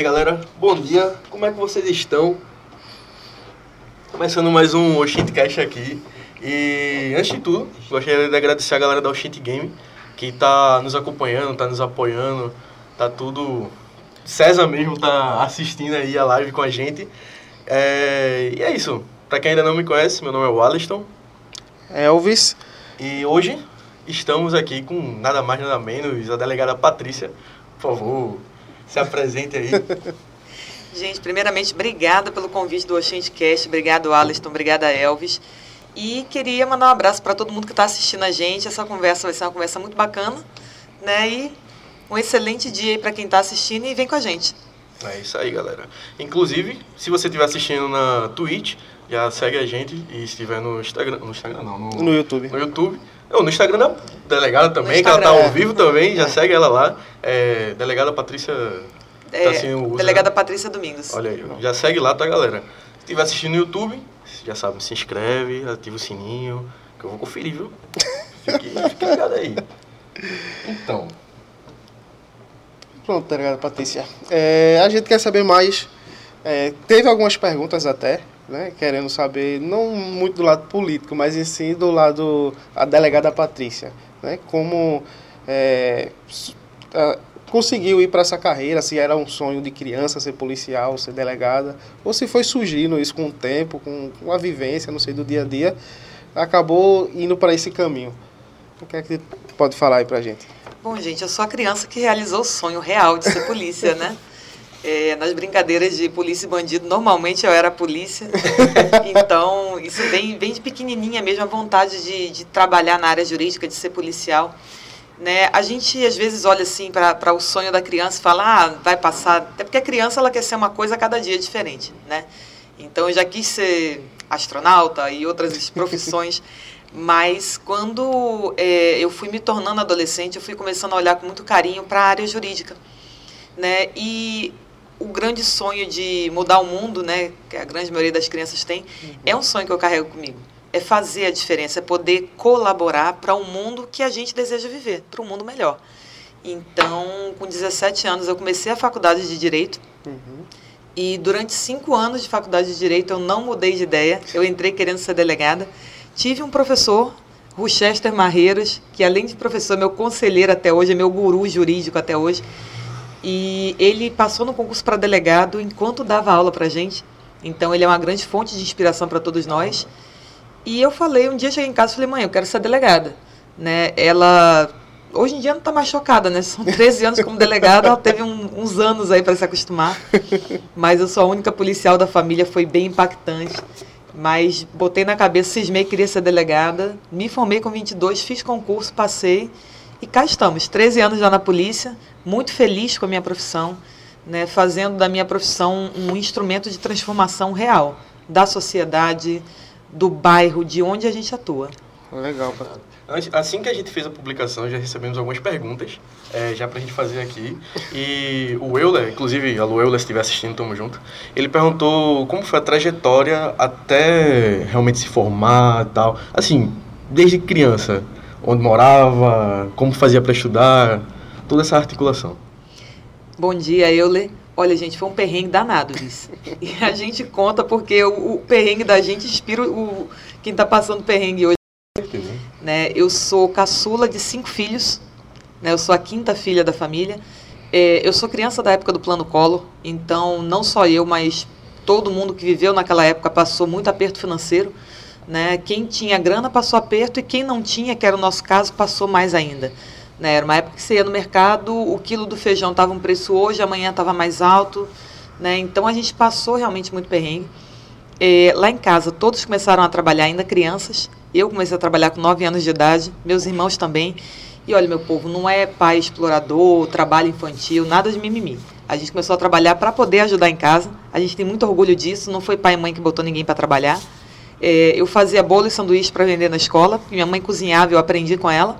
aí, galera? Bom dia. Como é que vocês estão? Começando mais um Oshintcast aqui. E antes de tudo, gostaria de agradecer a galera da Oshint Game que está nos acompanhando, está nos apoiando, tá tudo. César mesmo tá assistindo aí a live com a gente. É... E é isso. Para quem ainda não me conhece, meu nome é Walliston. Elvis. E hoje estamos aqui com nada mais nada menos a delegada Patrícia. Por favor, se apresente aí. Gente, primeiramente, obrigada pelo convite do Oxentcast. Obrigado, Aliston. Obrigada, Elvis. E queria mandar um abraço para todo mundo que está assistindo a gente. Essa conversa vai ser uma conversa muito bacana. Né? E um excelente dia aí para quem está assistindo e vem com a gente. É isso aí, galera. Inclusive, se você estiver assistindo na Twitch, já segue a gente e estiver no Instagram. No Instagram não, no, no YouTube. No YouTube. Ou no Instagram da delegada também, que ela tá ao vivo também, já é. segue ela lá. É, delegada Patrícia. É, tá assim, usa, delegada Patrícia Domingos. Olha aí, já segue lá, tá, galera? Se estiver assistindo no YouTube, já sabe, se inscreve, ativa o sininho, que eu vou conferir, viu? Fique, fique ligado aí. Então. Pronto, delegada Patrícia. É, a gente quer saber mais. É, teve algumas perguntas até né, querendo saber, não muito do lado político, mas em si do lado a delegada Patrícia, né, como é, conseguiu ir para essa carreira, se era um sonho de criança ser policial, ser delegada, ou se foi surgindo isso com o tempo, com, com a vivência, não sei, do dia a dia, acabou indo para esse caminho. O que é que pode falar aí para gente? Bom, gente, eu sou a criança que realizou o sonho real de ser polícia, né? É, nas brincadeiras de polícia e bandido, normalmente eu era polícia. então, isso vem, vem de pequenininha mesmo, a vontade de, de trabalhar na área jurídica, de ser policial. Né? A gente, às vezes, olha assim para o sonho da criança e fala, ah, vai passar. Até porque a criança ela quer ser uma coisa a cada dia diferente. Né? Então, eu já quis ser astronauta e outras profissões. Mas quando é, eu fui me tornando adolescente, eu fui começando a olhar com muito carinho para a área jurídica. Né? E o grande sonho de mudar o mundo, né, que a grande maioria das crianças tem, uhum. é um sonho que eu carrego comigo. É fazer a diferença, é poder colaborar para um mundo que a gente deseja viver, para um mundo melhor. Então, com 17 anos, eu comecei a faculdade de Direito. Uhum. E durante cinco anos de faculdade de Direito, eu não mudei de ideia. Eu entrei querendo ser delegada. Tive um professor, Rochester Marreiros, que além de professor, é meu conselheiro até hoje, é meu guru jurídico até hoje. E ele passou no concurso para delegado enquanto dava aula para gente. Então ele é uma grande fonte de inspiração para todos nós. E eu falei, um dia cheguei em casa e falei, mãe, eu quero ser delegada. Né? Ela, hoje em dia não está mais chocada, né? São 13 anos como delegada, ela teve um, uns anos aí para se acostumar. Mas eu sou a única policial da família, foi bem impactante. Mas botei na cabeça, cismei, queria ser delegada. Me formei com 22, fiz concurso, passei. E cá estamos, 13 anos já na polícia, muito feliz com a minha profissão, né, fazendo da minha profissão um instrumento de transformação real da sociedade, do bairro, de onde a gente atua. Legal. Assim que a gente fez a publicação, já recebemos algumas perguntas, é, já para a gente fazer aqui. E o Euler, inclusive, alô Euler, se estiver assistindo, tamo junto. Ele perguntou como foi a trajetória até realmente se formar e tal. Assim, desde criança onde morava, como fazia para estudar, toda essa articulação. Bom dia, Euler. Olha, gente, foi um perrengue danado isso. E a gente conta porque o, o perrengue da gente inspira o, quem está passando perrengue hoje. Né? Eu sou caçula de cinco filhos, né? eu sou a quinta filha da família. É, eu sou criança da época do Plano Collor, então não só eu, mas todo mundo que viveu naquela época passou muito aperto financeiro. Né? Quem tinha grana passou aperto e quem não tinha, que era o nosso caso, passou mais ainda. Né? Era uma época que você ia no mercado, o quilo do feijão estava um preço hoje, amanhã estava mais alto. Né? Então a gente passou realmente muito perrengue. É, lá em casa, todos começaram a trabalhar, ainda crianças. Eu comecei a trabalhar com 9 anos de idade, meus irmãos também. E olha, meu povo, não é pai explorador, trabalho infantil, nada de mimimi. A gente começou a trabalhar para poder ajudar em casa. A gente tem muito orgulho disso. Não foi pai e mãe que botou ninguém para trabalhar. É, eu fazia bolo e sanduíche para vender na escola. Minha mãe cozinhava, eu aprendi com ela.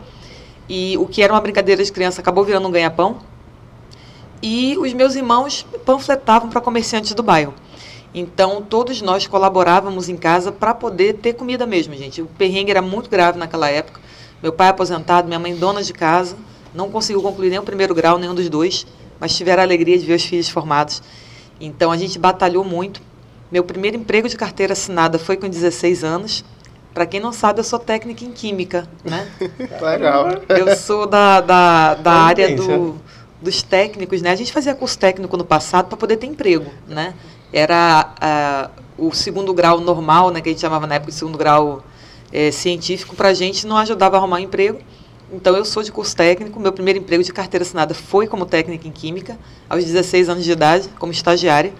E o que era uma brincadeira de criança acabou virando um ganha-pão. E os meus irmãos panfletavam para comerciantes do bairro. Então, todos nós colaborávamos em casa para poder ter comida mesmo, gente. O perrengue era muito grave naquela época. Meu pai aposentado, minha mãe dona de casa, não conseguiu concluir nem o primeiro grau, nenhum dos dois. mas tiveram a alegria de ver os filhos formados. Então a gente batalhou muito. Meu primeiro emprego de carteira assinada foi com 16 anos. Para quem não sabe, eu sou técnica em química, né? Legal. Eu sou da, da, da área do, dos técnicos, né? A gente fazia curso técnico no passado para poder ter emprego, né? Era uh, o segundo grau normal, né? Que a gente chamava na época de segundo grau é, científico, para a gente não ajudava a arrumar um emprego. Então, eu sou de curso técnico. Meu primeiro emprego de carteira assinada foi como técnica em Química, aos 16 anos de idade, como estagiária.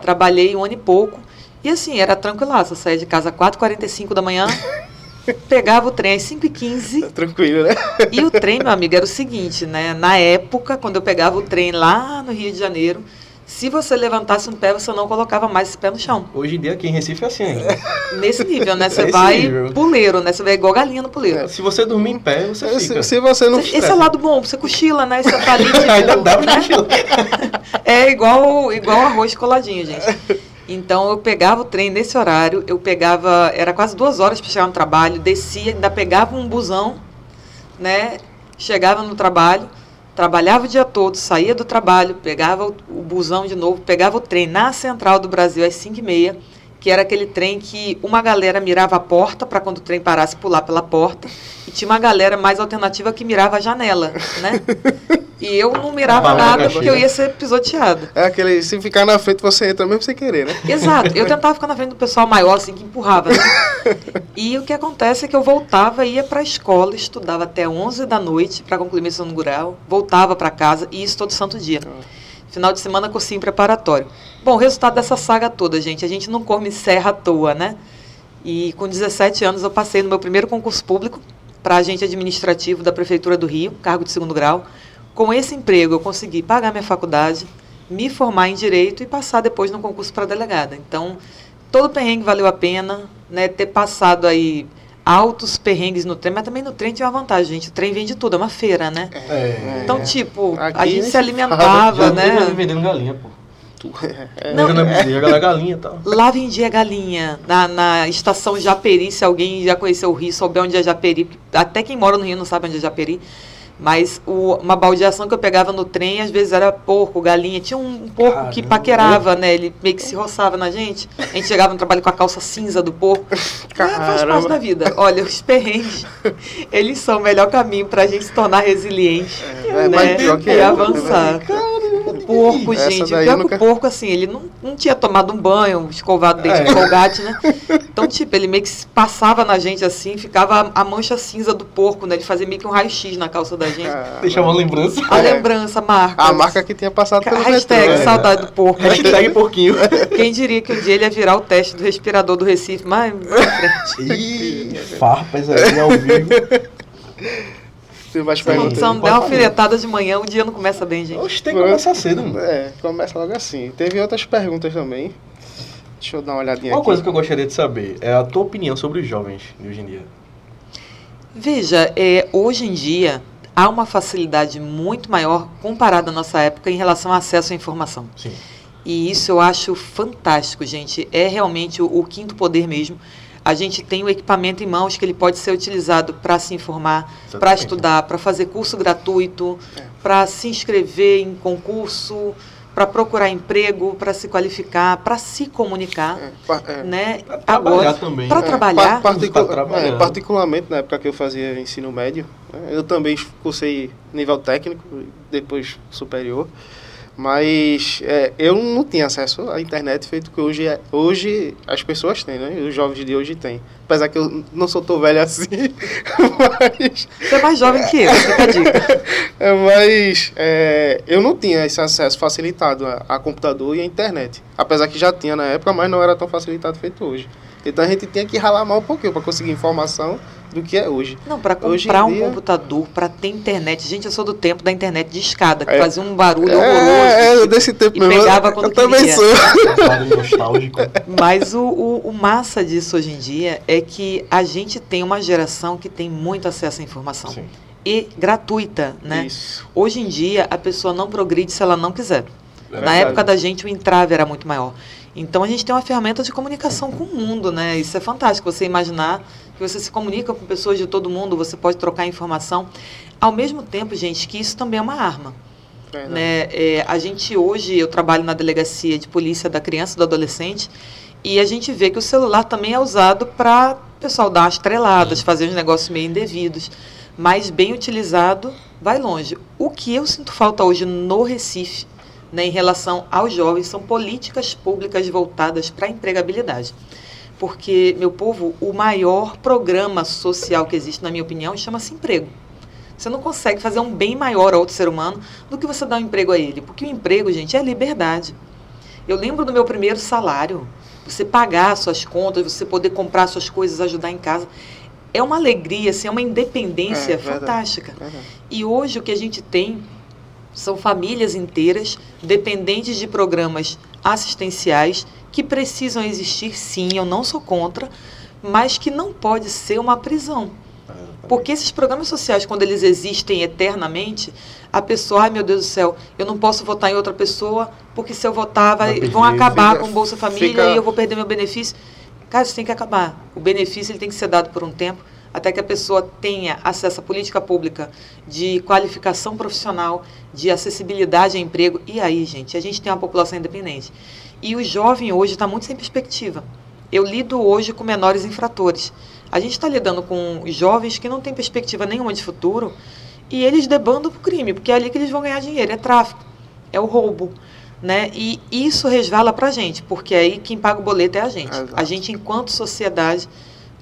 Trabalhei um ano e pouco. E assim, era tranquilaço. Eu saía de casa às 4h45 da manhã, pegava o trem às 5h15. Tranquilo, né? E o trem, meu amigo, era o seguinte, né? Na época, quando eu pegava o trem lá no Rio de Janeiro, se você levantasse um pé, você não colocava mais esse pé no chão. Hoje em dia aqui em Recife é assim ainda. Nesse nível, né? Você vai nível. puleiro, né? Você vai igual galinha no puleiro. É, se você dormir em pé, você fica. Se, se você não... Você, esse é o lado bom, você cochila, né? Você tá ali, tipo, Ainda dá pra né? É igual, igual arroz coladinho, gente. Então eu pegava o trem nesse horário, eu pegava, era quase duas horas para chegar no trabalho, descia, ainda pegava um busão, né? Chegava no trabalho, trabalhava o dia todo, saía do trabalho, pegava o, o busão de novo, pegava o trem na central do Brasil às 5 e meia, que era aquele trem que uma galera mirava a porta para quando o trem parasse pular pela porta, e tinha uma galera mais alternativa que mirava a janela, né? E eu não mirava nada porque eu ia ser pisoteada. É aquele, se ficar na frente você entra mesmo sem querer, né? Exato. Eu tentava ficar na frente do pessoal maior, assim, que empurrava. Né? E o que acontece é que eu voltava, ia para a escola, estudava até 11 da noite para concluir meu segundo grau, voltava para casa, e isso todo santo dia. Final de semana, cursinho preparatório. Bom, o resultado dessa saga toda, gente, a gente não come serra à toa, né? E com 17 anos eu passei no meu primeiro concurso público para agente administrativo da Prefeitura do Rio, cargo de segundo grau. Com esse emprego, eu consegui pagar minha faculdade, me formar em direito e passar depois no concurso para delegada. Então, todo perrengue valeu a pena, né? Ter passado aí altos perrengues no trem, mas também no trem tinha uma vantagem, gente. O trem vende tudo, é uma feira, né? É, então, tipo, Aqui a gente se alimentava, já né? vendendo galinha, pô. É, não, é, galinha tal. Lá vendia galinha. Na, na estação Japeri, se alguém já conheceu o Rio, souber onde é Japeri, até quem mora no Rio não sabe onde é Japeri. Mas o, uma baldeação que eu pegava no trem, às vezes era porco, galinha. Tinha um, porco Caramba. que paquerava, né? Ele meio que se roçava na gente. A gente chegava no trabalho com a calça cinza do porco. É, faz parte da vida. Olha, os perrengues, eles são o melhor caminho para a gente se tornar resiliente é, né? e é, avançar. O porco, gente. O pior nunca... que o porco, assim, ele não, não tinha tomado um banho, escovado dentro é. de colgate, né? Então, tipo, ele meio que passava na gente assim, ficava a, a mancha cinza do porco, né? Ele fazia meio que um raio-x na calça da gente. Ah, Deixa uma lembrança. A lembrança, a marca. A marca que tinha passado pelo Hashtag metrô, saudade do porco. Hashtag porquinho. Quem diria que um dia ele ia virar o teste do respirador do Recife, mas... Ih, farpas aí ao vivo. Tem mais perguntas? Se não der alfinetada de manhã, o dia não começa bem, gente. Oxe, tem que começar cedo, mano. É, começa logo assim. Teve outras perguntas também. Deixa eu dar uma olhadinha uma aqui. coisa que eu gostaria de saber é a tua opinião sobre os jovens de hoje em dia. Veja, é, hoje em dia há uma facilidade muito maior comparada à nossa época em relação ao acesso à informação. Sim. E isso eu acho fantástico, gente. É realmente o, o quinto poder mesmo. A gente tem o equipamento em mãos que ele pode ser utilizado para se informar, para estudar, para fazer curso gratuito, é. para se inscrever em concurso, para procurar emprego, para se qualificar, para se comunicar, é, é, né? Pra Agora, também. Para é, trabalhar, particu é, particularmente na época que eu fazia ensino médio, né, eu também cursei nível técnico, depois superior. Mas é, eu não tinha acesso à internet feito que hoje, é, hoje as pessoas têm, né? Os jovens de hoje têm. Apesar que eu não sou tão velho assim, mas... Você é mais jovem que eu, fica a dica. É, mas é, eu não tinha esse acesso facilitado a, a computador e à internet. Apesar que já tinha na época, mas não era tão facilitado feito hoje. Então a gente tinha que ralar mal um pouquinho para conseguir informação do que é hoje. Não, para comprar um dia... computador, para ter internet. Gente, eu sou do tempo da internet de escada, que é, fazia um barulho é, horroroso. É, desse tempo e mesmo. pegava quando eu queria. também sou. nostálgico. Mas o, o, o, massa disso hoje em dia é que a gente tem uma geração que tem muito acesso à informação. Sim. E gratuita, né? Isso. Hoje em dia, a pessoa não progride se ela não quiser. É Na época da gente, o entrave era muito maior. Então, a gente tem uma ferramenta de comunicação com o mundo, né? Isso é fantástico, você imaginar que você se comunica com pessoas de todo mundo, você pode trocar informação. Ao mesmo tempo, gente, que isso também é uma arma. Né? É, a gente hoje, eu trabalho na delegacia de polícia da criança e do adolescente, e a gente vê que o celular também é usado para o pessoal dar estreladas, fazer uns negócios meio indevidos. Mas bem utilizado, vai longe. O que eu sinto falta hoje no Recife, né, em relação aos jovens, são políticas públicas voltadas para a empregabilidade. Porque, meu povo, o maior programa social que existe, na minha opinião, chama-se emprego. Você não consegue fazer um bem maior a outro ser humano do que você dar um emprego a ele. Porque o emprego, gente, é liberdade. Eu lembro do meu primeiro salário. Você pagar suas contas, você poder comprar suas coisas, ajudar em casa. É uma alegria, assim, é uma independência É, fantástica. verdade. E hoje o que a gente tem são famílias inteiras dependentes de programas assistenciais que precisam existir, sim, eu não sou contra, mas que não pode ser uma prisão. Porque esses programas sociais, quando eles existem eternamente, a pessoa, ai meu Deus do céu, eu não posso votar em outra pessoa, porque se eu votar, vai, vão acabar fica- com o Bolsa Família fica- e eu vou perder meu benefício. Cara, isso tem que acabar. O benefício ele tem que ser dado por um tempo, até que a pessoa tenha acesso à política pública de qualificação profissional, de acessibilidade a emprego. E aí, gente, a gente tem uma população independente. E o jovem hoje está muito sem perspectiva. Eu lido hoje com menores infratores. A gente está lidando com jovens que não têm perspectiva nenhuma de futuro e eles debandam para o crime, porque é ali que eles vão ganhar dinheiro, é tráfico, é o roubo. Né? E isso resvala para a gente, porque aí quem paga o boleto é a gente. Exato. A gente, enquanto sociedade,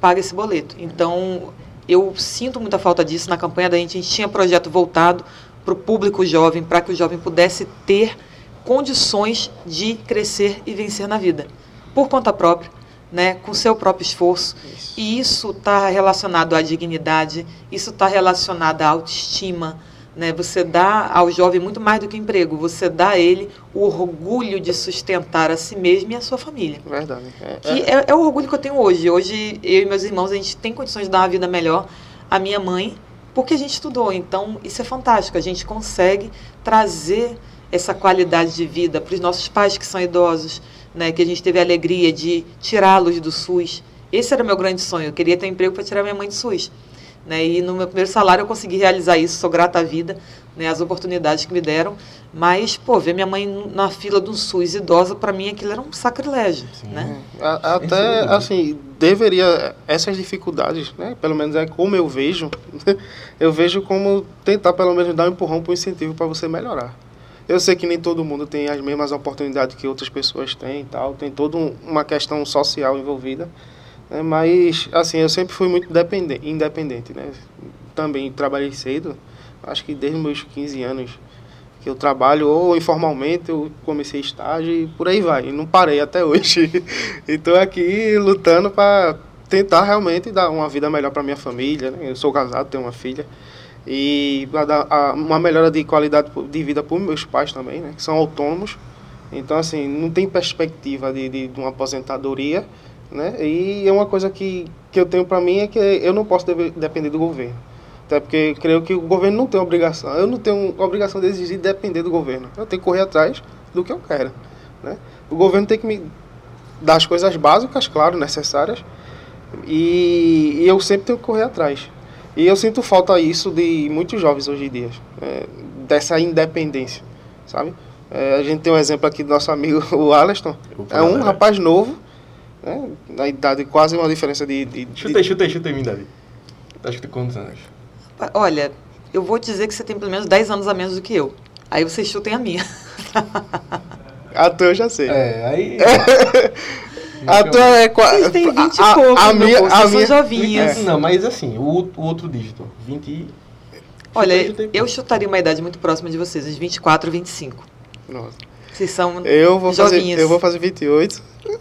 paga esse boleto. Então, eu sinto muita falta disso. Na campanha da gente, a gente tinha projeto voltado para o público jovem, para que o jovem pudesse ter condições de crescer e vencer na vida, por conta própria, né, com seu próprio esforço. E isso está relacionado à dignidade, isso está relacionado à autoestima. Né? Você dá ao jovem muito mais do que emprego, você dá a ele o orgulho de sustentar a si mesmo e a sua família. Verdade. É, Que é, é o orgulho que eu tenho hoje. Hoje, eu e meus irmãos, a gente tem condições de dar uma vida melhor à minha mãe, porque a gente estudou. Então, isso é fantástico. A gente consegue trazer essa qualidade de vida para os nossos pais que são idosos, né? que a gente teve a alegria de tirá-los do SUS. Esse era o meu grande sonho. Eu queria ter um emprego para tirar minha mãe do SUS. Né? E no meu primeiro salário eu consegui realizar isso. Sou grata à vida, né? as oportunidades que me deram. Mas, pô, ver minha mãe na fila do SUS idosa, para mim aquilo era um sacrilégio. Né? A- Até, assim, deveria, essas dificuldades, né, pelo menos é como eu vejo, eu vejo como tentar pelo menos dar um empurrão para um incentivo para você melhorar. Eu sei que nem todo mundo tem as mesmas oportunidades que outras pessoas têm e tal, tem toda um- uma questão social envolvida, né, mas, assim, eu sempre fui muito dependente, independente, né, também trabalhei cedo, acho que desde meus 15 anos, que eu trabalho ou informalmente, eu comecei estágio e por aí vai. E não parei até hoje. Estou aqui lutando para tentar realmente dar uma vida melhor para minha família. Né? Eu sou casado, tenho uma filha. E para dar uma melhora de qualidade de vida para meus pais também, né? que são autônomos. Então, assim, não tem perspectiva de, de, de uma aposentadoria. Né? E é uma coisa que, que eu tenho para mim é que eu não posso depender do governo. Até porque creio que o governo não tem obrigação. Eu não tenho obrigação de exigir depender do governo. Eu tenho que correr atrás do que eu quero. Né? O governo tem que me dar as coisas básicas, claro, necessárias. E, e eu sempre tenho que correr atrás. E eu sinto falta isso de muitos jovens hoje em dia. é, dessa independência, sabe? É, a gente tem um exemplo aqui do nosso amigo, o Aleston. É um rapaz novo, né? na idade quase uma diferença de... de, de Chuta aí, chuta aí, mim, Davi. Acho que tem quantos anos? Olha, eu vou dizer que você tem pelo menos 10 anos a menos do que eu. Aí vocês chutem a minha. A tua eu já sei. É, aí. A tua é quase. Vocês têm 20 e a, pouco, a, a minha, povo, a vocês minha, são jovinhos. Não, mas assim, o, o outro dígito. 20 e. Olha, eu chutaria uma idade muito próxima de vocês, uns 24, 25. Nossa. Vocês são Eu vou fazer, jovinhos. eu vou fazer 28. Eu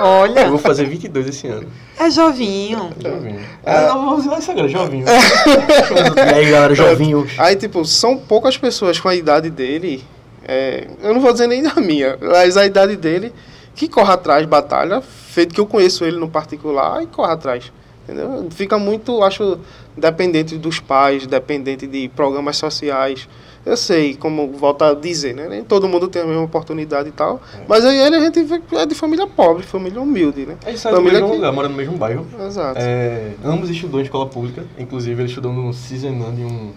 Olha, vou fazer 22 esse ano. é jovinho. Jovinho. Ah, não, vamos usar isso agora, jovinho. e aí, galera, jovinhos. Aí, tipo, são poucas pessoas com a idade dele. é, eu não vou dizer nem da minha, mas a idade dele que corre atrás, batalha, feito que eu conheço ele no particular e corre atrás. Entendeu? Fica muito, acho, dependente dos pais, dependente de programas sociais. Eu sei, como volta a dizer, né? Nem todo mundo tem a mesma oportunidade e tal. Mas aí ele a gente é de família pobre, família humilde, né? A gente sai do mesmo que- lugar, mora no mesmo bairro. Exato. É, ambos estudou em escola pública, inclusive ele estudou no Cisenando em um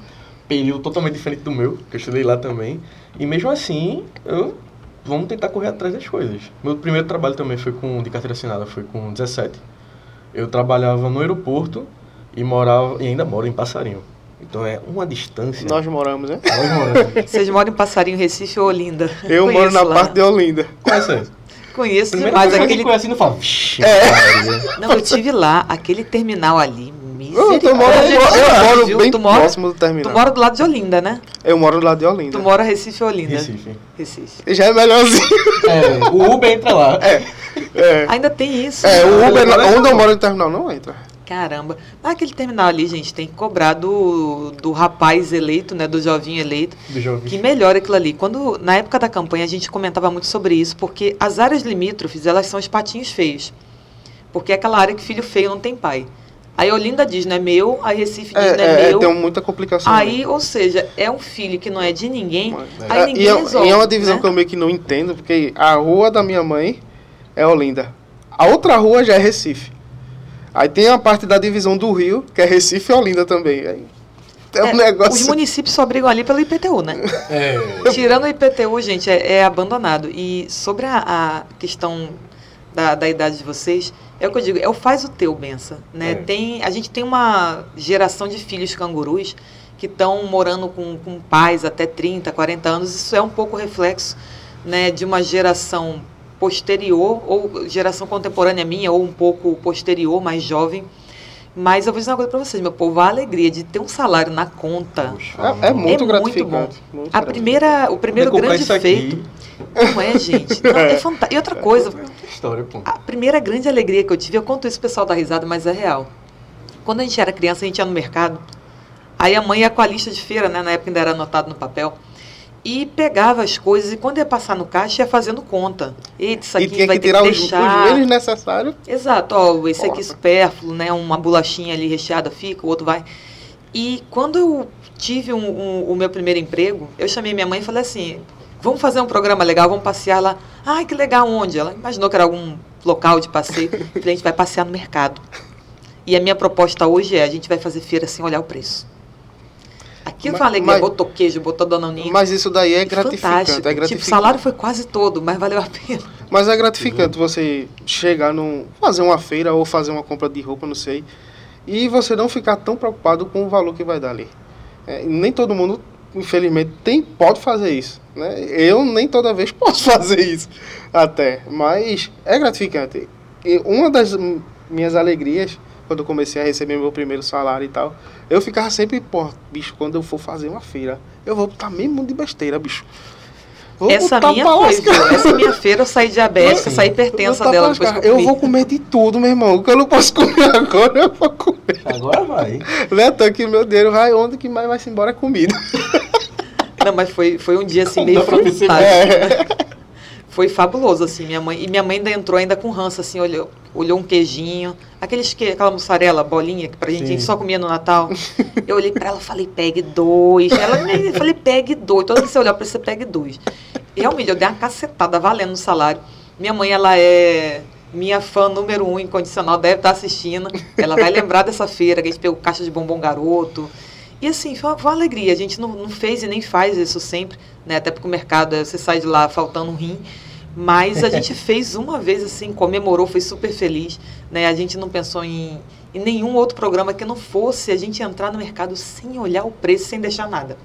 período totalmente diferente do meu, que eu estudei lá também. E mesmo assim, eu vamos tentar correr atrás das coisas. Meu primeiro trabalho também foi com de carteira assinada, foi com 17. Eu trabalhava no aeroporto e morava e ainda moro em Passarinho. Então é uma distância. Nós moramos, né? Nós moramos. Vocês moram em Passarinho, Recife ou Olinda? Eu Conheço moro na lá. parte de Olinda. Conhece isso? Conheço Primeira demais aquele... que conhece não fala, "Vixe, É. Maria." Não, eu tive lá, aquele terminal ali, Eu, eu moro, eu moro Viu? bem tu mora, próximo do Tu terminal. mora do lado de Olinda, né? Eu moro do lado de Olinda. Tu mora Recife ou Olinda? Recife. Recife. Já é melhorzinho. É, o Uber entra lá. É, Ainda tem isso. é o Uber, onde eu moro no terminal não entra. Caramba. Mas aquele terminal ali, gente, tem que cobrar do, do rapaz eleito, né? Do jovinho eleito. Do jovem. Que melhora aquilo ali. Quando, na época da campanha, a gente comentava muito sobre isso, porque as áreas limítrofes, elas são os patinhos feios. Porque é aquela área que filho feio não tem pai. Aí Olinda diz, não é meu, aí Recife diz, É, não é, é, meu. tem muita complicação. Aí, ou seja, é um filho que não é de ninguém, É, aí ninguém e, é, resolve. e é uma divisão né? que eu meio que não entendo, porque a rua da minha mãe é Olinda. A outra rua já é Recife. Aí tem a parte da divisão do Rio, que é Recife e Olinda também. Aí é um É, negócio. Os municípios só brigam ali pelo IPTU, né? É. Tirando o IPTU, gente, é, é abandonado. E sobre a, a questão da, da idade de vocês, é o que eu digo, é o faz o teu, benção. Né? É. Tem, a gente tem uma geração de filhos cangurus que estão morando com, com pais até 30, 40 anos. Isso é um pouco reflexo né, de uma geração posterior, ou geração contemporânea minha, ou um pouco posterior, mais jovem. Mas eu vou dizer uma coisa para vocês, meu povo, a alegria de ter um salário na conta. É, é muito É muito gratificante. muito A gratificante. primeira, o primeiro grande feito. Não é, gente? Não, é fantástico. E outra coisa, História, pô. a primeira grande alegria que eu tive, eu conto isso, o pessoal dá risada, mas é real. Quando a gente era criança, a gente ia no mercado, aí a mãe ia com a lista de feira, né? Na época ainda era anotado no papel, e pegava as coisas, e quando ia passar no caixa, ia fazendo conta. Eita, isso E aqui tinha vai que ter tirar que os, os deixar. menos necessários. Exato, ó, esse aqui Porra. supérfluo, né? Uma bolachinha ali recheada fica, o outro vai. E quando eu tive um- um- o meu primeiro emprego, eu chamei minha mãe e falei assim: vamos fazer um programa legal, vamos passear lá. Ai, que legal, onde? Ela imaginou que era algum local de passeio. Falei, a gente vai passear no mercado. E a minha proposta hoje é: a gente vai fazer feira sem olhar o preço. Aquilo Mas- foi uma alegria, mas- botou queijo, botou danoninho. Mas isso daí é gratificante. fantástico. É gratificante. Tipo, o salário foi quase todo, mas valeu a pena. Mas é gratificante você chegar num. fazer uma feira ou fazer uma compra de roupa, não sei. E você não ficar tão preocupado com o valor que vai dar ali. É, nem todo mundo, infelizmente, tem, pode fazer isso. Né? Eu nem toda vez posso fazer isso. Até. Mas é gratificante. E uma das minhas alegrias, quando eu comecei a receber meu primeiro salário e tal, eu ficava sempre, pô, bicho, quando eu for fazer uma feira, eu vou botar mesmo de besteira, bicho. Vou Essa minha foi? Essa minha feira eu saí diabética, Sim. saí hipertensa dela depois que eu eu vou comer de tudo, meu irmão. O que eu não posso comer agora, eu vou comer. Agora vai. Neto, que meu dinheiro vai onde que mais vai se embora é comida. Não, mas foi, foi um dia assim Não meio fantástico. Foi fabuloso, assim, minha mãe. E minha mãe ainda entrou ainda com ranço, assim, olhou, olhou um queijinho, aqueles que, aquela mussarela, bolinha, que pra gente, a gente só comia no Natal. Eu olhei pra ela e falei, pegue dois. Ela, eu falei, pegue dois. Toda vez que você olhar pra você, pegue dois. E realmente, eu dei uma cacetada valendo no salário. Minha mãe, ela é minha fã número um incondicional, deve estar assistindo. Ela vai lembrar dessa feira, que a gente pegou caixa de bombom garoto. E assim, foi uma, foi uma alegria. A gente não, não fez e nem faz isso sempre, né? Até porque o mercado, você sai de lá faltando um rim. Mas a gente fez uma vez assim, comemorou, foi super feliz. Né? A gente não pensou em, em nenhum outro programa que não fosse a gente entrar no mercado sem olhar o preço, sem deixar nada.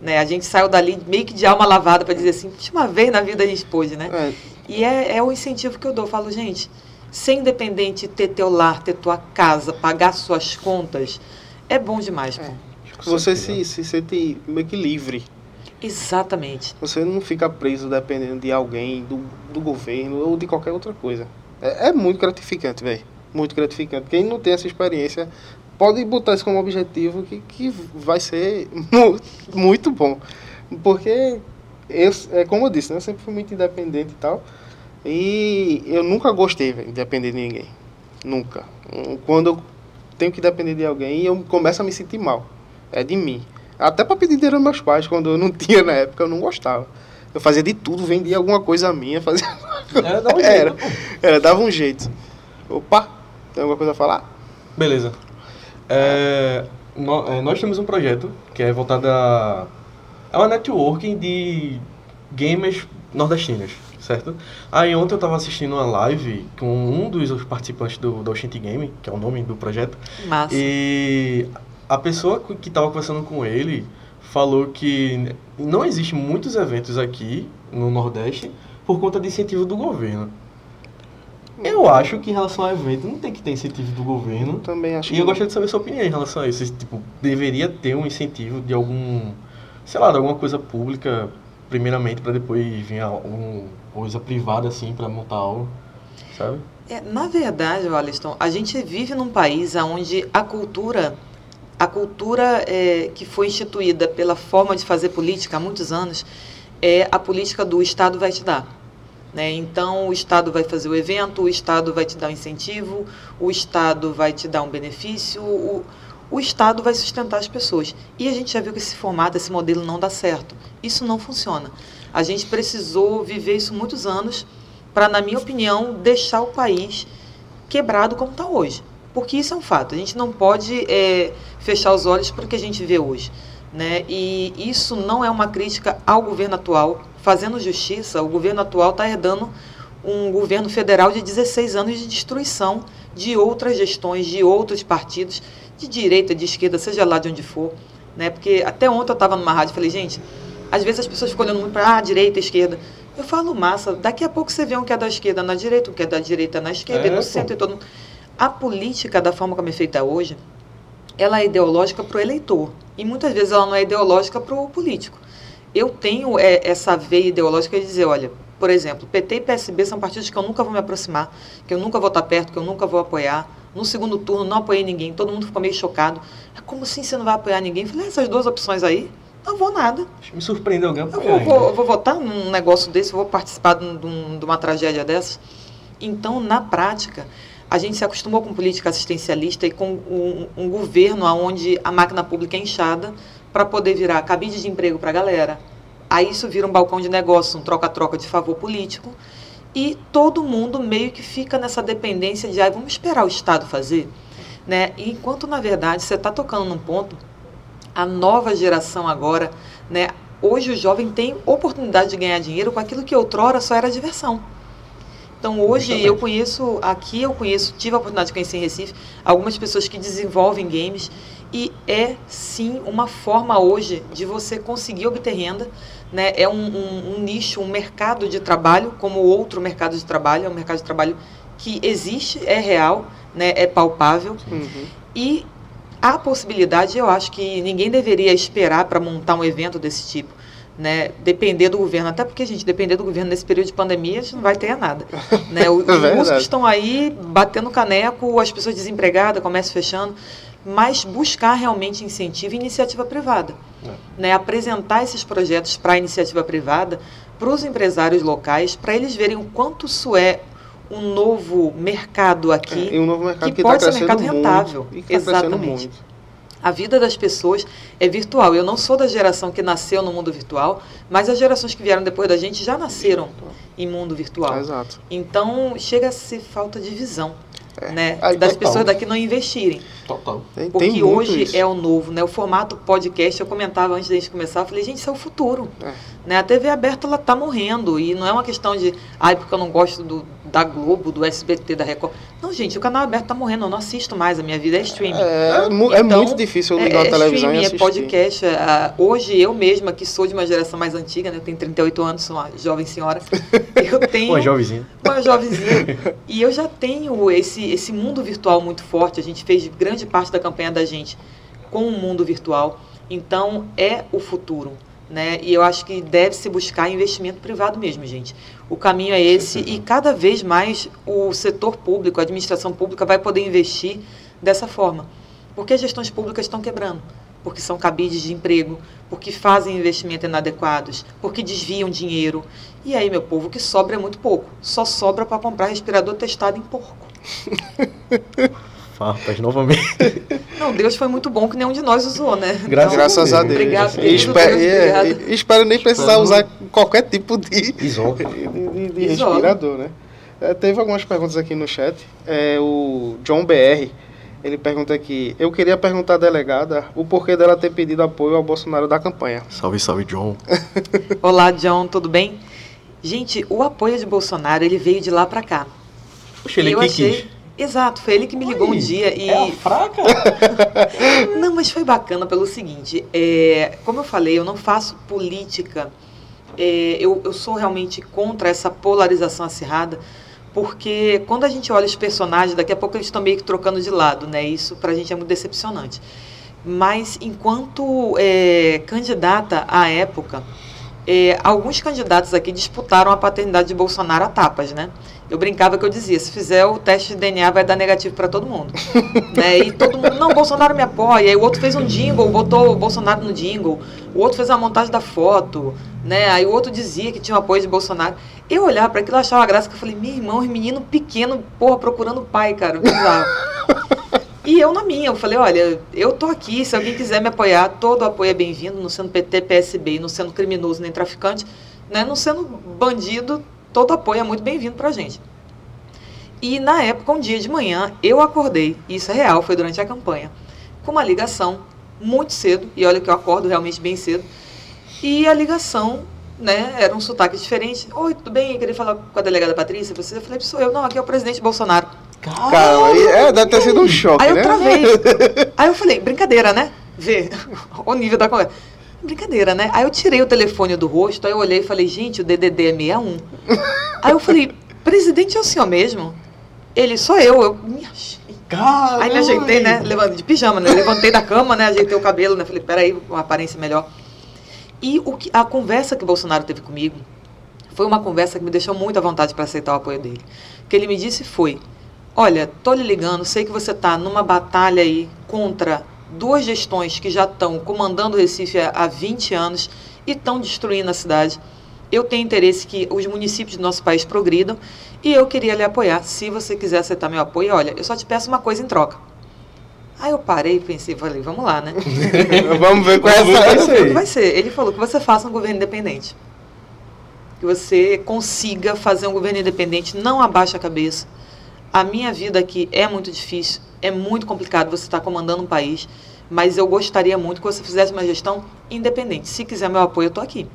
Né? A gente saiu dali meio que de alma lavada para dizer assim, última vez na vida a gente pôde, né? É, E é, é o incentivo que eu dou. Eu falo, gente, ser independente, ter teu lar, ter tua casa, pagar suas contas, é bom demais, pô. Você se, se sente meio que livre. Exatamente. Você não fica preso dependendo de alguém, do, do governo ou de qualquer outra coisa. É, é muito gratificante, velho. Muito gratificante. Quem não tem essa experiência pode botar isso como objetivo que, que vai ser mu- muito bom. Porque, eu, é como eu disse, né, eu sempre fui muito independente e tal. E eu nunca gostei véio, de depender de ninguém. Nunca. Quando eu tenho que depender de alguém, eu começo a me sentir mal. É de mim. Até para pedir dinheiro aos meus pais, quando eu não tinha na época, eu não gostava. Eu fazia de tudo, vendia alguma coisa minha, fazia. É, dá um jeito, Era, pô. era, dava um jeito. Opa, tem alguma coisa a falar? Beleza. É, é, nós temos um projeto que é voltado a. É uma networking de gamers nordestinos, certo? Aí ontem eu estava assistindo uma live com um dos participantes do, do Game, que é o nome do projeto, Massa. e a pessoa que estava conversando com ele falou que não existe muitos eventos aqui no Nordeste por conta de incentivo do governo. Eu acho que em relação ao evento não tem que ter incentivo do governo. Também acho E eu gostaria de saber sua opinião em relação a isso. Se, Tipo, deveria ter um incentivo de algum, sei lá, de alguma coisa pública, primeiramente, para depois vir alguma coisa privada, assim, para montar algo, sabe? É, na verdade, Alisson, a gente vive num país onde a cultura, a cultura é, que foi instituída pela forma de fazer política há muitos anos, é a política do Estado vai te dar. Né? Então, o Estado vai fazer o evento, o Estado vai te dar um incentivo, o Estado vai te dar um benefício, o, o Estado vai sustentar as pessoas. E a gente já viu que esse formato, esse modelo não dá certo. Isso não funciona. A gente precisou viver isso muitos anos para, na minha opinião, deixar o país quebrado como está hoje. Porque isso é um fato. A gente não pode é, fechar os olhos para o que a gente vê hoje. Né? E isso não é uma crítica ao governo atual. Fazendo justiça, o governo atual está herdando um governo federal de 16 anos de destruição de outras gestões, de outros partidos, de direita, de esquerda, seja lá de onde for. Né? Porque até ontem eu estava numa rádio e falei, gente, às vezes as pessoas ficam olhando muito para ah, direita, esquerda. Eu falo, massa, daqui a pouco você vê um que é da esquerda na direita, um que é da direita na esquerda, É, e no pô. centro e todo mundo. A política, da forma como é feita hoje, ela é ideológica para o eleitor. E muitas vezes ela não é ideológica para o político. Eu tenho é, essa veia ideológica de dizer, olha, por exemplo, PT e PSB são partidos que eu nunca vou me aproximar, que eu nunca vou estar perto, que eu nunca vou apoiar. No segundo turno não apoiei ninguém, todo mundo ficou meio chocado. É como assim você não vai apoiar ninguém? Eu falei, "Ah, essas duas opções aí, não vou nada. Me surpreendeu alguém Eu vou, vou, eu vou votar num negócio desse, vou participar de, de um- de uma tragédia dessas. Então, na prática, a gente se acostumou com política assistencialista e com um, um governo onde a máquina pública é inchada para poder virar cabide de emprego para a galera. Aí isso vira um balcão de negócio, um troca-troca de favor político. E todo mundo meio que fica nessa dependência de, ah, vamos esperar o Estado fazer. Né? Enquanto, na verdade, você está tocando num ponto a nova geração agora, né? Hoje o jovem tem oportunidade de ganhar dinheiro com aquilo que outrora só era diversão. Então hoje Justamente. eu conheço, aqui eu conheço, tive a oportunidade de conhecer em Recife, algumas pessoas que desenvolvem games e é sim uma forma hoje de você conseguir obter renda. Né? É um, um- um nicho, um mercado de trabalho, como outro mercado de trabalho, é um mercado de trabalho que existe, é real, né? é palpável. Uhum. E a possibilidade, eu acho que ninguém deveria esperar para montar um evento desse tipo. Né? Depender do governo, até porque, gente, depender do governo nesse período de pandemia, a gente não vai ter nada. Né? O- Os verdade. músicos estão aí batendo caneco, as pessoas desempregadas, comércio fechando, mas buscar realmente incentivo e iniciativa privada. É. Né? Apresentar esses projetos para a iniciativa privada, para os empresários locais, para eles verem o quanto isso é um novo mercado aqui. É, um novo mercado que que pode está ser mercado muito. rentável. E que crescendo Exatamente. muito. A vida das pessoas é virtual. Eu não sou da geração que nasceu no mundo virtual, mas as gerações que vieram depois da gente já nasceram em mundo virtual. Exato. Então chega a ser falta de visão, né? Aí, das total. pessoas daqui não investirem. Total. Tem, Porque tem hoje isso. é o novo, né? O formato podcast, eu comentava antes da gente começar, eu falei, gente, isso é o futuro. É. Né? A TV aberta, ela tá morrendo. E não é uma questão de, ai, porque eu não gosto do, da Globo, do SBT, da Record. Não, gente, o canal aberto tá morrendo, eu não assisto mais, a minha vida é streaming. É, mu- é Então, muito difícil eu ligar a televisão streaming, e é assistir. podcast. é, ah, hoje, eu mesma, que sou de uma geração mais antiga, né? Eu tenho 38 anos, sou uma jovem senhora. Eu tenho Pô, jovenzinho. uma jovenzinha. E eu já tenho esse, esse mundo virtual muito forte. A gente fez grande parte da campanha da gente com o mundo virtual. Então, é o futuro. Né? E eu acho que deve se buscar investimento privado mesmo, gente. O caminho é esse e cada vez mais o setor público, a administração pública vai poder investir dessa forma. Porque as gestões públicas estão quebrando, porque são cabides de emprego, porque fazem investimentos inadequados, porque desviam dinheiro. E aí, meu povo, o que sobra é muito pouco. Só sobra para comprar respirador testado em porco. Farpas novamente. Não, Deus foi muito bom que nenhum de nós usou, né? Graças Graças a Deus. Obrigado, querido espero, Deus, obrigado. e- espero nem precisar usar qualquer tipo de, Isola. de, de- de respirador, né? É, teve algumas perguntas aqui no chat. É, o John BR, Ele pergunta aqui: Eu queria perguntar à delegada o porquê dela ter pedido apoio ao Bolsonaro da campanha. Salve, salve, John. Olá, John, tudo bem? Gente, o apoio de Bolsonaro, ele veio de lá pra cá. Poxa, ele eu que achei... quis. Exato, foi ele que me ligou um dia e. É fraca? Não, mas foi bacana pelo seguinte: é, como eu falei, eu não faço política, é, eu, eu sou realmente contra essa polarização acirrada, porque quando a gente olha os personagens, daqui a pouco eles estão meio que trocando de lado, né? Isso pra gente é muito decepcionante. Mas enquanto é, candidata à época, é, alguns candidatos aqui disputaram a paternidade de Bolsonaro a tapas, né? Eu brincava que eu dizia, se fizer o teste de DNA vai dar negativo para todo mundo. né? E todo mundo, não, Bolsonaro me apoia. Aí o outro fez um jingle, botou o Bolsonaro no jingle. O outro fez a montagem da foto, né? Aí o outro dizia que tinha o apoio de Bolsonaro. Eu olhava para aquilo, achava graça, que eu falei, meu irmão, menino pequeno, porra, procurando pai, cara. Bizarro. E eu na minha, eu falei, olha, eu tô aqui, se alguém quiser me apoiar, todo apoio é bem-vindo, não sendo PT, PSB, não sendo criminoso nem traficante, né, não sendo bandido, todo apoio é muito bem-vindo pra gente. E na época, um dia de manhã, eu acordei, isso é real, foi durante a campanha, com uma ligação muito cedo, e olha que eu acordo realmente bem cedo, e a ligação, né, era um sotaque diferente. Oi, tudo bem? Eu queria falar com a delegada Patrícia, você? Eu falei, sou eu, não, aqui é o presidente Bolsonaro. Cara, aí, é, deve ter sido um choque, Aí eu né? travei. Aí eu falei, brincadeira, né? Vê o nível da conversa. Brincadeira, né? Aí eu tirei o telefone do rosto, aí eu olhei e falei, gente, o DDD é 61. Aí eu falei, presidente é o senhor mesmo? Ele, sou eu. Eu me achei. Caramba. Aí me ajeitei, né? Levantei de pijama, né? Levantei da cama, né? Ajeitei o cabelo, né? Falei, peraí, uma aparência melhor. E o que, a conversa que o Bolsonaro teve comigo foi uma conversa que me deixou muito à vontade para aceitar o apoio dele. O que ele me disse foi: Olha, tô lhe ligando, sei que você está numa batalha aí contra duas gestões que já estão comandando o Recife há, há 20 anos e estão destruindo a cidade. Eu tenho interesse que os municípios do nosso país progridam e eu queria lhe apoiar. Se você quiser aceitar meu apoio, olha, eu só te peço uma coisa em troca. Aí eu parei e pensei, falei, vamos lá, né? Vamos ver qual é essa. vai que vai ser? Ele falou que você faça um governo independente. Que você consiga fazer um governo independente, não abaixe a cabeça. A minha vida aqui é muito difícil, é muito complicado você estar comandando um país, mas eu gostaria muito que você fizesse uma gestão independente. Se quiser meu apoio, eu estou aqui.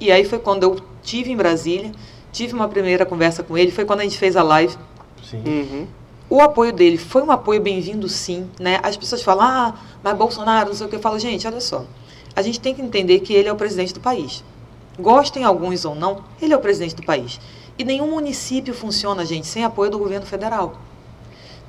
E aí foi quando eu tive em Brasília, tive uma primeira conversa com ele, foi quando a gente fez a live. Sim. Uhum. O apoio dele foi um apoio bem-vindo, sim. Né? As pessoas falam, ah, mas Bolsonaro, não sei o que. Eu falo, gente, olha só. A gente tem que entender que ele é o presidente do país. Gostem alguns ou não, ele é o presidente do país. E nenhum município funciona, gente, sem apoio do governo federal.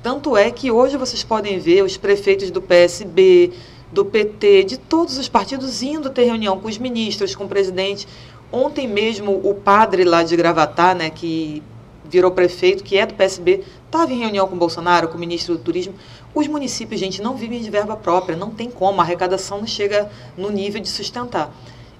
Tanto é que hoje vocês podem ver os prefeitos do PSB, do PT, de todos os partidos indo ter reunião com os ministros, com o presidente. Ontem mesmo o padre lá de Gravatá, né, que virou prefeito, que é do PSB, estava em reunião com o Bolsonaro, com o ministro do Turismo. Os municípios, gente, não vivem de verba própria, não tem como, a arrecadação não chega no nível de sustentar.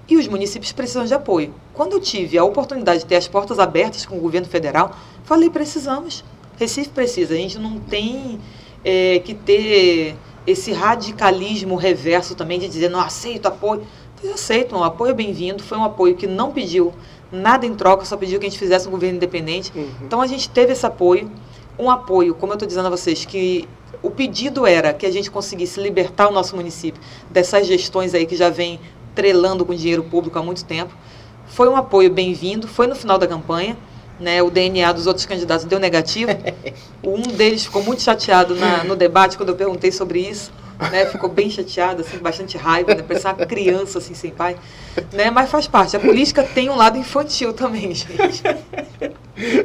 E os municípios precisam de apoio. Quando eu tive a oportunidade de ter as portas abertas com o governo federal, falei, precisamos. Recife precisa, a gente não tem é, que ter esse radicalismo reverso também de dizer, não aceito apoio. Pois aceito, um apoio é bem-vindo, foi um apoio que não pediu nada em troca, só pediu que a gente fizesse um governo independente. Uhum. Então a gente teve esse apoio, um apoio, como eu estou dizendo a vocês, que o pedido era que a gente conseguisse libertar o nosso município dessas gestões aí que já vem trelando com dinheiro público há muito tempo. Foi um apoio bem-vindo, foi no final da campanha. Né, o DNA dos outros candidatos deu negativo. Um deles ficou muito chateado na, no debate quando eu perguntei sobre isso. Né, ficou bem chateado, assim, bastante raiva, né, parecia uma criança assim, sem pai. Né, mas faz parte. A política tem um lado infantil também, gente.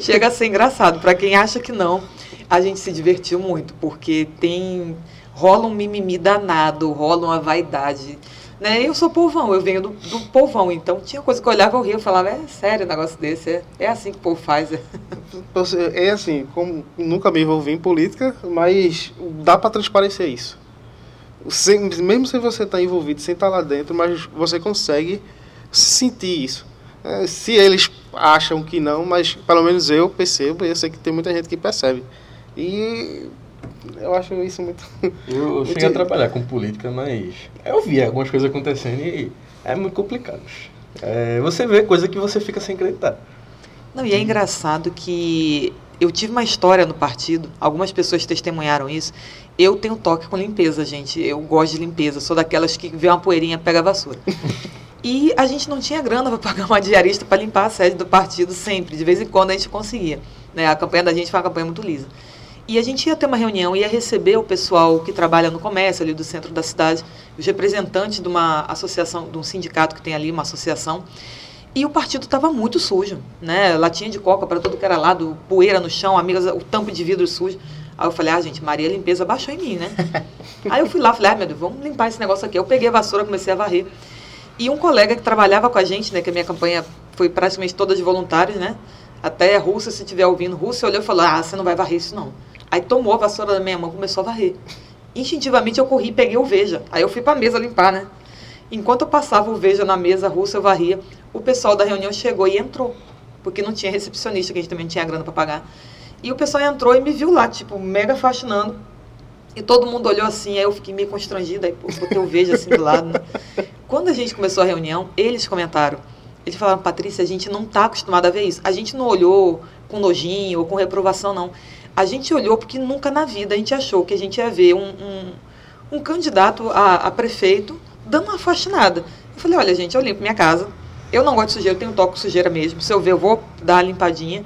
Chega a ser engraçado. Para quem acha que não, a gente se divertiu muito, porque tem rola um mimimi danado, rola uma vaidade. Né? Eu sou povão, eu venho do, do povão, então tinha coisa que eu olhava, eu ria, eu falava, é sério um negócio desse, é, é assim que o povo faz. É. Você- É assim, como nunca me envolvi em política, mas dá para transparecer isso. Sem- mesmo sem você estar envolvido, sem estar lá dentro, mas você consegue sentir isso. É, se eles acham que não, mas pelo menos eu percebo, e eu sei que tem muita gente que percebe. E eu acho isso muito. Eu, eu cheguei a trabalhar com política, mas eu vi algumas coisas acontecendo e é muito complicado. É, você vê coisa que você fica sem acreditar. Não, e é engraçado que Eu tive uma história no partido, algumas pessoas testemunharam isso. Eu tenho toque com limpeza, gente. Eu gosto de limpeza. Sou daquelas que vê uma poeirinha, pega a vassoura. E a gente não tinha grana para pagar uma diarista para limpar a sede do partido sempre. De vez em quando a gente conseguia. Né? A campanha da gente foi uma campanha muito lisa. E a gente ia ter uma reunião, ia receber o pessoal que trabalha no comércio ali do centro da cidade, os representantes de uma associação, de um sindicato que tem ali, uma associação. E o partido estava muito sujo, né? Latinha de coca para todo que era lado, poeira no chão, amigas, o tampo de vidro sujo. Aí eu falei, ah, gente, Maria Limpeza baixou em mim, né? Aí eu fui lá, falei, ah, meu Deus, vamos limpar esse negócio aqui. Eu peguei a vassoura, comecei a varrer. E um colega que trabalhava com a gente, né, que a minha campanha foi praticamente toda de voluntários, né? Até a Rússia, se estiver ouvindo, Rússia olhou e falou, ah, você não vai varrer isso não. Aí tomou a vassoura da minha mão, começou a varrer. Instintivamente eu corri peguei o Veja. Aí eu fui para a mesa limpar, né? Enquanto eu passava o Veja na mesa, a Rússia eu varria, o pessoal da reunião chegou e entrou. Porque não tinha recepcionista, que a gente também não tinha grana para pagar. E o pessoal entrou e me viu lá, tipo, mega fascinando. E todo mundo olhou assim, aí eu fiquei meio constrangida, aí botei o vejo assim do lado. Né? Quando a gente começou a reunião, eles comentaram. Eles falaram, Patrícia, a gente não está acostumado a ver isso. A gente não olhou com nojinho ou com reprovação, não. A gente olhou porque nunca na vida a gente achou que a gente ia ver um, um, um candidato a, a, prefeito dando uma faxinada. Eu falei, olha, gente, eu limpo minha casa. Eu não gosto de sujeira, eu tenho toque sujeira mesmo. Se eu ver, eu vou dar uma limpadinha.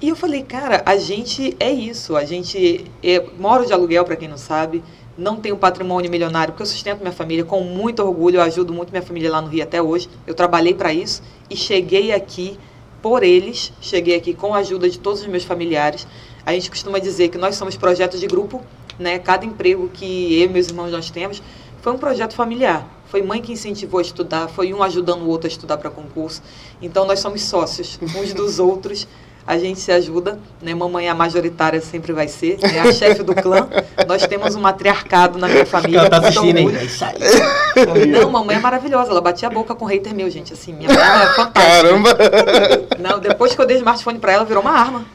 E eu falei, cara, a gente é isso. A gente é, mora de aluguel, para quem não sabe. Não tenho patrimônio milionário, porque eu sustento minha família com muito orgulho. Eu ajudo muito minha família lá no Rio até hoje. Eu trabalhei para isso e cheguei aqui por eles. Cheguei aqui com a ajuda de todos os meus familiares. A gente costuma dizer que nós somos projetos de grupo. Né? Cada emprego que eu e meus irmãos nós temos foi um projeto familiar. Foi mãe que incentivou a estudar, foi um ajudando o outro a estudar para concurso. Então nós somos sócios uns dos outros a gente se ajuda, né? Mamãe a majoritária sempre vai ser, é a chefe do clã. Nós temos um matriarcado na minha família. Ela tá assistindo aí. Não, mamãe é maravilhosa, ela batia a boca com o hater meu, gente, assim, minha mãe é fantástica. Caramba! Não, depois que eu dei smartphone pra ela, virou uma arma.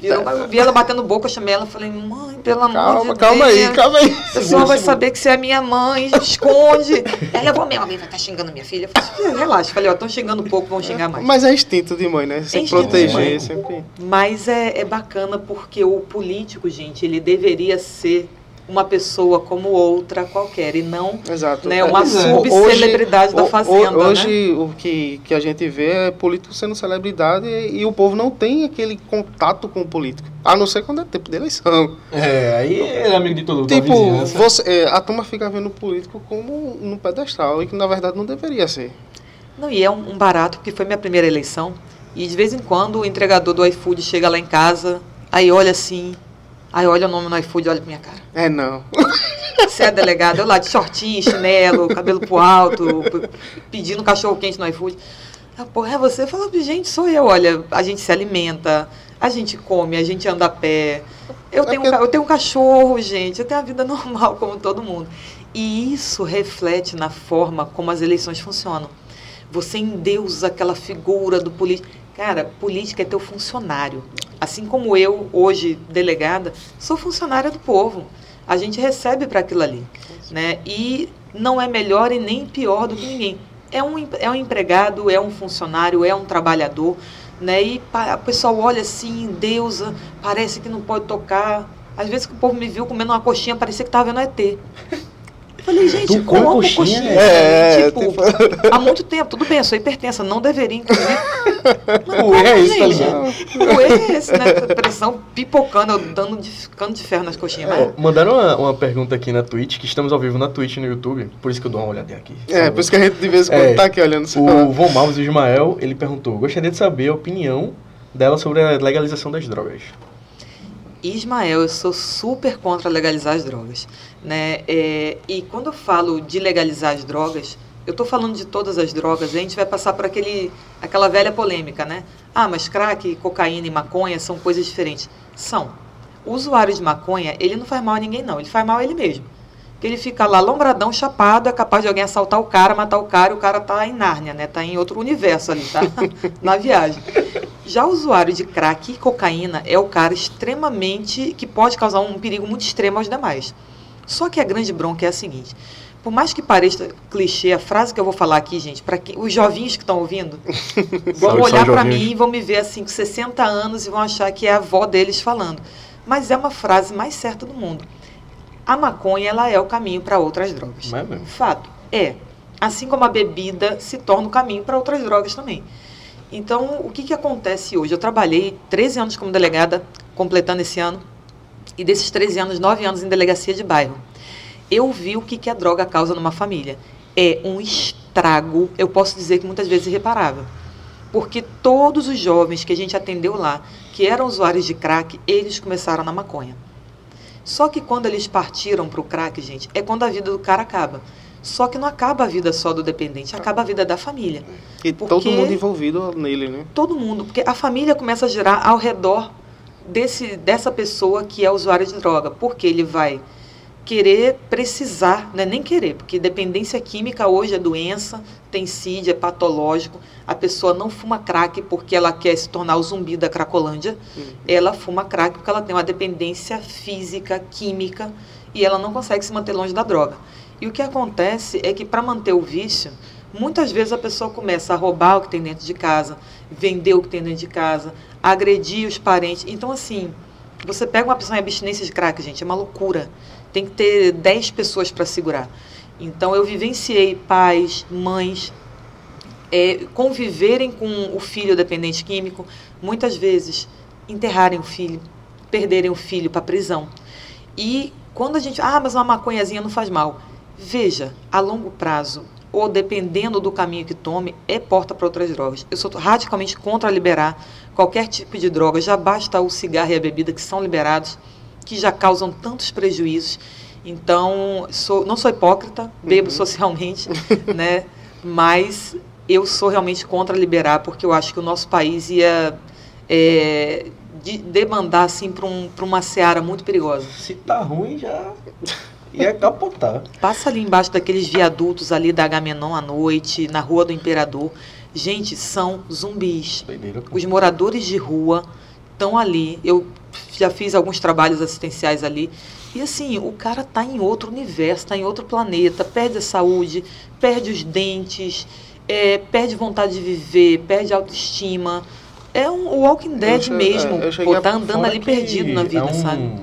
Virou uma, eu vi ela batendo boca, eu chamei ela, falei, mãe, pelo amor calma, de Deus. Calma aí, calma aí. A pessoa vai saber que você é minha mãe, esconde. Ela, vou mesmo, alguém vai estar xingando minha filha. Eu falei, relaxa, falei, ó, estão xingando pouco, vão xingar mais. Mas é instinto de mãe, né? Sempre é proteger, sempre. Mas é, é bacana porque o político, gente, ele deveria ser uma pessoa como outra qualquer e não Exato. Né, uma é. subcelebridade da fazenda. Hoje né? o que, que a gente vê é político sendo celebridade e, e, o povo não tem aquele contato com o político. A não ser quando é tempo de eleição. É, aí é amigo de todo mundo. Tipo, você, é, a turma fica vendo o político como no pedestal e que na verdade não deveria ser. Não, e é um, um barato, porque foi minha primeira eleição. E de vez em quando o entregador do iFood chega lá em casa, aí olha assim, aí olha o nome no iFood e olha pra minha cara. É não. Você é delegado, eu lá de shortinho, chinelo, cabelo pro alto, pedindo cachorro quente no iFood. Ah, porra, é você? Fala, gente, sou eu. Olha, a gente se alimenta, a gente come, a gente anda a pé. Eu, é tenho, um, eu tenho um cachorro, gente, eu tenho a vida normal como todo mundo. E isso reflete na forma como as eleições funcionam. Você endeusa aquela figura do político. Cara, política é teu funcionário. Assim como eu, hoje, delegada, sou funcionária do povo. A gente recebe para aquilo ali. Né? E não é melhor e nem pior do que ninguém. É um, é um empregado, é um funcionário, é um trabalhador. Né? E o pessoal olha assim, deusa, parece que não pode tocar. Às vezes que o povo me viu comendo uma coxinha, parecia que estava vendo ET. Falei, gente, tu como coxinha? coxinha? É, tipo, tipo, há muito tempo, tudo bem, eu sou hipertensa, não deveria, inclusive. o erro é isso, tá ligado? O erro é esse, né? Pressão pipocando, eu dando de, ficando de ferro nas coxinhas. É, mandaram uma, uma, pergunta aqui na Twitch, que estamos ao vivo na Twitch no YouTube, por isso que eu dou uma olhadinha aqui. É, por isso que a gente de vez em quando é, tá aqui olhando. O Von Malves Ismael, ele perguntou, gostaria de saber a opinião dela sobre a legalização das drogas. Ismael, eu sou super contra legalizar as drogas. Né? É, e quando eu falo de legalizar as drogas, eu estou falando de todas as drogas, a gente vai passar por aquele, aquela velha polêmica, né? Ah, mas crack, cocaína e maconha são coisas diferentes. São. O usuário de maconha, ele não faz mal a ninguém, não. Ele faz mal a ele mesmo. Que ele fica lá lombradão, chapado, é capaz de alguém assaltar o cara, matar o cara, e o cara tá em Nárnia, né? Tá em outro universo ali, tá? Na viagem. Já o usuário de crack e cocaína é o cara extremamente que pode causar um perigo muito extremo aos demais. Só que a grande bronca é a seguinte: por mais que pareça clichê, a frase que eu vou falar aqui, gente, para os jovinhos que estão ouvindo, vão Salve, olhar para mim e vão me ver assim com 60 anos e vão achar que é a avó deles falando. Mas é uma frase mais certa do mundo. A maconha ela é o caminho para outras drogas. É mesmo? Fato. É. Assim como a bebida se torna o caminho para outras drogas também. Então, o que, que acontece hoje? Eu trabalhei 13 anos como delegada, completando esse ano, e desses 13 anos, 9 anos em delegacia de bairro. Eu vi o que, que a droga causa numa família. É um estrago, eu posso dizer que muitas vezes irreparável. Porque todos os jovens que a gente atendeu lá, que eram usuários de crack, eles começaram na maconha. Só que quando eles partiram para o crack, gente, é quando a vida do cara acaba. Só que não acaba a vida só do dependente, acaba a vida da família. E Porque- todo mundo envolvido nele, né? Todo mundo, porque a família começa a girar ao redor desse, dessa pessoa que é usuária de droga. Porque ele vai querer precisar, não é nem querer, porque dependência química hoje é doença, tem CID, é patológico. A pessoa não fuma crack porque ela quer se tornar o zumbi da cracolândia. Ela fuma crack porque ela tem uma dependência física, química, e ela não consegue se manter longe da droga. E o que acontece é que para manter o vício, muitas vezes a pessoa começa a roubar o que tem dentro de casa, vender o que tem dentro de casa, agredir os parentes. Então, assim, você pega uma pessoa em abstinência de crack, gente, é uma loucura. Tem que ter 10 pessoas para segurar. Então, eu vivenciei pais, mães, é, conviverem com o filho dependente químico, muitas vezes enterrarem o filho, perderem o filho para prisão. E quando a gente, ah, mas uma maconhazinha não faz mal. Veja, a longo prazo, ou dependendo do caminho que tome, é porta para outras drogas. Eu sou radicalmente contra liberar qualquer tipo de droga, já basta o cigarro e a bebida que são liberados, que já causam tantos prejuízos. Então, sou, não sou hipócrita, bebo socialmente, né? Mas eu sou realmente contra liberar, porque eu acho que o nosso país ia é, de- demandar assim, para um, pra uma seara muito perigosa. Se tá ruim, já ia capotar. Passa ali embaixo daqueles viadutos ali da Agamenon à noite, na Rua do Imperador. Gente, são zumbis. Os moradores de rua estão ali. Eu já fiz alguns trabalhos assistenciais ali. E assim, o cara tá em outro universo, tá em outro planeta, perde a saúde, perde os dentes, é, perde vontade de viver, perde a autoestima. É um Walking Dead mesmo. é, eu cheguei Pô, tá a- andando ali perdido na vida, é um- sabe?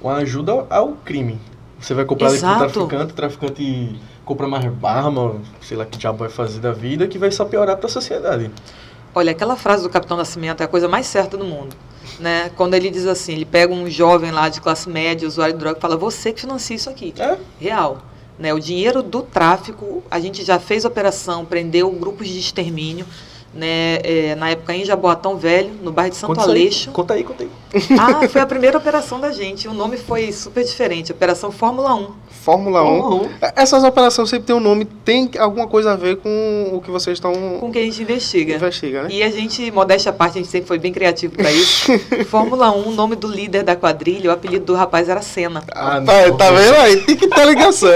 Uma ajuda ao crime. Você vai comprar ali pro traficante, o traficante compra mais arma, sei lá que diabo vai fazer da vida, que vai só piorar pra sociedade. Olha, aquela frase do Capitão Nascimento é a coisa mais certa do mundo. Né? Quando ele diz assim, ele pega um jovem lá de classe média, usuário de droga, e fala, você que financia isso aqui. É? Real. Né? O dinheiro do tráfico, a gente já fez operação, prendeu grupos de extermínio, né? É, na época em Jaboatão Velho, no bairro de Santo Conta isso aí, Aleixo. Conta aí, conta aí. Ah, foi a primeira operação da gente. O nome foi super diferente, Operação Fórmula 1. Fórmula 1. Uhum. Essas operações sempre tem um nome, tem alguma coisa a ver com o que vocês estão Com que a gente investiga. investigando, né? E a gente, modéstia à parte, a gente sempre foi bem criativo para isso. Fórmula 1, o nome do líder da quadrilha, o apelido do rapaz era Senna. Ah, tá, não. tá vendo aí? Tem que ter ligação.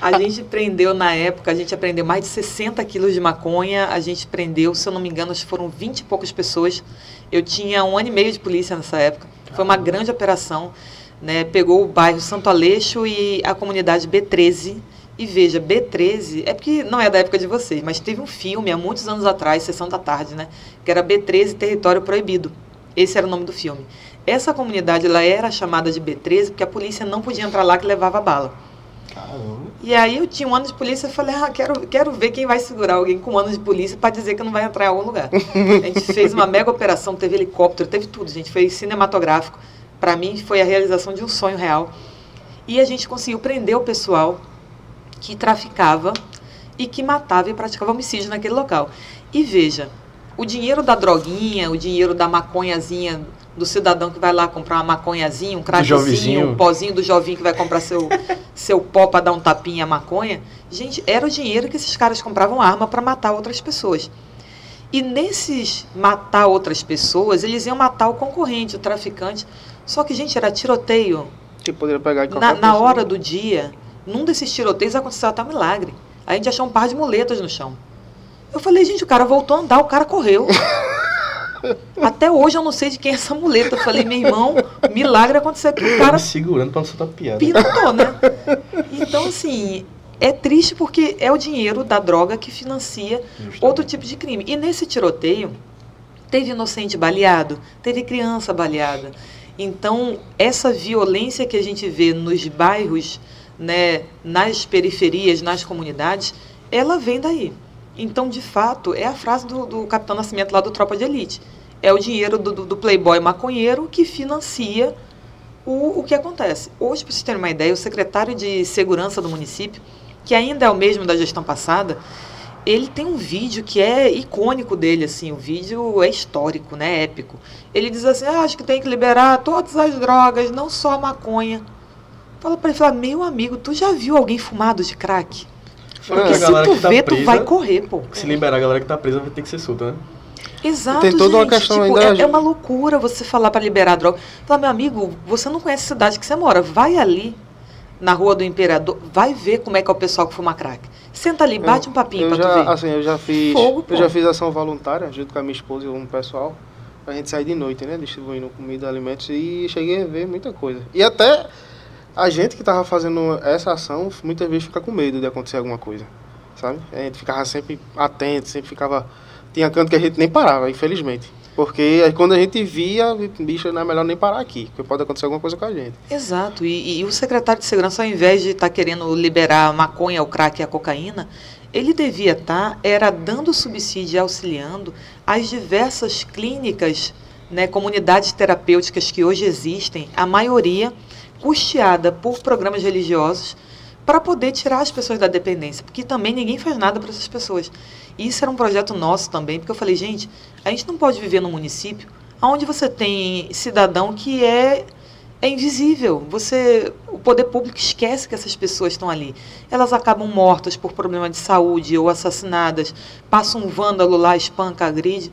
A gente prendeu na época, a gente aprendeu mais de 60 quilos de maconha. A gente prendeu, se eu não me engano, acho que foram 20 e poucas pessoas. Eu tinha um ano meio de polícia nessa época. Foi uma grande operação. Né? Pegou o bairro Santo Aleixo e a comunidade B13. E veja, B13 é porque não é da época de vocês, mas teve um filme há muitos anos atrás, Sessão da Tarde, né? Que era B13 Território Proibido. Esse era o nome do filme. Essa comunidade ela era chamada de B13 porque a polícia não podia entrar lá que levava bala. Caramba. E aí eu tinha um ano de polícia e falei, ah, quero, quero ver quem vai segurar alguém com um ano de polícia para dizer que não vai entrar em algum lugar. a gente fez uma mega operação, teve helicóptero, teve tudo, gente. Foi cinematográfico. Para mim foi a realização de um sonho real. E a gente conseguiu prender o pessoal que traficava e que matava e praticava homicídio naquele local. E veja, o dinheiro da droguinha, o dinheiro da maconhazinha do cidadão que vai lá comprar uma maconhazinha, um jovenzinho. um pozinho do jovinho que vai comprar seu, seu pó para dar um tapinha à maconha, gente, era o dinheiro que esses caras compravam arma para matar outras pessoas. E nesses matar outras pessoas, eles iam matar o concorrente, o traficante. Só que, gente, era tiroteio. Que poderia pegar de Na, na hora do dia, num desses tiroteios aconteceu até um milagre. A gente achou um par de muletas no chão. Eu falei, gente, o cara voltou a andar, o cara correu. Até hoje eu não sei de quem é essa muleta. Eu falei, meu irmão, milagre aconteceu que o Cara, cara me segurando pra não soltar piada. pilotou, né? Então, assim, é triste porque é o dinheiro da droga que financia Justamente. outro tipo de crime. E nesse tiroteio, teve inocente baleado, teve criança baleada. Então, essa violência que a gente vê nos bairros, né, nas periferias, nas comunidades, ela vem daí. Então, de fato, é a frase do, do Capitão Nascimento lá do Tropa de Elite. É o dinheiro do, do- do playboy maconheiro que financia o, o que acontece. Hoje, para vocês terem uma ideia, o secretário de Segurança do município, que ainda é o mesmo da gestão passada, ele tem um vídeo que é icônico dele, assim, o vídeo é histórico, né, é épico. Ele diz assim, ah, acho que tem que liberar todas as drogas, não só a maconha. Fala pra ele, fala, meu amigo, tu já viu alguém fumado de crack? Fora Ah, que Porque a se galera tu que tá vê, tu presa, vai correr, pô. Se liberar a galera que tá presa, vai ter que ser solta, né? Exato, Tem toda uma gente. questão tipo, ainda- é, é uma loucura você falar para liberar droga. Falar, meu amigo, você não conhece a cidade que você mora. Vai ali na Rua do Imperador, vai ver como é que é o pessoal que fuma crack. Senta ali, bate um papinho eu pra tu já, ver. assim, eu já fiz, Fogo, eu já fiz ação voluntária junto com a minha esposa e um pessoal. A gente sair de noite, né, distribuindo comida, alimentos e cheguei a ver muita coisa. E até a gente que tava fazendo essa ação, muitas vezes fica com medo de acontecer alguma coisa, sabe? A gente ficava sempre atento, sempre ficava tinha canto que a gente nem parava, infelizmente. Porque quando a gente via, bicho, não é melhor nem parar aqui, porque pode acontecer alguma coisa com a gente. Exato. E, e o secretário de segurança, ao invés de estar querendo liberar a maconha, o crack e a cocaína, ele devia estar era dando subsídio e auxiliando as diversas clínicas, né, comunidades terapêuticas que hoje existem, a maioria custeada por programas religiosos, para poder tirar as pessoas da dependência, porque também ninguém faz nada para essas pessoas. E isso era um projeto nosso também, porque eu falei, gente, a gente não pode viver num município onde você tem cidadão que é é invisível. Você, o poder público esquece que essas pessoas estão ali. Elas acabam mortas por problema de saúde ou assassinadas. Passa um vândalo lá, espanca, agride.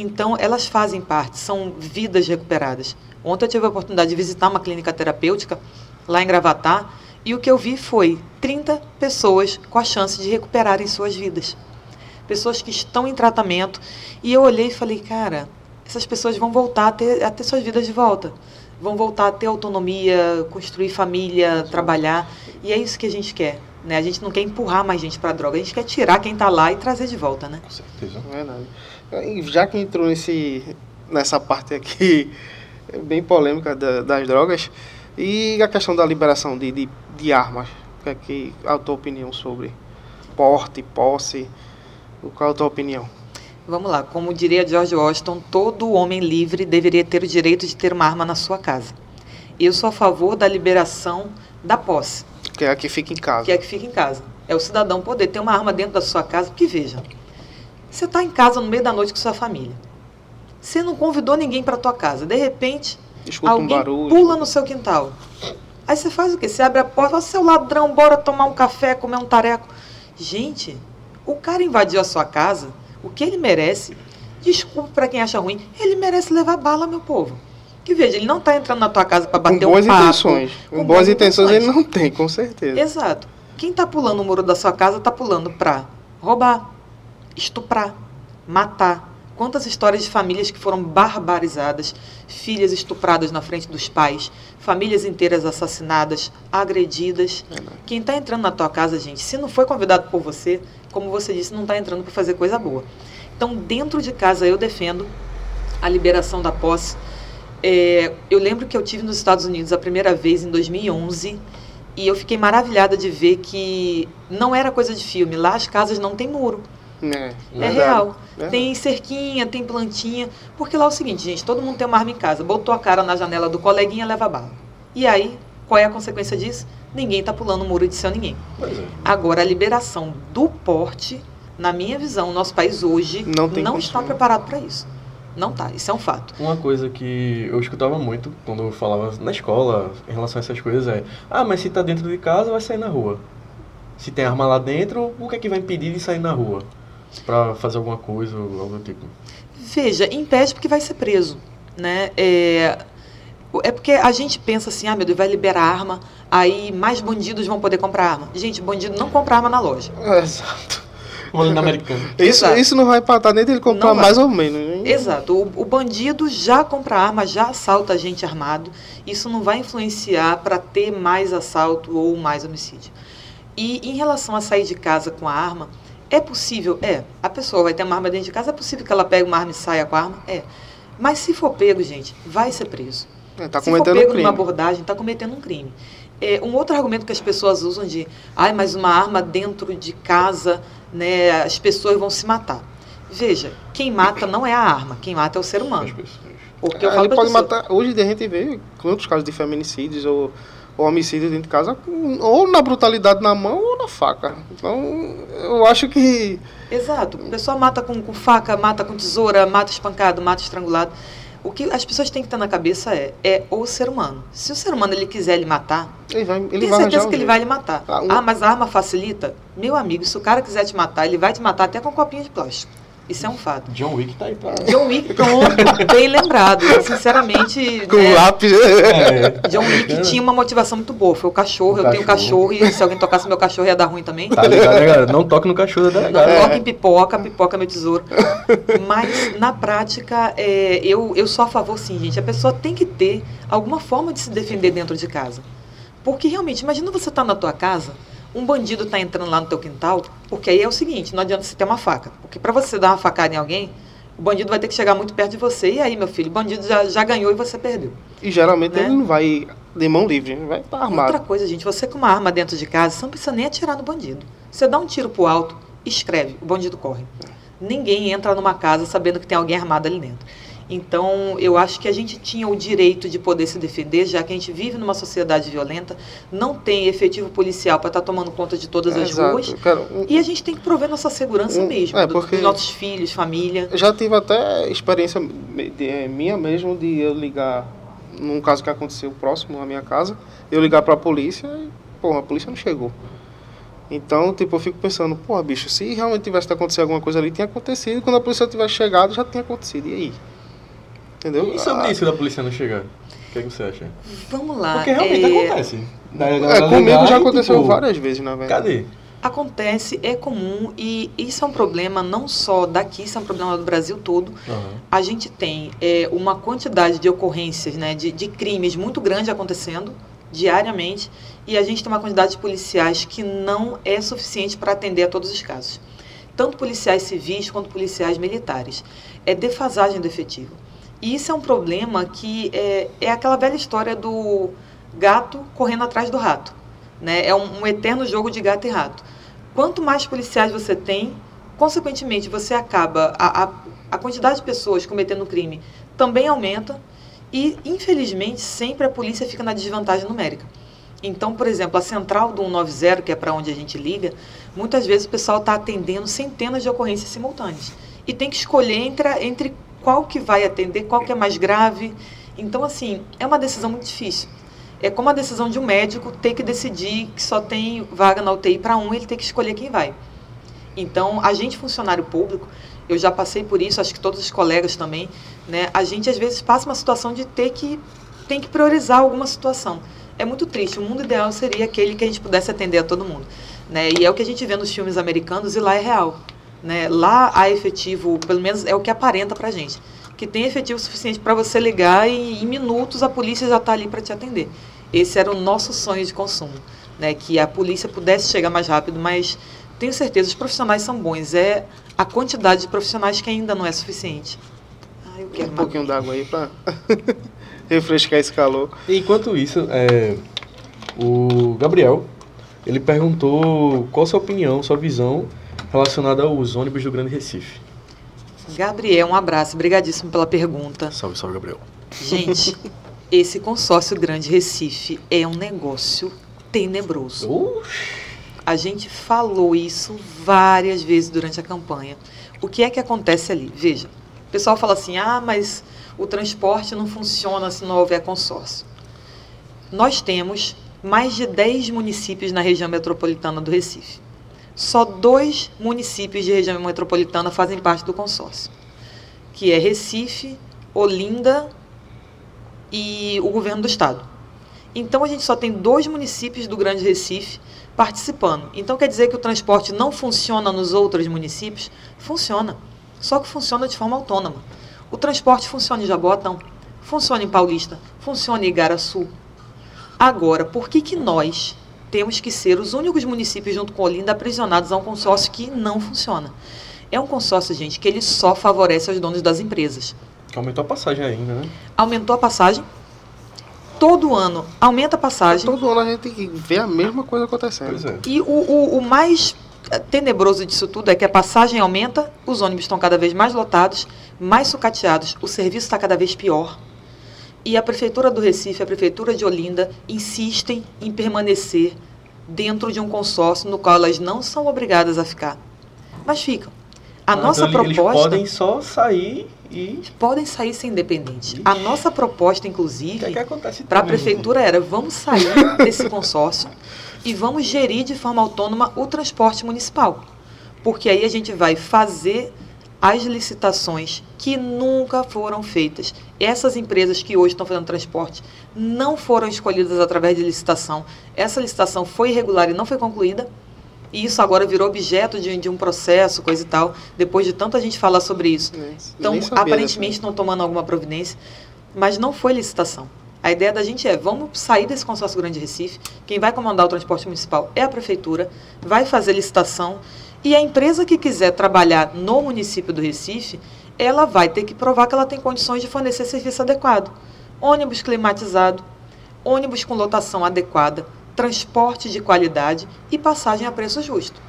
Então, elas fazem parte, são vidas recuperadas. Ontem eu tive a oportunidade de visitar uma clínica terapêutica lá em Gravatar e o que eu vi foi 30 pessoas com a chance de recuperarem suas vidas. Pessoas que estão em tratamento. E eu olhei e falei, cara, essas pessoas vão voltar a ter, a ter suas vidas de volta vão voltar a ter autonomia, construir família, trabalhar. E é isso que a gente quer. Né? A gente não quer empurrar mais gente para droga, a gente quer tirar quem está lá e trazer de volta. Né? Com certeza. É verdade. Já que entrou nesse, nessa parte aqui bem polêmica da- das drogas, e a questão da liberação de, de, de armas, que é que a tua opinião sobre porte, posse, qual a tua opinião? Vamos lá, como diria George Washington, todo homem livre deveria ter o direito de ter uma arma na sua casa. Eu sou a favor da liberação da posse, Que é a que fica em casa. que é que fica em casa. É o cidadão poder ter uma arma dentro da sua casa, porque veja, você está em casa no meio da noite com sua família. Você não convidou ninguém para tua casa. De repente, Escuta um Alguém barulho. pula no seu quintal. Aí você faz o quê? Você abre a porta, fala, seu ladrão, bora tomar um café, comer um tareco. Gente, o cara invadiu a sua casa, o que ele merece, desculpa pra quem acha ruim, ele merece levar bala, meu povo. Que veja, ele não tá entrando na tua casa Com bater boas um papo. intenções. Com, boas intenções ele não tem, com certeza. Exato. Quem tá pulando o muro da sua casa tá pulando pra roubar, estuprar, matar. Quantas histórias de famílias que foram barbarizadas, filhas estupradas na frente dos pais, famílias inteiras assassinadas, agredidas. Quem está entrando na tua casa, gente, se não foi convidado por você, como você disse, não está entrando para fazer coisa boa. Então, dentro de casa, eu defendo a liberação da posse. É, eu lembro que eu tive nos Estados Unidos a primeira vez em 2011 e eu fiquei maravilhada de ver que não era coisa de filme. Lá as casas não têm muro. É, É real. Verdade. Tem cerquinha, tem plantinha. Porque lá é o seguinte, gente, todo mundo tem uma arma em casa. Botou a cara na janela do coleguinha, leva bala. E aí, qual é a consequência disso? Ninguém tá pulando o muro de seu ninguém. Pois é. Agora, a liberação do porte, na minha visão, o nosso país hoje Não tem não está preparado para isso. Não tá, isso é um fato. Uma coisa que eu escutava muito quando eu falava na escola em relação a essas coisas é: ah, mas se tá dentro de casa, vai sair na rua. Se tem arma lá dentro, o que é que vai impedir de sair na rua? Pra fazer alguma coisa ou algo do tipo. Veja, impede porque vai ser preso, né? É, é porque a gente pensa assim, ah, meu Deus, vai liberar arma, aí mais bandidos vão poder comprar arma. Gente, bandido não compra arma na loja. É, exato. Vou ali na americana. Isso, Exato. isso não vai empatar nem dele comprar mais ou menos. hein? Exato. O, o bandido já compra arma, já assalta a gente armado. Isso não vai influenciar para ter mais assalto ou mais homicídio. E em relação a sair de casa com a arma, é possível? É. A pessoa vai ter uma arma dentro de casa, é possível que ela pegue uma arma e saia com a arma? É. Mas se for pego, gente, vai ser preso. É, tá se for pego crime. numa abordagem, está cometendo um crime. É, um outro argumento que as pessoas usam de, ai, mas uma arma dentro de casa, né, as pessoas vão se matar. Veja, quem mata não é a arma, quem mata é o ser As humano. Porque eu É, falo ele pras pode pessoas, matar. Hoje a gente vê quantos casos de feminicídios ou, ou homicídios dentro de casa, ou na brutalidade na mão ou na faca. Então, eu acho que. Exato. A pessoa mata com, com faca, mata com tesoura, mata espancado, mata estrangulado. O que as pessoas têm que ter na cabeça é, é o ser humano. Se o ser humano ele quiser lhe matar, Ele vai, ele tem certeza que ele vai lhe matar. Ah, um- Ah, mas a arma facilita? Meu amigo, se o cara quiser te matar, ele vai te matar até com um copinho de plástico. Isso é um fato. John Wick tá aí pra. John Wick, pronto, bem lembrado. Sinceramente, Com né, lápis. É. John Wick tinha uma motivação muito boa. Foi o cachorro. O eu tenho cachorro. cachorro e se alguém tocasse meu cachorro ia dar ruim também. Tá ligado, né, galera? Não toque no cachorro da Não delegada. toque em pipoca, pipoca é meu tesouro. Mas, na prática, é, eu, eu sou a favor, sim, gente. A pessoa tem que ter alguma forma de se defender dentro de casa. Porque, realmente, imagina você estar na tua casa, um bandido está entrando lá no teu quintal, porque aí é o seguinte, não adianta você ter uma faca. Porque para você dar uma facada em alguém, o bandido vai ter que chegar muito perto de você. E aí, meu filho, o bandido já, já ganhou e você perdeu. E geralmente Né? ele não vai de mão livre, ele vai estar armado. Outra coisa, gente, você com uma arma dentro de casa, você não precisa nem atirar no bandido. Você dá um tiro pro alto, escreve, o bandido corre. Ninguém entra numa casa sabendo que tem alguém armado ali dentro. Então, eu acho que a gente tinha o direito de poder se defender, já que a gente vive numa sociedade violenta, não tem efetivo policial para estar tomando conta de todas as Exato. ruas. Cara, um- E a gente tem que prover nossa segurança Um- mesmo, é, do- porque- dos nossos filhos, família. Já tive até experiência eh, minha mesmo de eu ligar, num caso que aconteceu próximo à minha casa, eu ligar pra polícia e, porra, a polícia não chegou. Então, tipo, eu fico pensando, porra, bicho, se realmente tivesse acontecido alguma coisa ali, tinha acontecido, quando a polícia tivesse chegado, já tinha acontecido. E aí? Entendeu? E sobre Ah, isso da polícia não chegar? O que, é que você acha? Vamos lá. Porque realmente é, acontece. Da É, galera comigo ligar já e, aconteceu tipo, várias vezes, na verdade. Cadê? Acontece, é comum e isso é um problema não só daqui, isso é um problema do Brasil todo. Aham. A gente tem é, uma quantidade de ocorrências, né, de, de crimes muito grande acontecendo diariamente e a gente tem uma quantidade de policiais que não é suficiente para atender a todos os casos. Tanto policiais civis quanto policiais militares. É defasagem do efetivo. E isso é um problema que é, é aquela velha história do gato correndo atrás do rato. Né? É um, um eterno jogo de gato e rato. Quanto mais policiais você tem, consequentemente você acaba a, a, a quantidade de pessoas cometendo crime também aumenta e infelizmente sempre a polícia fica na desvantagem numérica. Então, por exemplo, a central do 190, que é para onde a gente liga, muitas vezes o pessoal está atendendo centenas de ocorrências simultâneas e tem que escolher entre, entre qual que vai atender, qual que é mais grave. Então, assim, é uma decisão muito difícil. É como a decisão de um médico ter que decidir que só tem vaga na UTI para um, ele tem que escolher quem vai. Então, a gente, funcionário público, eu já passei por isso, acho que todos os colegas também, né? A gente, às vezes, passa uma situação de ter que, tem que priorizar alguma situação. É muito triste. O mundo ideal seria aquele que a gente pudesse atender a todo mundo. Né? E é o que a gente vê nos filmes americanos e lá é real. Né? Lá há efetivo, pelo menos é o que aparenta pra gente, que tem efetivo suficiente para você ligar e em minutos a polícia já está ali para te atender. Esse era o nosso sonho de consumo, né? que a polícia pudesse chegar mais rápido, mas tenho certeza, os profissionais são bons. É a quantidade de profissionais que ainda não é suficiente. Ah, eu quero Um pouquinho d'água aí pra refrescar esse calor. Enquanto isso, é, o Gabriel, ele perguntou qual a sua opinião, sua visão relacionada aos ônibus do Grande Recife. Gabriel, um abraço, obrigadíssimo pela pergunta. Salve, salve, Gabriel. Gente, esse consórcio Grande Recife é um negócio tenebroso. Oxi. A gente falou isso várias vezes durante a campanha. O que é que acontece ali? Veja, o pessoal fala assim: ah, mas o transporte não funciona se não houver consórcio. Nós temos mais de 10 municípios na região metropolitana do Recife. Só dois municípios de região metropolitana fazem parte do consórcio, que é Recife, Olinda e o governo do estado. Então a gente só tem dois municípios do Grande Recife participando. Então quer dizer que o transporte não funciona nos outros municípios? Funciona. Só que funciona de forma autônoma. O transporte funciona em Jaboatão, funciona em Paulista, funciona em Igaraçu. Agora, por que, que nós temos que ser os únicos municípios, junto com Olinda, aprisionados a um consórcio que não funciona? É um consórcio, gente, que ele só favorece os donos das empresas. Aumentou a passagem ainda, né? Aumentou a passagem. Todo ano aumenta a passagem. Todo ano a gente vê a mesma coisa acontecendo. Pois é. E o, o, o mais eh, tenebroso disso tudo é que a passagem aumenta, os ônibus estão cada vez mais lotados, mais sucateados, o serviço está cada vez pior. E a Prefeitura do Recife, a Prefeitura de Olinda, insistem em permanecer dentro de um consórcio no qual elas não são obrigadas a ficar. Mas ficam. A Ah, nossa então proposta. Eles podem só sair e. podem sair ser independentes. A nossa proposta, inclusive, é para a também, prefeitura era vamos sair desse consórcio e vamos gerir de forma autônoma o transporte municipal. Porque aí a gente vai fazer as licitações que nunca foram feitas. Essas empresas que hoje estão fazendo transporte não foram escolhidas através de licitação. Essa licitação foi irregular e não foi concluída. E isso agora virou objeto de, de um processo, coisa e tal, depois de tanta gente falar sobre isso. Então, aparentemente estão tomando alguma providência, mas não foi licitação. A ideia da gente é, vamos sair desse consórcio Grande Recife, quem vai comandar o transporte municipal é a prefeitura, vai fazer licitação, e a empresa que quiser trabalhar no município do Recife, ela vai ter que provar que ela tem condições de fornecer serviço adequado. Ônibus climatizado, ônibus com lotação adequada, transporte de qualidade e passagem a preço justo.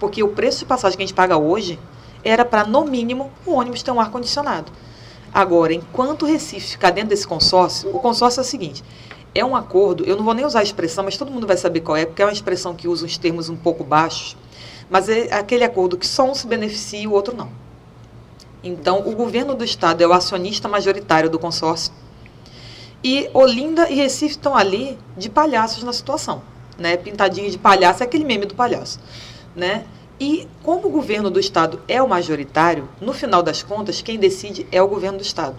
Porque o preço de passagem que a gente paga hoje era para, no mínimo, o ônibus ter um ar-condicionado. Agora, enquanto o Recife ficar dentro desse consórcio, o consórcio é o seguinte: é um acordo, eu não vou nem usar a expressão, mas todo mundo vai saber qual é, porque é uma expressão que usa uns termos um pouco baixos, mas é aquele acordo que só um se beneficia e o outro não. Então, o governo do estado é o acionista majoritário do consórcio e Olinda e Recife estão ali de palhaços na situação, né? Pintadinho de palhaço, é aquele meme do palhaço, né? E como o governo do estado é o majoritário, no final das contas, quem decide é o governo do estado.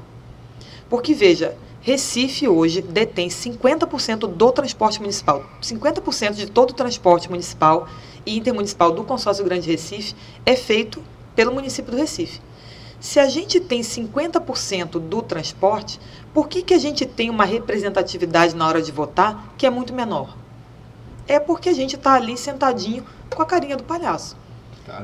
Porque veja, Recife hoje detém 50% do transporte municipal. 50% de todo o transporte municipal e intermunicipal do consórcio Grande Recife é feito pelo município do Recife. Se a gente tem 50% do transporte, por que, que a gente tem uma representatividade na hora de votar que é muito menor? É porque a gente está ali sentadinho com a carinha do palhaço.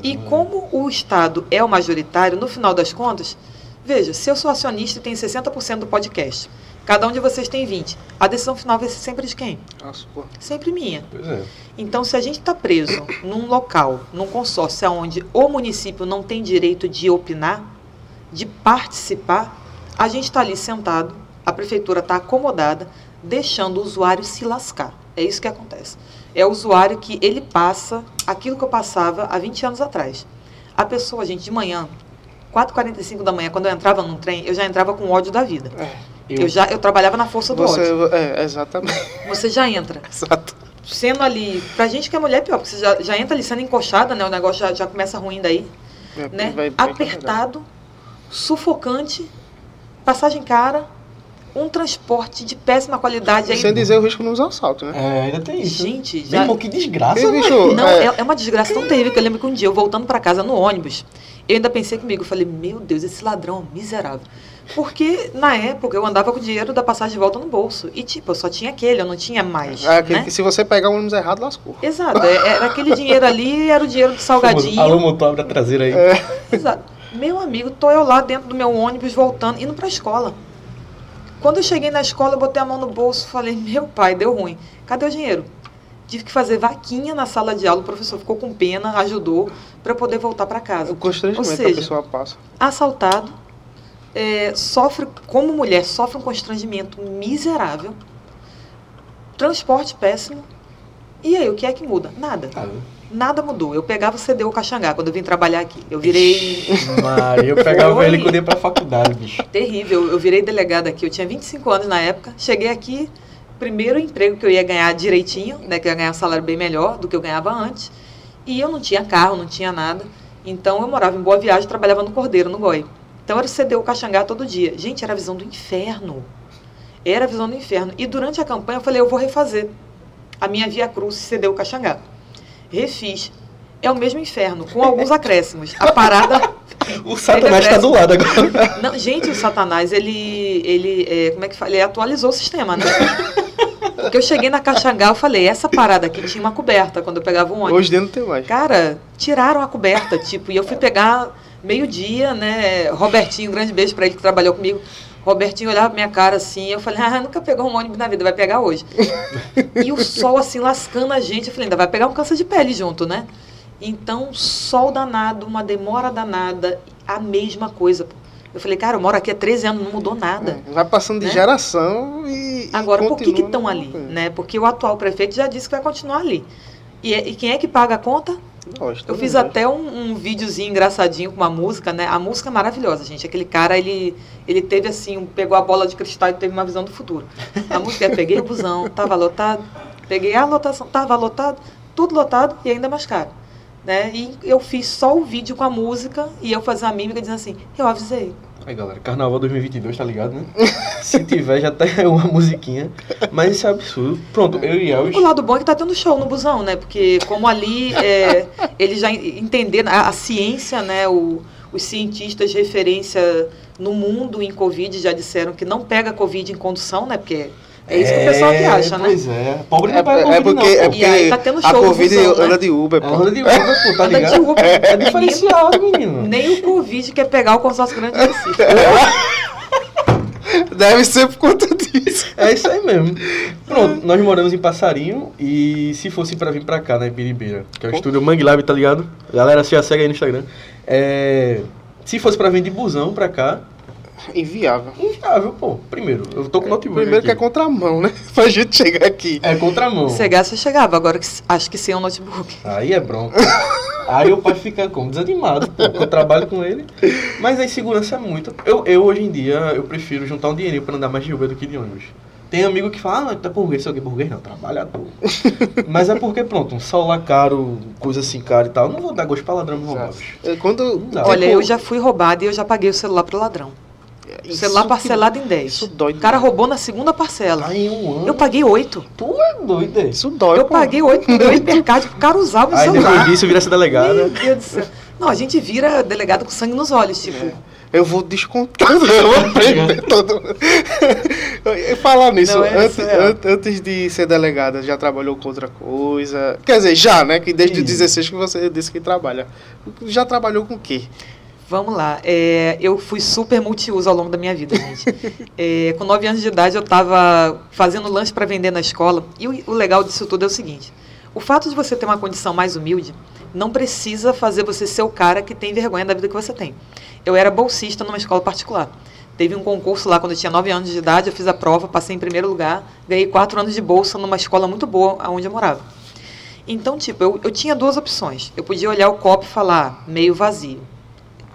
E como o Estado é o majoritário, no final das contas, veja, se eu sou acionista e tenho 60% do podcast, cada um de vocês tem 20%, a decisão final vai ser sempre de quem? Nossa. Sempre minha. Pois é. Então, se a gente está preso num local, num consórcio onde o município não tem direito de opinar, de participar, a gente está ali sentado, a prefeitura está acomodada, deixando o usuário se lascar. É isso que acontece. É o usuário que ele passa aquilo que eu passava há 20 anos atrás. A pessoa, gente, de manhã, 4h45 da manhã, quando eu entrava num trem, eu já entrava com ódio da vida. É, Eu, já eu trabalhava na força do você, ódio. é, exatamente. Você já entra Exato. sendo ali, pra gente que é mulher é pior, porque você já, já entra ali sendo encoxada, né? O negócio já, já começa ruim daí, É, né? vai bem Apertado, sufocante, passagem cara, um transporte de péssima qualidade aí. Sem dizer o risco nos assaltos, né? É, ainda tem isso. Gente, já. irmão, que desgraça, Ei, mano. bicho, Não, é, é, é uma desgraça tão terrível que eu lembro que um dia eu voltando pra casa no ônibus, eu ainda pensei comigo, eu falei, meu Deus, esse ladrão é miserável. Porque na época eu andava com o dinheiro da passagem de volta no bolso. E tipo, eu só tinha aquele, eu não tinha mais. é aquele né? que se você pegar o ônibus errado, lascou. Exato, é- era aquele dinheiro ali, era o dinheiro do salgadinho. Alô, motor, abre a traseira aí. É. Exato. Meu amigo, tô eu lá dentro do meu ônibus voltando, indo pra escola. Quando eu cheguei na escola, eu botei a mão no bolso, falei, meu pai, deu ruim. Cadê o dinheiro? Tive que fazer vaquinha na sala de aula, o professor ficou com pena, ajudou para eu poder voltar para casa. O constrangimento Ou que a seja, pessoa passa. Assaltado, é, sofre, como mulher, sofre um constrangimento miserável, transporte péssimo. E aí, o que é que muda? Nada. Ah, Nada mudou. Eu pegava o CDU Caxangá quando eu vim trabalhar aqui. Eu virei Maria, eu pegava Foi. ele quando ia pra faculdade, bicho. Terrível. Eu virei delegada aqui. Eu tinha 25 anos na época. Cheguei aqui, primeiro emprego que eu ia ganhar direitinho, né? Que eu ia ganhar um salário bem melhor do que eu ganhava antes. E eu não tinha carro, não tinha nada. Então eu morava em Boa Viagem, trabalhava no Cordeiro, no Goi. Então era o CDU Caxangá todo dia. Gente, era a visão do inferno. Era a visão do inferno. E durante a campanha eu falei, eu vou refazer a minha Via Cruz CDU Caxangá. Refiz. É o mesmo inferno, com alguns acréscimos. A parada, O Satanás está do lado agora. Não, gente, o Satanás, ele, ele é, como é que fala? Ele atualizou o sistema, né? Porque eu cheguei na Caxangá, eu falei, essa parada aqui tinha uma coberta quando eu pegava um ônibus. Hoje dentro não tem mais. Cara, tiraram a coberta, tipo, e eu fui pegar meio-dia, né? Robertinho, um grande beijo para ele que trabalhou comigo. Robertinho olhava pra minha cara assim, eu falei, ah, nunca pegou um ônibus na vida, vai pegar hoje. e o sol assim lascando a gente, eu falei, ainda vai pegar um câncer de pele junto, né? Então, sol danado, uma demora danada, a mesma coisa. Eu falei, cara, eu moro aqui há 13 anos, não mudou nada. É, vai passando de né? geração e. Agora, e por que estão ali? Né? Porque o atual prefeito já disse que vai continuar ali. E, é- e quem é que paga a conta? Eu todos fiz até um, um videozinho engraçadinho com uma música, né? A música é maravilhosa, gente. Aquele cara, ele, ele teve assim, um- pegou a bola de cristal e teve uma visão do futuro. A música é Peguei o busão, tava lotado, peguei a lotação, tava lotado, tudo lotado e ainda mais caro. Né? E eu fiz só o vídeo com a música e eu fazia a mímica dizendo assim, eu avisei. Aí, galera, Carnaval 2022, tá ligado, né? Se tiver, já tem uma musiquinha. Mas isso é absurdo. Pronto, eu e Elvis... O lado bom é que tá tendo show no busão, né? Porque como ali é, eles já en- entenderam a, a ciência, né? O, os cientistas de referência no mundo em Covid já disseram que não pega Covid em condução, né? Porque é isso que o pessoal que acha, né? Pois é. Pobre não É, pega é porque, não, é porque E aí tá tendo a show no Covid busão, né? anda de Uber, É pô. roda de Uber, pô, tá Anda de ligado? Uber. É diferenciado, menino. Nem o Covid quer pegar o consórcio grande de Recife. Deve ser por conta disso. É isso aí mesmo. Pronto, nós moramos em Passarinho e se fosse pra vir pra cá, na Ibiribeira, que é o estúdio Mangue Lab, tá ligado? Galera, se já segue aí no Instagram. É, se fosse pra vir de busão pra cá, Inviável. inviável, pô. Primeiro, eu tô com notebook Primeiro aqui. que é contramão, né? Pra gente chegar aqui. É contramão. Chegar, você chegava. Agora acho que sem um notebook. Aí é bronca. Aí o pai fica como? Desanimado, pô, porque eu trabalho com ele. Mas a insegurança é muito. Eu, eu hoje em dia, eu prefiro juntar um dinheirinho pra andar mais de Uber do que de ônibus. Tem amigo que fala, ah, não, tu é burguês, sei o que, burguês não, trabalhador. Mas é porque, pronto, um celular caro, coisa assim cara e tal, eu não vou dar gosto pra ladrão me roubar. Exato. bicho. É, Quando. Olha, tipo, eu já fui roubada e eu já paguei o celular pro ladrão. Celular que- parcelado em 10. Isso dói. O cara roubou na segunda parcela. Aí em um ano. Eu paguei 8. Tu é doido, é? Isso dói, Eu pô. paguei 8 no meu hipercard pro cara usar o meu Aí depois celular. disso vira essa Meu delegada. Deus do céu. Não, a gente vira delegado com sangue nos olhos, tipo. Eu vou descontar, eu vou prender todo mundo. Falar nisso, é antes, an- antes de ser delegada, já trabalhou com outra coisa? Quer dizer, já, né? Que desde Sim. os 16 que você disse que trabalha. Já trabalhou com o quê? Vamos lá. É, eu fui super multiuso ao longo da minha vida, gente. É, com 9 anos de idade, eu estava fazendo lanche para vender na escola. E o, o legal disso tudo é o seguinte: o fato de você ter uma condição mais humilde não precisa fazer você ser o cara que tem vergonha da vida que você tem. Eu era bolsista numa escola particular. Teve um concurso lá quando eu tinha 9 anos de idade, eu fiz a prova, passei em primeiro lugar, ganhei 4 anos de bolsa numa escola muito boa onde eu morava. Então, tipo, eu, eu tinha duas opções. Eu podia olhar o copo e falar meio vazio.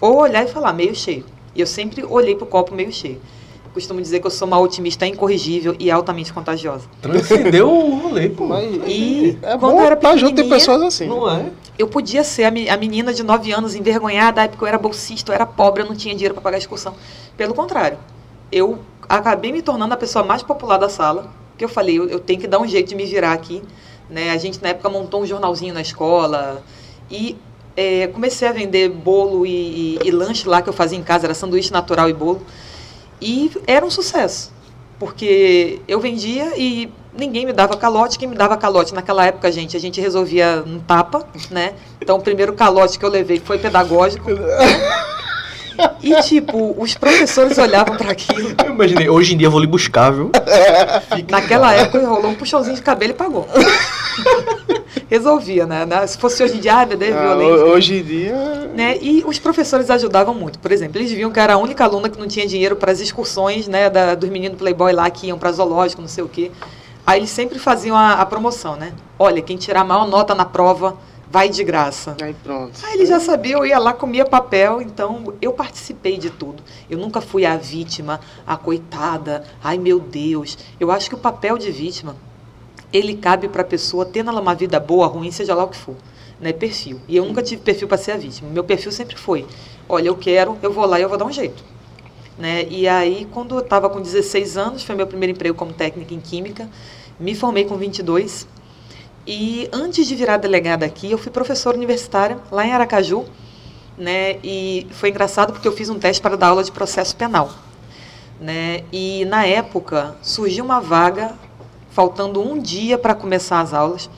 Ou olhar e falar meio cheio. E eu sempre olhei para o copo meio cheio. Eu costumo dizer que eu sou uma otimista incorrigível e altamente contagiosa. Transcendeu o rolê, pô. Mas E é quando bom eu era estar junto de pessoas assim. Não é? Eu podia ser a, me- a menina de 9 anos envergonhada, porque eu era bolsista, eu era pobre, eu não tinha dinheiro para pagar a excursão. Pelo contrário, eu acabei me tornando a pessoa mais popular da sala, que eu falei, eu, eu tenho que dar um jeito de me virar aqui. Né? A gente, na época, montou um jornalzinho na escola e é, comecei a vender bolo e, e- e lanche lá que eu fazia em casa, era sanduíche natural e bolo. E era um sucesso, porque eu vendia e ninguém me dava calote. Quem me dava calote naquela época, gente, a gente resolvia um tapa, né? Então, o primeiro calote que eu levei foi pedagógico. E, tipo, os professores olhavam para aquilo. Eu imaginei, hoje em dia eu vou lhe buscar, viu? Fica Naquela época, rolou um puxãozinho de cabelo e pagou. Resolvia, né? Na- Se fosse hoje em dia, ah, Dedé, Ah, violência. ho- hoje em dia. né? E os professores ajudavam muito. Por exemplo, eles viam que eu era a única aluna que não tinha dinheiro para as excursões, né, da, dos meninos Playboy lá que iam para zoológico, não sei o quê. Aí eles sempre faziam a, a promoção, né? Olha, quem tirar a maior nota na prova vai de graça. Aí pronto. Aí eles já sabiam, eu ia lá, comia papel, então eu participei de tudo. Eu nunca fui a vítima, a coitada, ai meu Deus. Eu acho que o papel de vítima, ele cabe para a pessoa, tendo ela uma vida boa, ruim, seja lá o que for. Né, perfil. E eu nunca tive perfil para ser a vítima. Meu perfil sempre foi: olha, eu quero, eu vou lá e eu vou dar um jeito. Né? E aí, quando eu estava com 16 anos, foi meu primeiro emprego como técnica em química. Me formei com 22. E antes de virar delegada aqui, eu fui professora universitária lá em Aracaju. né? E foi engraçado porque eu fiz um teste para dar aula de processo penal, né? E na época surgiu uma vaga, faltando um dia para começar as aulas.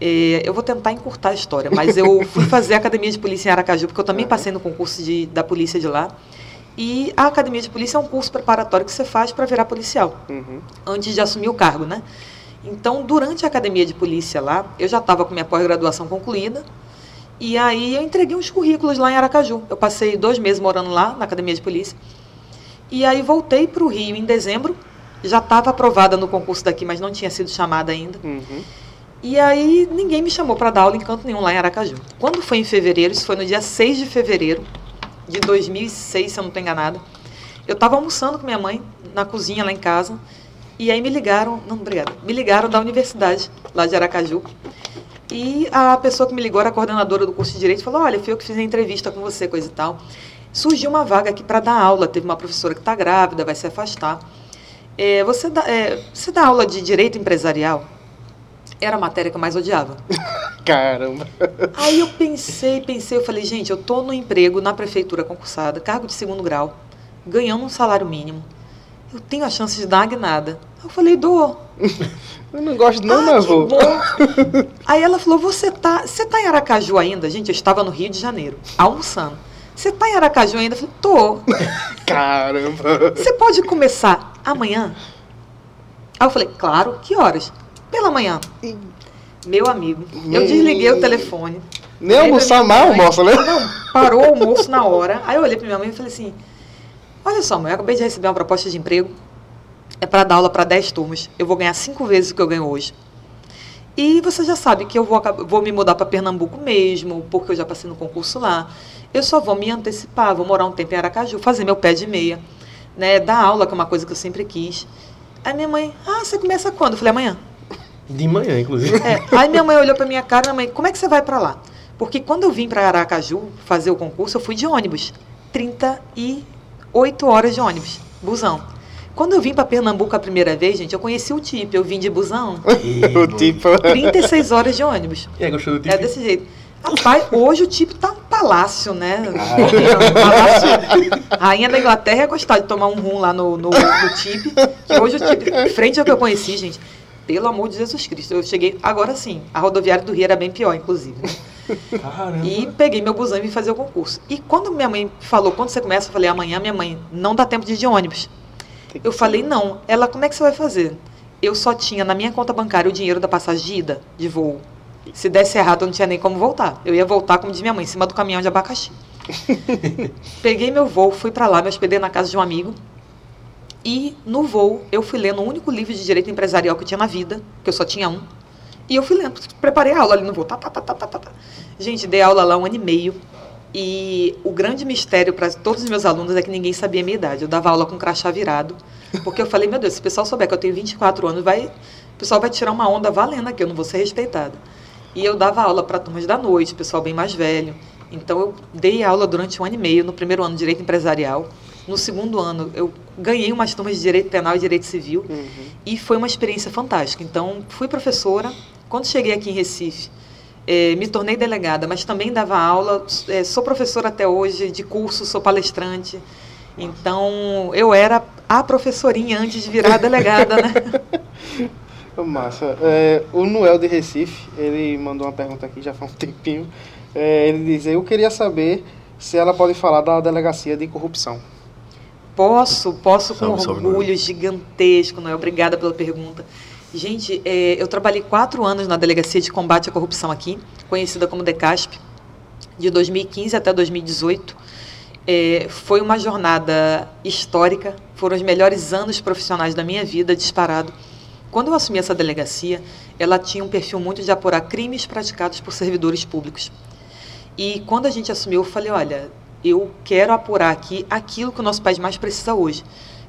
É, eu vou tentar encurtar a história, mas eu fui fazer a academia de polícia em Aracaju porque eu também passei no concurso de, da polícia de lá. E a academia de polícia é um curso preparatório que você faz para virar policial, Uhum. antes de assumir o cargo, né? Então, durante a academia de polícia lá, eu já estava com minha pós-graduação concluída. E aí eu entreguei uns currículos lá em Aracaju. Eu passei dois meses morando lá, na academia de polícia. E aí voltei para o Rio em dezembro. Já estava aprovada no concurso daqui, mas não tinha sido chamada ainda. Uhum. E aí ninguém me chamou para dar aula em canto nenhum lá em Aracaju. Quando foi em fevereiro, isso foi no dia 6 de fevereiro de 2006, se eu não estou enganada. Eu estava almoçando com minha mãe na cozinha lá em casa. E aí me ligaram, não, obrigada, me ligaram da universidade lá de Aracaju. E a pessoa que me ligou era a coordenadora do curso de Direito falou: Olha, fui eu que fiz a entrevista com você, coisa e tal. Surgiu uma vaga aqui para dar aula. Teve uma professora que está grávida, vai se afastar. É, você, dá, é, você dá aula de direito empresarial? Era a matéria que eu mais odiava. Caramba. Aí eu pensei, pensei, eu falei, gente, eu tô no emprego na prefeitura concursada, cargo de segundo grau, ganhando um salário mínimo. Eu tenho a chance de dar uma guinada. Eu falei, dou. Eu não gosto não, ah, mas vou. Aí ela falou, você tá, você tá em Aracaju ainda? Gente, eu estava no Rio de Janeiro, almoçando. Você tá em Aracaju ainda? Eu falei, tô. Caramba. Você pode começar amanhã? Aí eu falei, claro, que horas? Pela manhã. Meu amigo, eu desliguei o telefone. Nem almoçar mal, almoça, né? Não, parou o almoço na hora. Aí eu olhei pra minha mãe e falei assim: Olha só, mãe, eu acabei de receber uma proposta de emprego. É para dar aula para 10 turmas. Eu vou ganhar cinco vezes o que eu ganho hoje. E você já sabe que eu vou, vou me mudar para Pernambuco mesmo, porque eu já passei no concurso lá. Eu só vou me antecipar, vou morar um tempo em Aracaju, fazer meu pé de meia, né? Dar aula, que é uma coisa que eu sempre quis. Aí minha mãe, ah, você começa quando? Eu falei, amanhã. De manhã, inclusive. É, aí minha mãe olhou pra minha cara, minha mãe, como é que você vai pra lá? Porque quando eu vim pra Aracaju fazer o concurso, eu fui de ônibus. 38 horas de ônibus, busão. Quando eu vim pra Pernambuco a primeira vez, gente, eu conheci o TIP, eu vim de busão. o tipo. 36 horas de ônibus. E aí, gostou do tipo? É desse jeito. Rapaz, hoje o TIP tá um palácio, né? Um palácio. A rainha da Inglaterra ia gostar de tomar um rum lá no, no, no hoje o TIP, frente ao que eu conheci, gente, pelo amor de Jesus Cristo, eu cheguei, agora sim, a rodoviária do Rio era bem pior, inclusive. Caramba. E peguei meu busão e vim fazer o concurso. E quando minha mãe falou, quando você começa, eu falei, amanhã minha mãe, não dá tempo de ir de ônibus. Eu ser. falei, não. Ela, como é que você vai fazer? Eu só tinha na minha conta bancária o dinheiro da passagem de ida, de voo. Se desse errado, eu não tinha nem como voltar. Eu ia voltar, como diz minha mãe, em cima do caminhão de abacaxi. Peguei meu voo, fui pra lá, me hospedei na casa de um amigo. E no voo, eu fui lendo o único livro de direito empresarial que eu tinha na vida, que eu só tinha um. E eu fui lendo, preparei a aula ali no voo. Tá, tá, tá, tá, tá, tá. Gente, dei aula lá um ano e meio. E o grande mistério para todos os meus alunos é que ninguém sabia a minha idade. Eu dava aula com crachá virado. Porque eu falei, meu Deus, se o pessoal souber que eu tenho 24 anos, vai, o pessoal vai tirar uma onda valendo aqui, eu não vou ser respeitada. E eu dava aula para turmas da noite, pessoal bem mais velho. Então eu dei aula durante um ano e meio, no primeiro ano Direito Empresarial. No segundo ano, eu ganhei umas turmas de Direito Penal e Direito Civil. Uhum. E foi uma experiência fantástica. Então, fui professora. Quando cheguei aqui em Recife, eh, me tornei delegada, mas também dava aula. Eh, sou professora até hoje, de curso, sou palestrante. Então, eu era a professorinha antes de virar delegada, né? Massa. É, o Noel de Recife, ele mandou uma pergunta aqui já faz um tempinho. É, ele diz, eu queria saber se ela pode falar da delegacia de corrupção. Posso, posso com Salve, salve, orgulho gigantesco, Noel. Obrigada pela pergunta. Gente, eh, eu trabalhei quatro anos na Delegacia de Combate à Corrupção aqui, conhecida como DECASP, de 2015 até 2018. Eh, foi uma jornada histórica, foram os melhores anos profissionais da minha vida, disparado. Quando eu assumi essa delegacia, ela tinha um perfil muito de apurar crimes praticados por servidores públicos. E quando a gente assumiu, eu falei, olha, eu quero apurar aqui aquilo que o nosso país mais precisa hoje,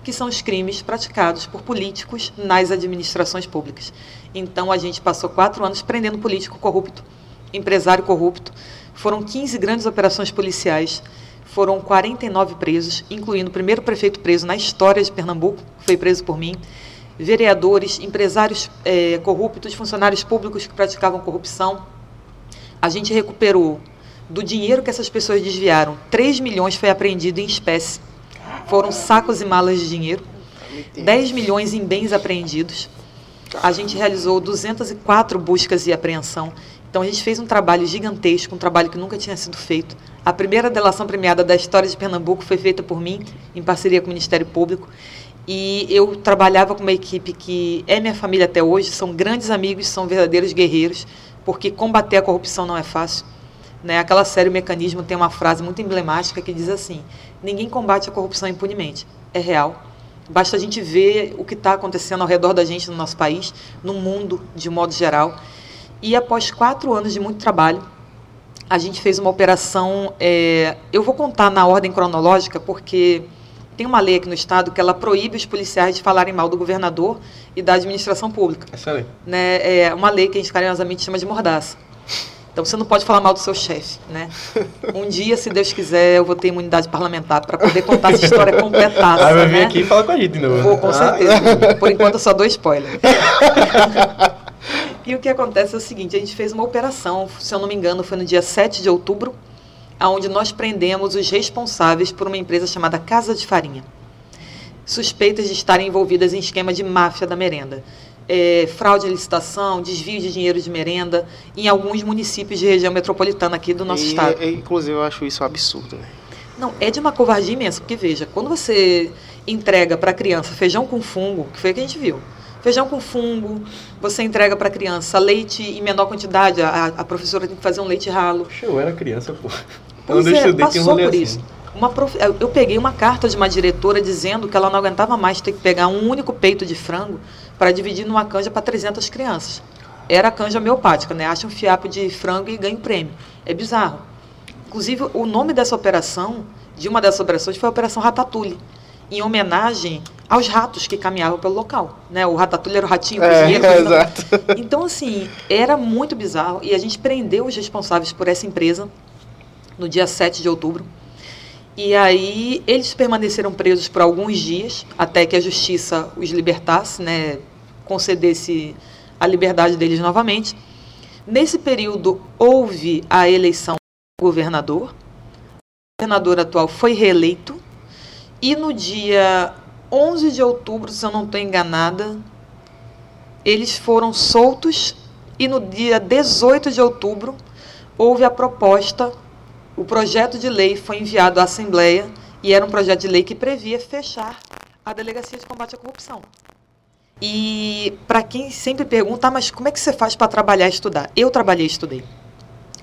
que são os crimes praticados por políticos nas administrações públicas. Então a gente passou quatro anos prendendo político corrupto, empresário corrupto. Foram 15 grandes operações policiais, foram 49 presos, incluindo o primeiro prefeito preso na história de Pernambuco, foi preso por mim, vereadores, empresários eh, corruptos, funcionários públicos que praticavam corrupção. A gente recuperou Do dinheiro que essas pessoas desviaram, 3 milhões foi apreendido em espécie. Foram sacos e malas de dinheiro. 10 milhões em bens apreendidos. A gente realizou 204 buscas e apreensão. Então a gente fez um trabalho gigantesco, um trabalho que nunca tinha sido feito. A primeira delação premiada da história de Pernambuco foi feita por mim, em parceria com o Ministério Público. E eu trabalhava com uma equipe que é minha família até hoje, são grandes amigos, são verdadeiros guerreiros, porque combater a corrupção não é fácil. Né? Aquela série o Mecanismo tem uma frase muito emblemática que diz assim: ninguém combate a corrupção impunemente. É real. Basta a gente ver o que está acontecendo ao redor da gente no nosso país, no mundo de modo geral. E após quatro anos de muito trabalho, a gente fez uma operação. É, eu vou contar na ordem cronológica, porque tem uma lei aqui no estado que ela proíbe os policiais de falarem mal do governador e da administração pública. Essa lei. Né? É uma lei que a gente carinhosamente chama de mordaça. Então você não pode falar mal do seu chefe, né? Um dia, se Deus quiser, eu vou ter imunidade parlamentar para poder contar essa história completaça. Aí vai vir né? aqui e falar com a gente de novo. Vou, com certeza. Ah. Por enquanto eu só dou spoiler. e o que acontece é o seguinte, a gente fez uma operação, se eu não me engano, foi no dia 7 de outubro, onde nós prendemos os responsáveis por uma empresa chamada Casa de Farinha. Suspeitas de estarem envolvidas em esquema de máfia da merenda é, fraude à licitação, desvio de dinheiro de merenda em alguns municípios de região metropolitana aqui do nosso E, estado. e, inclusive, eu acho isso absurdo. Né? Não, é de uma covardia imensa, porque veja, quando você entrega para a criança feijão com fungo, que foi o que a gente viu, feijão com fungo, você entrega para a criança leite em menor quantidade, a, a professora tem que fazer um leite ralo. Poxa, eu era criança, pô. Pois Quando eu é, estudei, tinha um passou por assim. isso. Uma prof... eu- Eu peguei uma carta de uma diretora dizendo que ela não aguentava mais ter que pegar um único peito de frango para dividir numa canja para 300 crianças. Era canja homeopática, né? Acha um fiapo de frango e ganha um prêmio. É bizarro. Inclusive, o nome dessa operação, de uma dessas operações, foi a Operação Ratatouille, em homenagem aos ratos que caminhavam pelo local. Né? O Ratatouille era o ratinho É, cozinheiro. cozinhando- exato. então, assim, era muito bizarro e a gente prendeu os responsáveis por essa empresa no dia 7 de outubro. E aí eles permaneceram presos por alguns dias até que a justiça os libertasse, né, concedesse a liberdade deles novamente. Nesse período houve a eleição do governador. O governador atual foi reeleito e no dia 11 de outubro, se eu não estou enganada, eles foram soltos e no dia 18 de outubro houve a proposta, o projeto de lei foi enviado à Assembleia e era um projeto de lei que previa fechar a Delegacia de Combate à Corrupção. E para quem sempre pergunta, ah, mas como é que você faz para trabalhar e estudar? Eu trabalhei e estudei.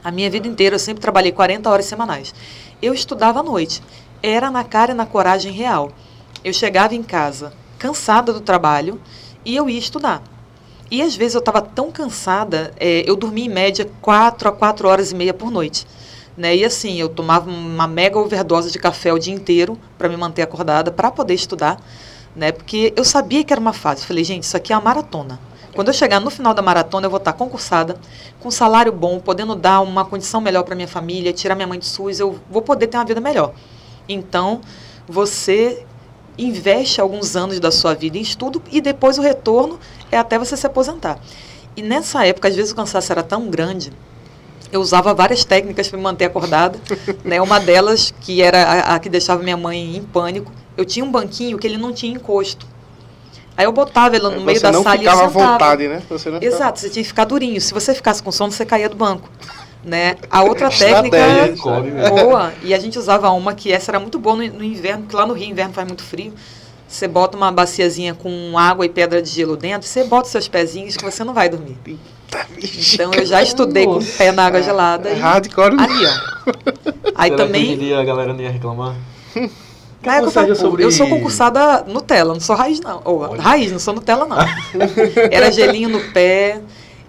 A minha vida inteira eu sempre trabalhei 40 horas semanais. Eu estudava à noite. Era na cara e na coragem real. Eu chegava em casa cansada do trabalho e eu ia estudar. E às vezes eu estava tão cansada, eh, eu dormia em média 4 a 4 horas e meia por noite. Né? E assim, eu tomava uma mega overdose de café o dia inteiro para me manter acordada, para poder estudar. Né? Porque eu sabia que era uma fase. Eu falei, gente, isso aqui é uma maratona. Quando eu chegar no final da maratona, eu vou estar concursada, com salário bom, podendo dar uma condição melhor para minha família, tirar minha mãe do SUS, eu vou poder ter uma vida melhor. Então, você investe alguns anos da sua vida em estudo e depois o retorno é até você se aposentar. E nessa época, às vezes o cansaço era tão grande, eu usava várias técnicas para me manter acordada. né? Uma delas, que era a, a que deixava minha mãe em pânico, eu tinha um banquinho que ele não tinha encosto. Aí eu botava ele no meio Você da sala e eu à sentava. vontade, né? Você não ficava- Exato, você tinha que ficar durinho. Se você ficasse com sono, você caía do banco. Né? A outra técnica boa, e a gente usava uma que essa era muito boa no, no inverno, porque lá no Rio, inverno faz muito frio. Você bota uma baciazinha com água e pedra de gelo dentro, você bota os seus pezinhos que você não vai dormir. Então eu já estudei com o pé na água gelada. É E hardcore. ali, ó. Aí Será que hoje em também. dia a galera não ia reclamar? Sérgio, eu, sobre- eu sou concursada Nutella, não sou raiz, não. Ou, Olha. raiz, não sou Nutella, não. era gelinho no pé,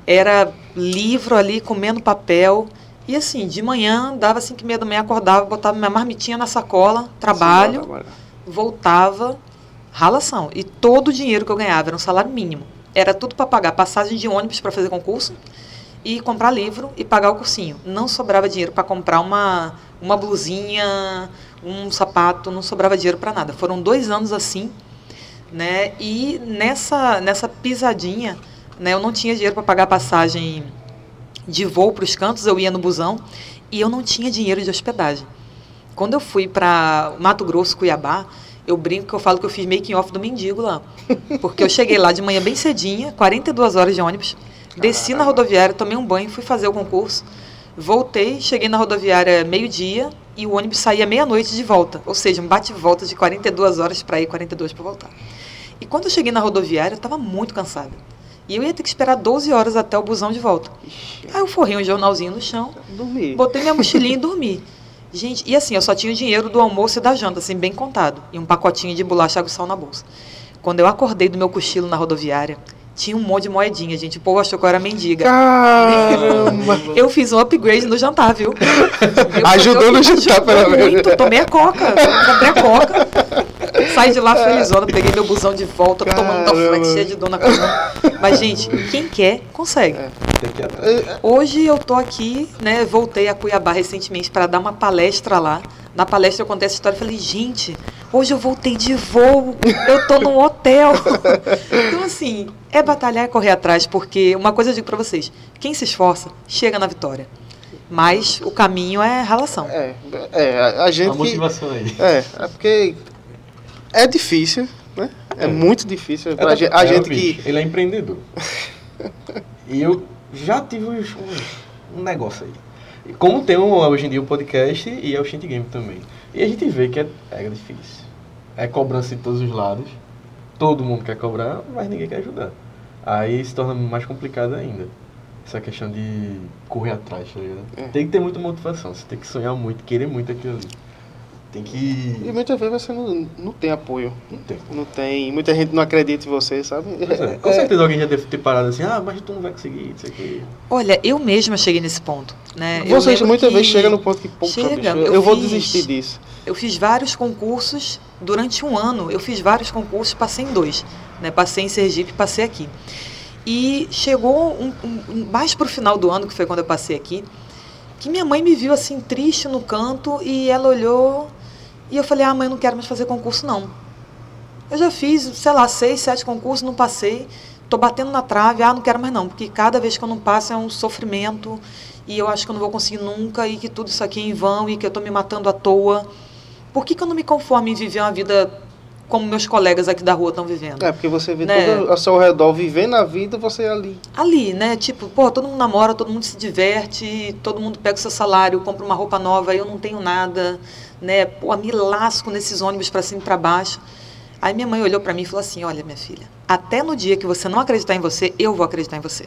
era livro ali comendo papel. E assim, de manhã, dava 5 e meia da manhã, acordava, botava minha marmitinha na sacola, trabalho, voltava, ralação. E todo o dinheiro que eu ganhava era um salário mínimo. Era tudo para pagar passagem de ônibus para fazer concurso e comprar livro e pagar o cursinho. Não sobrava dinheiro para comprar uma, uma blusinha, um sapato, não sobrava dinheiro para nada. Foram dois anos assim, né? E nessa, nessa pisadinha, né, eu não tinha dinheiro para pagar passagem de voo para os cantos, eu ia no busão e eu não tinha dinheiro de hospedagem. Quando eu fui para Mato Grosso, Cuiabá, eu brinco que eu falo que eu fiz making off do mendigo lá. Porque eu cheguei lá de manhã bem cedinha, 42 horas de ônibus, desci na rodoviária, tomei um banho, fui fazer o concurso, voltei, cheguei na rodoviária meio-dia e o ônibus saía meia-noite de volta. Ou seja, um bate-volta de 42 horas para ir, 42 para voltar. E quando eu cheguei na rodoviária, eu estava muito cansada. E eu ia ter que esperar 12 horas até o busão de volta. Aí eu forrei um jornalzinho no chão, Dormir. botei minha mochilinha e dormi. Gente, e assim, eu só tinha o dinheiro do almoço e da janta, assim, bem contado. E um pacotinho de bolacha água e sal na bolsa. Quando eu acordei do meu cochilo na rodoviária, tinha um monte de moedinha, gente. O povo achou que eu era mendiga. Caramba! Eu fiz um upgrade no jantar, viu? Eu- Ajudou eu- no jantar, pelo menos. muito. Tomei a coca. Comprei a coca. Saí de lá felizona, peguei meu busão de volta, tomando Caramba. Dorflex cheia de dor na coluna. Mas, gente, quem quer, consegue. Hoje eu tô aqui, né? Voltei a Cuiabá recentemente para dar uma palestra lá. Na palestra eu contei essa história e falei, gente, hoje eu voltei de voo, eu tô num hotel. Então, assim, é batalhar e correr atrás, porque uma coisa eu digo para vocês: quem se esforça, chega na vitória. Mas o caminho é relação. É, é, a, a gente A motivação aí. É, é porque é difícil, né? É, É. muito difícil. Pra Até gente, porque, a é, gente bicho, que... Ele é empreendedor. e eu já tive uns- um, um negócio aí. Como tem um, hoje em dia o podcast e é o Shint Game também. E a gente vê que é, é difícil. É cobrança de todos os lados. Todo mundo quer cobrar, mas ninguém quer ajudar. Aí se torna mais complicado ainda. Essa questão de correr atrás, tá ligado? É. Tem que ter muita motivação. Você tem que sonhar muito, querer muito aquilo ali. Tem E que. muitas vezes você não, não tem apoio. Não tem. Não tem. Muita gente não acredita em você, sabe? É, Com É, certeza alguém já deve ter parado assim, ah, mas tu não vai conseguir, isso aqui. Olha, eu mesma cheguei nesse ponto. Né? Vocês muitas que vezes chegam no ponto que, Chega, eu, eu vou fiz- desistir disso. Eu fiz vários concursos durante um ano. Eu fiz vários concursos, passei em dois. Né? Passei em Sergipe, passei aqui. E chegou um- um- mais para o final do ano, que foi quando eu passei aqui, que minha mãe me viu assim triste no canto e ela olhou e eu falei: "Ah, mãe, eu não quero mais fazer concurso não". Eu já fiz, sei lá, seis, sete concursos, não passei. Tô batendo na trave, ah, não quero mais não, porque cada vez que eu não passo é um sofrimento e eu acho que eu não vou conseguir nunca e que tudo isso aqui é em vão e que eu tô me matando à toa. Por que, que eu não me conformo em viver uma vida como meus colegas aqui da rua estão vivendo? É, porque você vê Né? todo ao seu redor vivendo a vida, você ali. Ali, né? Tipo, pô, todo mundo namora, todo mundo se diverte, todo mundo pega o seu salário, compra uma roupa nova, eu não tenho nada, né? Pô, me lasco nesses ônibus para cima e para baixo. Aí minha mãe olhou para mim e falou assim: "Olha, minha filha, até no dia que você não acreditar em você, eu vou acreditar em você.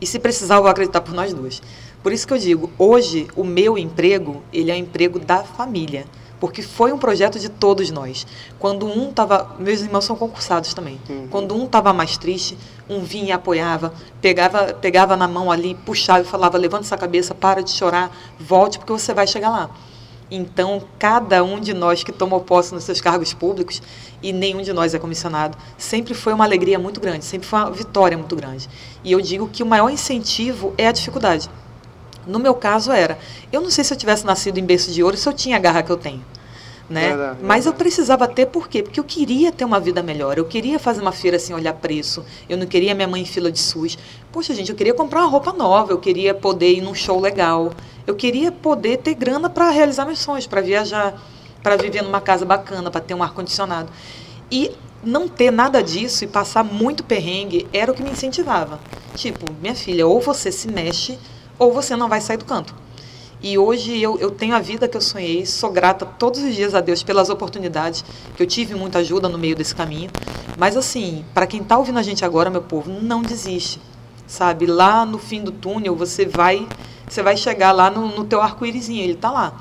E se precisar, eu vou acreditar por nós duas. Por isso que eu digo, hoje o meu emprego, ele é o emprego da família, porque foi um projeto de todos nós. Quando um tava, meus irmãos são concursados também. Uhum. Quando um tava mais triste, um vinha e apoiava, pegava, pegava na mão ali, puxava e falava: "Levanta essa cabeça, para de chorar, volte porque você vai chegar lá". Então, cada um de nós que tomou posse nos seus cargos públicos, e nenhum de nós é comissionado, sempre foi uma alegria muito grande, sempre foi uma vitória muito grande. E eu digo que o maior incentivo é a dificuldade. No meu caso era, eu não sei se eu tivesse nascido em berço de ouro, se eu tinha a garra que eu tenho. Né? Verdade, Mas eu precisava ter por quê? Porque eu queria ter uma vida melhor. Eu queria fazer uma feira sem olhar preço. Eu não queria minha mãe em fila de SUS. Poxa, gente, eu queria comprar uma roupa nova. Eu queria poder ir num show legal. Eu queria poder ter grana para realizar meus sonhos, para viajar, para viver numa casa bacana, para ter um ar condicionado. E não ter nada disso e passar muito perrengue era o que me incentivava. Tipo, minha filha, ou você se mexe ou você não vai sair do canto. E hoje eu, eu tenho a vida que eu sonhei, sou grata todos os dias a Deus pelas oportunidades, que eu tive muita ajuda no meio desse caminho. Mas assim, para quem está ouvindo a gente agora, meu povo, não desiste. Sabe, lá no fim do túnel você vai, você vai chegar lá no, no teu arco-írisinho, ele está lá.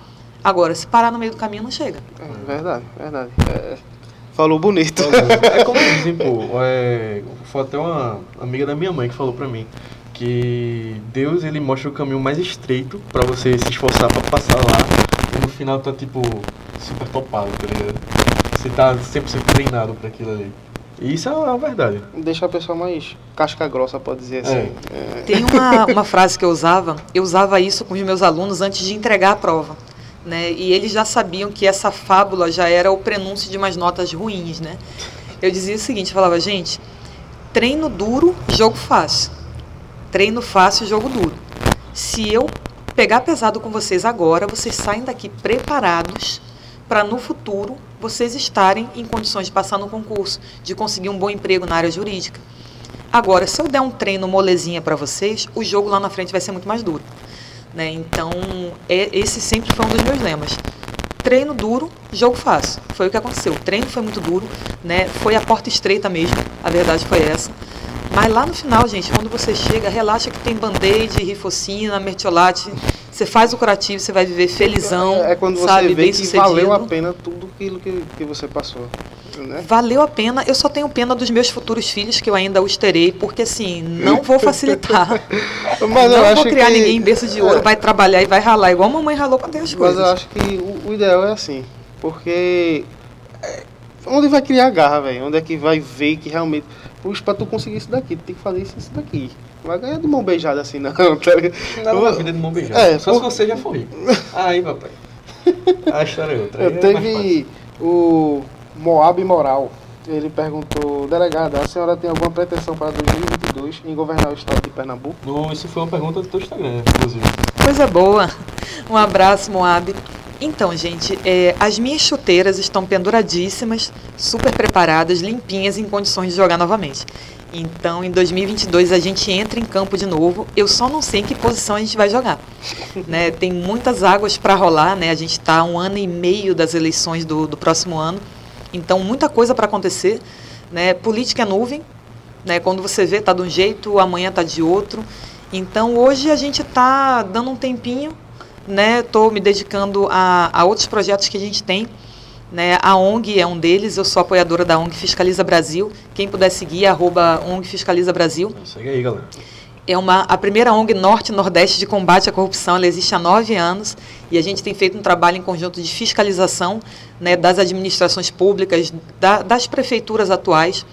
Agora, se parar no meio do caminho, não chega. É verdade, verdade. É, falou bonito. É como dizem, pô, é, foi até uma amiga da minha mãe que falou pra mim que Deus ele mostra o caminho mais estreito pra você se esforçar pra passar lá e no final tá tipo super topado, tá ligado? Você tá 100% treinado pra aquilo ali. E isso é a verdade. Deixa a pessoa mais casca grossa, pode dizer assim. É. Tem uma, uma frase que eu usava, eu usava isso com os meus alunos antes de entregar a prova. Né? E eles já sabiam que essa fábula já era o prenúncio de umas notas ruins. Né? Eu dizia o seguinte, eu falava, gente, treino duro, jogo fácil. Treino fácil, jogo duro. Se eu pegar pesado com vocês agora, vocês saem daqui preparados para no futuro vocês estarem em condições de passar no concurso, de conseguir um bom emprego na área jurídica. Agora, se eu der um treino molezinha para vocês, o jogo lá na frente vai ser muito mais duro. Né? Então, é, esse sempre foi um dos meus lemas. Treino duro, jogo fácil. Foi o que aconteceu. O treino foi muito duro, né? Foi a porta estreita mesmo. A verdade foi essa. Mas lá no final, gente, quando você chega, relaxa que tem band-aid, rifocina, mertiolate. Você faz o curativo, você vai viver felizão. É, é quando você sabe, vê que sucedido. valeu a pena tudo aquilo que, que você passou. Né? Valeu a pena. Eu só tenho pena dos meus futuros filhos, que eu ainda os terei, porque assim, não vou facilitar. Mas eu não vou criar que- ninguém em berço de ouro, vai trabalhar e vai ralar, igual a mamãe ralou para ter as Mas coisas. eu acho que o, o ideal é assim, porque é, onde vai criar garra, velho? Onde é que vai ver que realmente, puxa, pra tu conseguir isso daqui, tu tem que fazer isso isso daqui. Não vai ganhar de mão beijada assim não, tá ligado? Nada na vida de mão beijada. É, Só por- se você já rico. Aí, papai. A história é outra. Eu é mais teve o Moab Moral. Ele perguntou, delegada, a senhora tem alguma pretensão para 2022 em governar o estado de Pernambuco? No- isso foi uma pergunta do teu Instagram, inclusive. Coisa boa. Um abraço, Moab. Então, gente, é, as minhas chuteiras estão penduradíssimas, super preparadas, limpinhas, em condições de jogar novamente. Então, em 2022 a gente entra em campo de novo. Eu só não sei em que posição a gente vai jogar. né? Tem muitas águas para rolar, né? A gente está um ano e meio das eleições do, do próximo ano. Então, muita coisa para acontecer. Né? Política é nuvem. Né? Quando você vê, tá de um jeito, amanhã tá de outro. Então, hoje a gente está dando um tempinho né? Estou me dedicando a, a outros projetos que a gente tem. Né? A ONG é um deles, eu sou apoiadora da ONG Fiscaliza Brasil. Quem puder seguir, arroba ONG Fiscaliza Brasil. Segue aí, galera. É uma, a primeira ONG Norte e Nordeste de combate à corrupção. Ela existe há nove anos e a gente tem feito um trabalho em conjunto de fiscalização né, das administrações públicas, da, das prefeituras atuais,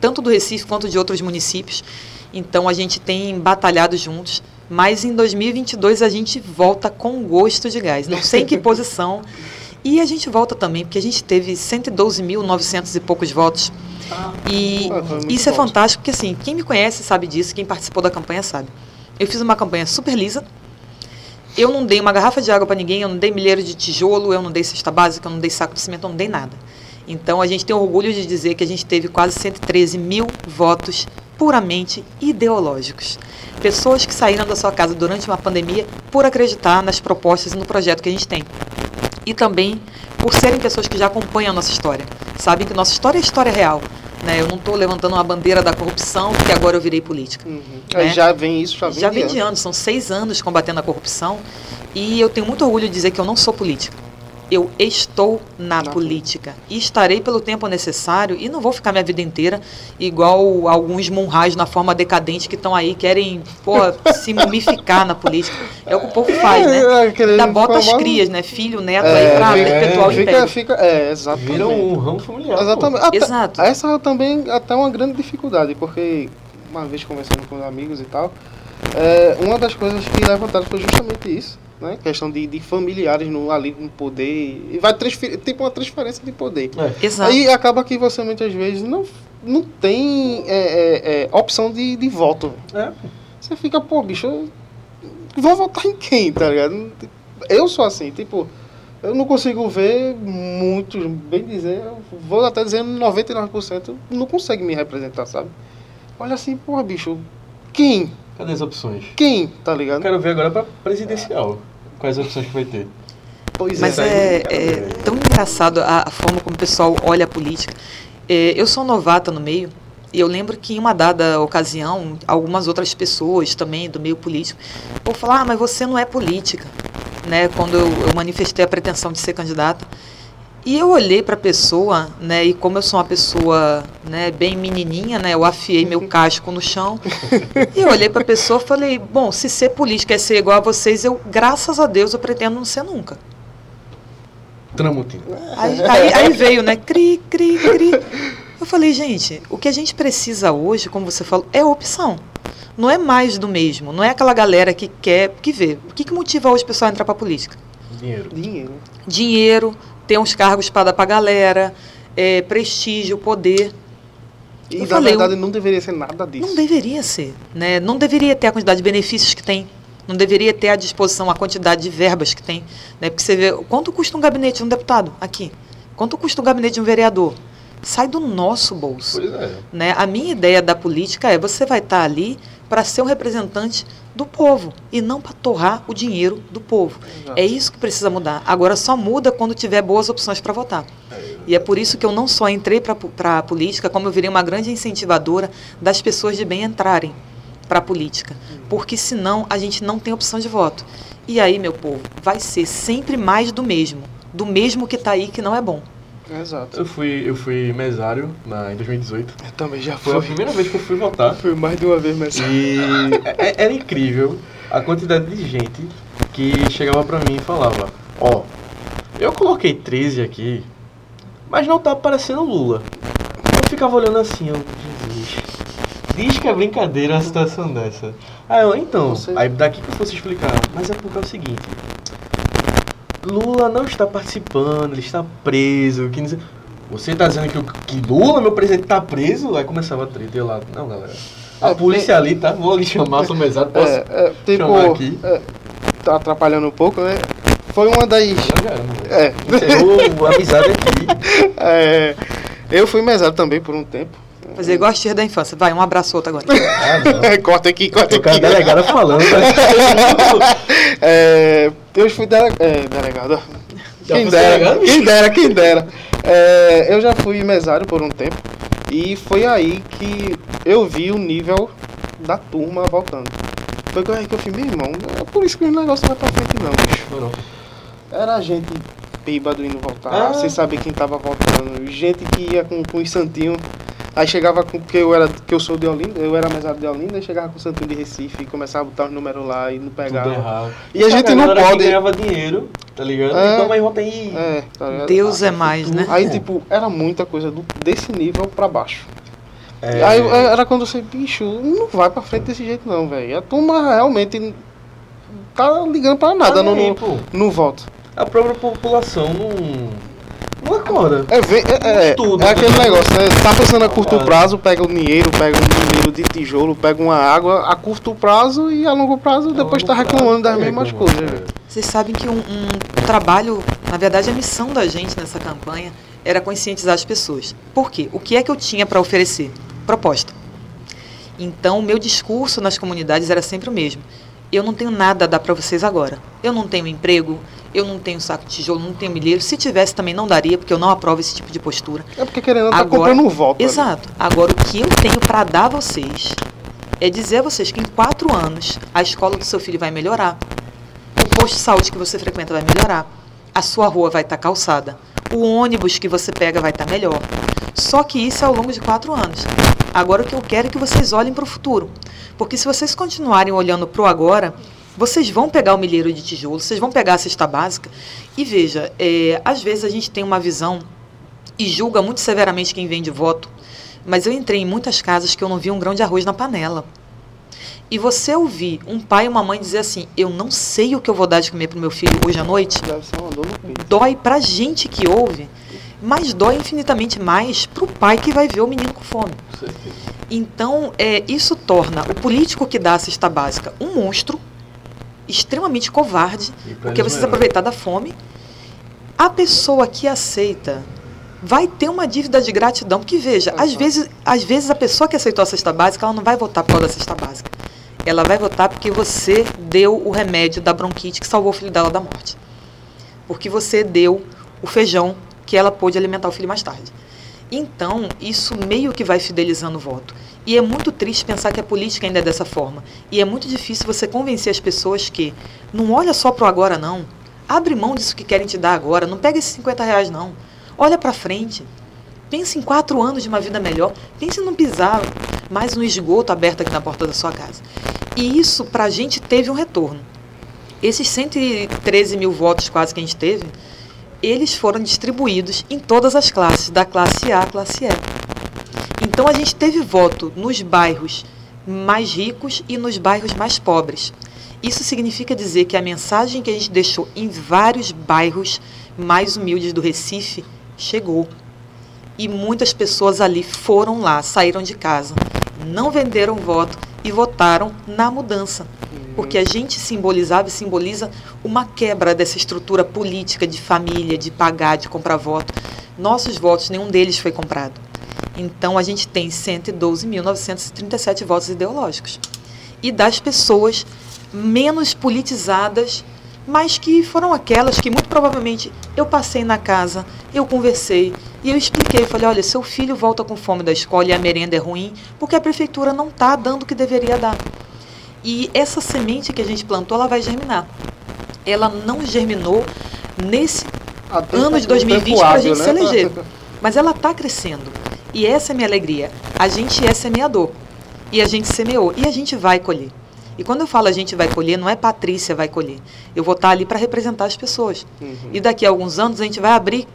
tanto do Recife quanto de outros municípios. Então a gente tem batalhado juntos. Mas em 2022 a gente volta com gosto de gás. Não sei em que posição. E a gente volta também, porque a gente teve 112.900 e poucos votos. E Ah, muito isso é bom. fantástico, porque assim, quem me conhece sabe disso, quem participou da campanha sabe. Eu fiz uma campanha super lisa. Eu não dei uma garrafa de água para ninguém, eu não dei milheiro de tijolo, eu não dei cesta básica, eu não dei saco de cimento, eu não dei nada. Então a gente tem orgulho de dizer que a gente teve quase 113 mil votos puramente ideológicos. Pessoas que saíram da sua casa durante uma pandemia por acreditar nas propostas e no projeto que a gente tem. E também por serem pessoas que já acompanham a nossa história. Sabem que nossa história é história real. Né? Eu não estou levantando uma bandeira da corrupção porque agora eu virei política. Uhum. Né? Já vem isso, já vem Já vem de anos, são seis anos combatendo a corrupção e eu tenho muito orgulho de dizer que eu não sou política. Eu estou na Na política e estarei pelo tempo necessário e não vou ficar minha vida inteira igual alguns monrais na forma decadente que estão aí, querem porra, se mumificar na política. É o que o povo faz, né? É, Ainda bota as crias, né? Filho, neto É, aí pra perpetuar o fica, império. fica, é, exatamente. Vira um ramo familiar. Exatamente. Até- Exato. Essa é também até uma grande dificuldade, porque uma vez conversando com amigos e tal, é, uma das coisas que levantaram foi justamente isso, né? Questão de, de familiares no, ali no poder. E vai transferir, tipo uma transferência de poder. É. Exato. Aí acaba que você muitas vezes não, não tem é, é, é, opção de, de voto. É. Você fica, pô, bicho, eu vou votar em quem, tá ligado? Eu sou assim, tipo, eu não consigo ver muitos, bem dizer, eu vou até dizer 99% não consegue me representar, sabe? Olha assim, porra, bicho, quem? Cadê as opções? Quem, tá ligado? quero ver agora pra presidencial. Quais opções que vai ter? Pois Mas é, é é. tão engraçado a, a forma como o pessoal olha a política. É, eu sou novata no meio, e eu lembro que em uma dada ocasião, algumas outras pessoas também do meio político, vou falar, ah, mas você não é política, né? Quando eu, eu manifestei a pretensão de ser candidata. E eu olhei para a pessoa, né, e como eu sou uma pessoa, né, bem menininha, né, eu afiei meu casco no chão. e eu olhei para a pessoa e falei: "Bom, se ser política é ser igual a vocês, eu, graças a Deus, eu pretendo não ser nunca". Tramontina. Aí, aí- aí veio, né? Cri, cri, cri. Eu falei, gente, o que a gente precisa hoje, como você falou, é opção. Não é mais do mesmo. Não é aquela galera que quer. Que vê. O que, que motiva hoje o pessoal a entrar pra política? Dinheiro. Dinheiro. Dinheiro, ter uns cargos para dar pra galera, é, prestígio, poder. E Eu na falei, verdade não deveria ser nada disso. Não deveria ser, né? Não deveria ter a quantidade de benefícios que tem. Não deveria ter à disposição a quantidade de verbas que tem. Né? Porque você vê quanto custa um gabinete de um deputado aqui? Quanto custa um gabinete de um vereador? Sai do nosso bolso. Pois é. Né? A minha ideia da política é você vai estar ali para ser um representante do povo e não para torrar o dinheiro do povo. Exato. É isso que precisa mudar. Agora só muda quando tiver boas opções para votar. E é por isso que eu não só entrei para a política, como eu virei uma grande incentivadora das pessoas de bem entrarem para a política. Porque senão a gente não tem opção de voto. E aí, meu povo, vai ser sempre mais do mesmo. Do mesmo que está aí que não é bom. Exato. Eu fui, eu fui mesário na, em 2018. Eu também já Foi a primeira vez que eu fui votar. Foi mais de uma vez, mas. E é- era incrível a quantidade de gente que chegava pra mim e falava: Ó, eu coloquei 13 aqui, mas não tá aparecendo Lula. Eu ficava olhando assim, eu, Jesus. Diz que é brincadeira uma situação dessa. Aí eu, então, aí daqui que eu fosse explicar, mas é porque é o seguinte. Lula não está participando, ele está preso, que não Você tá dizendo que, o- que Lula, meu presidente, tá preso? Aí começava a treta e eu lá, não, galera. A É, polícia ali, tá? Vou lhe chamar, sou mesário, posso? É, é, tipo, chamar aqui? é, tá atrapalhando um pouco, né? Foi uma das. Não. É. Encerrou a amizade aqui. É, eu fui mesário também por um tempo. Fazer igual a tia da infância. Vai, um abraço outro agora. Ah, corta aqui, corta Eu quero a aqui. delegada falando, né? É, eu fui dele, é, delegado. Quem dera, delegado? quem dera, quem dera. É, eu já fui mesário por um tempo e foi aí que eu vi o nível da turma voltando. Foi aí que eu falei, meu irmão, é por isso que o negócio não vai pra frente não, bicho. Não. Era gente bêbado indo voltar, Ah. sem saber quem tava voltando, gente que ia com, com os santinhos. Aí chegava com, porque eu era, que eu sou de Olinda, eu era mesário de Olinda, e chegava com o santinho de Recife e começava a botar os números lá e não Tudo pegava. errado. E a gente não que pode- ganhava dinheiro, tá ligado? É. Então, mas volta aí. É, tá ligado? Deus é mais, né? Aí, tipo, era muita coisa do- desse nível pra baixo. É, Aí é, era quando você, bicho, não vai pra frente desse jeito não, velho. A turma realmente tá ligando pra nada aí, no, pô. no voto. A própria população não. Não acorda. É, vem- é, é, Tudo, é aquele né? negócio, né? Tá pensando a curto É. prazo, pega o dinheiro, pega um dinheiro de tijolo, pega uma água a curto prazo e a longo prazo depois tá reclamando das mesmas coisas, É. Vocês sabem que um, um trabalho, na verdade, a missão da gente nessa campanha era conscientizar as pessoas. Por quê? O que é que eu tinha para oferecer? Proposta. Então, o meu discurso nas comunidades era sempre o mesmo. Eu não tenho nada a dar para vocês agora. Eu não tenho emprego, eu não tenho saco de tijolo, não tenho milheiro. Se tivesse, também não daria, porque eu não aprovo esse tipo de postura. É porque querendo tá Agora- comprando um voto. ali. Exato. Agora, o que eu tenho para dar a vocês é dizer a vocês que em quatro anos a escola do seu filho vai melhorar, o posto de saúde que você frequenta vai melhorar, a sua rua vai estar calçada, o ônibus que você pega vai estar melhor. Só que isso é ao longo de quatro anos. Agora, o que eu quero é que vocês olhem para o futuro. Porque se vocês continuarem olhando para o agora, vocês vão pegar o milheiro de tijolo, vocês vão pegar a cesta básica. E veja, é, às vezes a gente tem uma visão e julga muito severamente quem vende voto, mas eu entrei em muitas casas que eu não vi um grão de arroz na panela. E você ouvir um pai e uma mãe dizer assim: Eu não sei o que eu vou dar de comer para o meu filho hoje à noite, dói pra gente que ouve, mas dói infinitamente mais pro pai que vai ver o menino com fome. Com certeza. Então, é, isso torna o político que dá a cesta básica um monstro, extremamente covarde, porque você se aproveitar da fome. A pessoa que aceita vai ter uma dívida de gratidão, porque veja, às vezes, às vezes a pessoa que aceitou a cesta básica, ela não vai votar por causa da cesta básica. Ela vai votar porque você deu o remédio da bronquite que salvou o filho dela da morte. Porque você deu o feijão que ela pôde alimentar o filho mais tarde. Então, isso meio que vai fidelizando o voto. E é muito triste pensar que a política ainda é dessa forma. E é muito difícil você convencer as pessoas que não olha só para o agora, não. Abre mão disso que querem te dar agora. Não pega esses 50 reais, não. Olha para frente. Pense em quatro anos de uma vida melhor. Pense em não pisar mais no esgoto aberto aqui na porta da sua casa. E isso, para a gente, teve um retorno. Esses 113 mil votos quase que a gente teve, eles foram distribuídos em todas as classes, da classe A à classe E. Então a gente teve voto nos bairros mais ricos e nos bairros mais pobres. Isso significa dizer que a mensagem que a gente deixou em vários bairros mais humildes do Recife chegou. E muitas pessoas ali foram lá, saíram de casa, não venderam voto e votaram na mudança. Porque a gente simbolizava e simboliza uma quebra dessa estrutura política de família, de pagar, de comprar voto. Nossos votos, nenhum deles foi comprado. Então a gente tem 112.937 votos ideológicos. E das pessoas menos politizadas, mas que foram aquelas que muito provavelmente eu passei na casa, eu conversei e eu expliquei, falei, olha, seu filho volta com fome da escola e a merenda é ruim, porque a prefeitura não está dando o que deveria dar. E essa semente que a gente plantou, ela vai germinar. Ela não germinou nesse ano de 2020 para a gente né? se eleger. Mas ela está crescendo. E essa é a minha alegria. A gente é semeador. E a gente semeou. E a gente vai colher. E quando eu falo a gente vai colher, não é Patrícia vai colher. Eu vou estar ali para representar as pessoas. Uhum. E daqui a alguns anos a gente vai abrir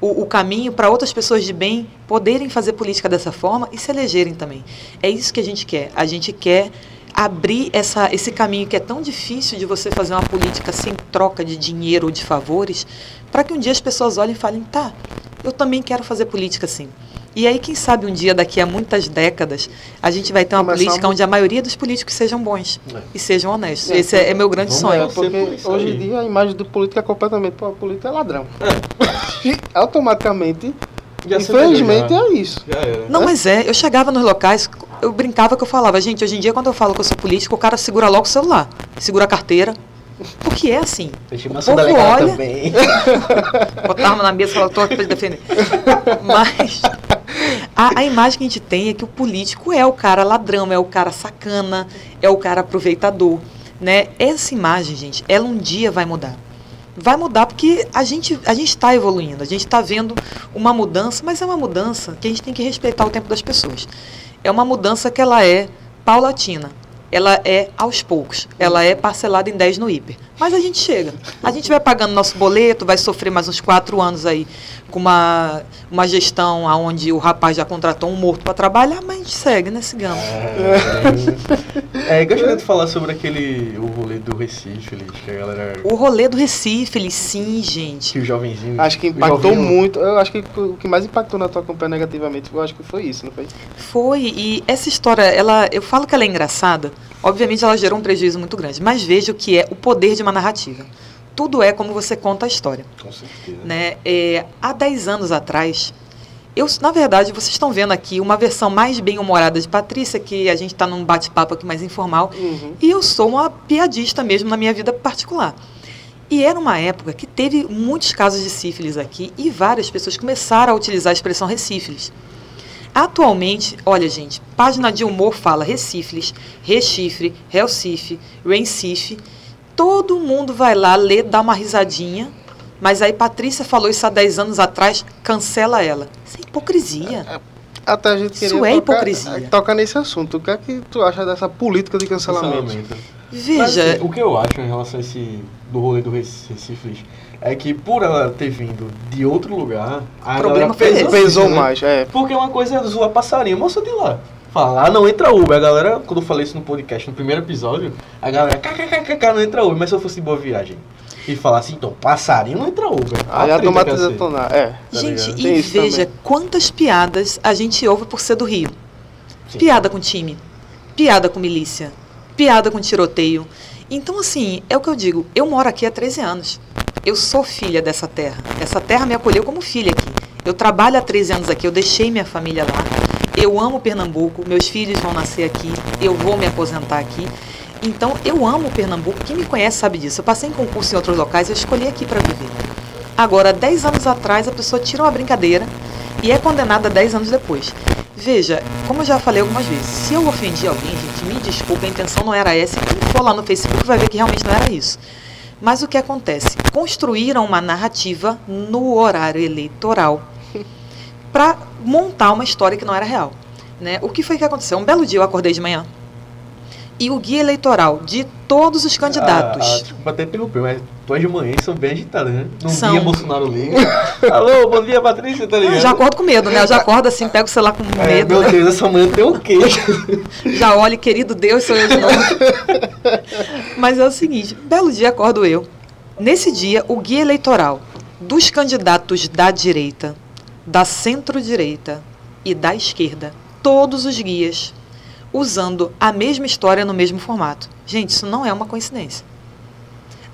o, o caminho para outras pessoas de bem poderem fazer política dessa forma e se elegerem também. É isso que a gente quer. A gente quer abrir essa, esse caminho que é tão difícil de você fazer uma política sem troca de dinheiro ou de favores, para que um dia as pessoas olhem e falem, tá, eu também quero fazer política assim. E aí, quem sabe um dia, daqui a muitas décadas, a gente vai ter uma Começar política onde a maioria dos políticos sejam bons é. e sejam honestos. É, Esse é, é, meu grande sonho. porque hoje em dia a imagem do político é completamente, o político é ladrão. É. E automaticamente Infelizmente é isso. Não, mas é. Eu chegava nos locais, eu brincava que eu falava, gente, hoje em dia quando eu falo que eu sou político, o cara segura logo o celular, segura a carteira. Porque é assim. O povo olha. Também. Botar arma na mesa e falar, tô aqui pra defender. Mas a, a imagem que a gente tem é que o político é o cara ladrão, é o cara sacana, é o cara aproveitador. Né? Essa imagem, gente, ela um dia vai mudar vai mudar porque a gente a está evoluindo, a gente está vendo uma mudança, mas é uma mudança que a gente tem que respeitar o tempo das pessoas. É uma mudança que ela é paulatina, ela é aos poucos, ela é parcelada em 10 no hiper. Mas a gente chega. A gente vai pagando nosso boleto, vai sofrer mais uns quatro anos aí com uma, uma gestão onde o rapaz já contratou um morto para trabalhar, mas a gente segue, né, Cigano? É, é, gostaria de falar sobre aquele, o rolê do Recife, que a galera... O rolê do Recife, sim, gente. Que o jovenzinho... Acho que impactou muito, eu acho que o que mais impactou na tua campanha negativamente, eu acho que foi isso, não foi? Foi, e essa história, ela, eu falo que ela é engraçada, obviamente ela gerou um prejuízo muito grande, mas veja o que é o poder de uma narrativa tudo é como você conta a história. Com certeza. Né? É, há 10 anos atrás, eu, na verdade, vocês estão vendo aqui uma versão mais bem-humorada de Patrícia, que a gente está num bate-papo aqui mais informal, uhum. e eu sou uma piadista mesmo na minha vida particular. E era uma época que teve muitos casos de sífilis aqui e várias pessoas começaram a utilizar a expressão recífilis. Atualmente, olha gente, página de humor fala recífilis, rechifre, relcife, rencife, todo mundo vai lá ler, dá uma risadinha, mas aí Patrícia falou isso há 10 anos atrás, cancela ela. Isso é hipocrisia. É, é, até a gente isso é hipocrisia. Toca nesse assunto. O que é que tu acha dessa política de cancelamento? cancelamento. Veja. Mas, assim, o que eu acho em relação a esse do rolê do Recife é que por ela ter vindo de outro lugar, a o problema pesou, pesou né? mais, é. Porque é uma coisa é zoar passarinho, moça de lá falar, ah, não entra Uber. A galera, quando eu falei isso no podcast, no primeiro episódio, a galera, kkkk, não entra Uber. Mas se eu fosse boa viagem e falar assim, então, passarinho não entra Uber. Aí a tomada detonar, é. Tá gente, e veja também. quantas piadas a gente ouve por ser do Rio. Sim. Piada com time, piada com milícia, piada com tiroteio. Então, assim, é o que eu digo, eu moro aqui há 13 anos. Eu sou filha dessa terra. Essa terra me acolheu como filha aqui. Eu trabalho há 13 anos aqui, eu deixei minha família lá. Eu amo Pernambuco, meus filhos vão nascer aqui, eu vou me aposentar aqui. Então, eu amo Pernambuco. Quem me conhece sabe disso. Eu passei em concurso em outros locais, eu escolhi aqui para viver. Agora, 10 anos atrás, a pessoa tira uma brincadeira e é condenada 10 anos depois. Veja, como eu já falei algumas vezes, se eu ofendi alguém, gente, me desculpe, a intenção não era essa. Quem for lá no Facebook vai ver que realmente não era isso. Mas o que acontece? Construíram uma narrativa no horário eleitoral para montar uma história que não era real. Né? O que foi que aconteceu? Um belo dia eu acordei de manhã e o guia eleitoral de todos os candidatos. Ah, ah, desculpa até interromper, mas tuas de manhã são bem agitadas, né? Num são. dia Bolsonaro liga. Alô, bom dia, Patrícia, tá ligado? Eu já acordo com medo, né? Eu já acordo assim, pego o celular com é, medo. Meu né? Deus, essa manhã tem o quê? já olhe, querido Deus, sou eu de novo. mas é o seguinte, belo dia acordo eu. Nesse dia, o guia eleitoral dos candidatos da direita da centro-direita e da esquerda, todos os guias usando a mesma história no mesmo formato. Gente, isso não é uma coincidência.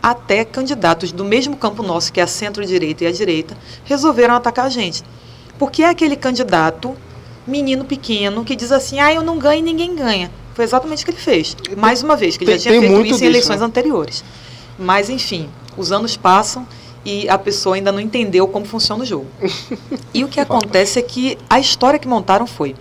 Até candidatos do mesmo campo nosso, que é a centro-direita e a direita, resolveram atacar a gente. Porque é aquele candidato, menino pequeno, que diz assim: ah, eu não ganho e ninguém ganha. Foi exatamente o que ele fez. Mais uma vez, que ele tem, já tinha feito isso em eleições né? anteriores. Mas, enfim, os anos passam e a pessoa ainda não entendeu como funciona o jogo. e o que acontece é que a história que montaram foi: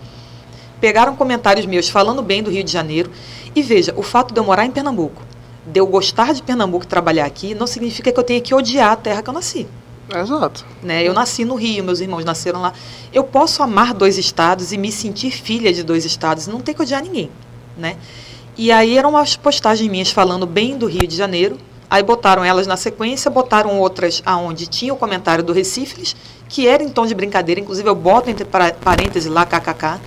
pegaram comentários meus falando bem do Rio de Janeiro. E veja, o fato de eu morar em Pernambuco, de eu gostar de Pernambuco e trabalhar aqui, não significa que eu tenha que odiar a terra que eu nasci. Exato. Né? Eu nasci no Rio, meus irmãos nasceram lá. Eu posso amar dois estados e me sentir filha de dois estados, não tem que odiar ninguém. Né? E aí eram umas postagens minhas falando bem do Rio de Janeiro. Aí botaram elas na sequência, botaram outras aonde tinha o comentário do Recifes, que era em tom de brincadeira, inclusive eu boto entre parênteses lá, kkk.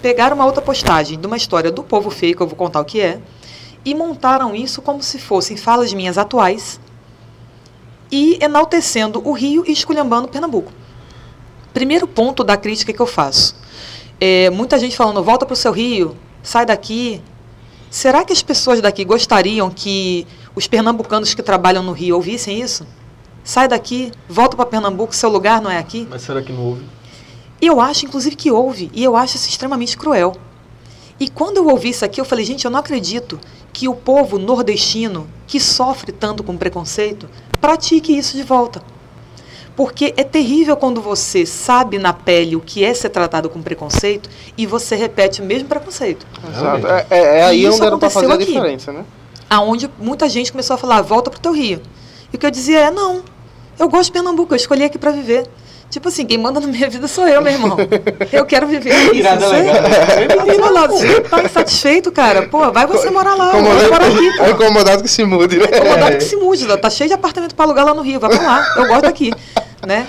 Pegaram uma outra postagem de uma história do povo feio, que eu vou contar o que é, e montaram isso como se fossem falas minhas atuais e enaltecendo o Rio e esculhambando Pernambuco. Primeiro ponto da crítica que eu faço. É, muita gente falando, volta para o seu Rio, sai daqui. Será que as pessoas daqui gostariam que os pernambucanos que trabalham no Rio ouvissem isso? Sai daqui, volta para Pernambuco, seu lugar não é aqui? Mas será que não houve? Eu acho, inclusive, que houve, e eu acho isso extremamente cruel. E quando eu ouvi isso aqui, eu falei, gente, eu não acredito que o povo nordestino, que sofre tanto com preconceito, pratique isso de volta. Porque é terrível quando você sabe na pele o que é ser tratado com preconceito e você repete o mesmo preconceito. Exato. É, é, é aí onde era para fazer a diferença, né? Aonde muita gente começou a falar, volta para o teu Rio. E o que eu dizia é, não, eu gosto de Pernambuco, eu escolhi aqui para viver. Tipo assim, quem manda na minha vida sou eu, meu irmão. Eu quero viver aqui. Irada legal. Tá você tá insatisfeito, cara? Pô, vai você morar lá. Vai morar aqui, pô. É incomodado que se mude, né? É incomodado que se mude. Tá cheio de apartamento para alugar lá no Rio. Vai pra lá. Eu gosto daqui. Né?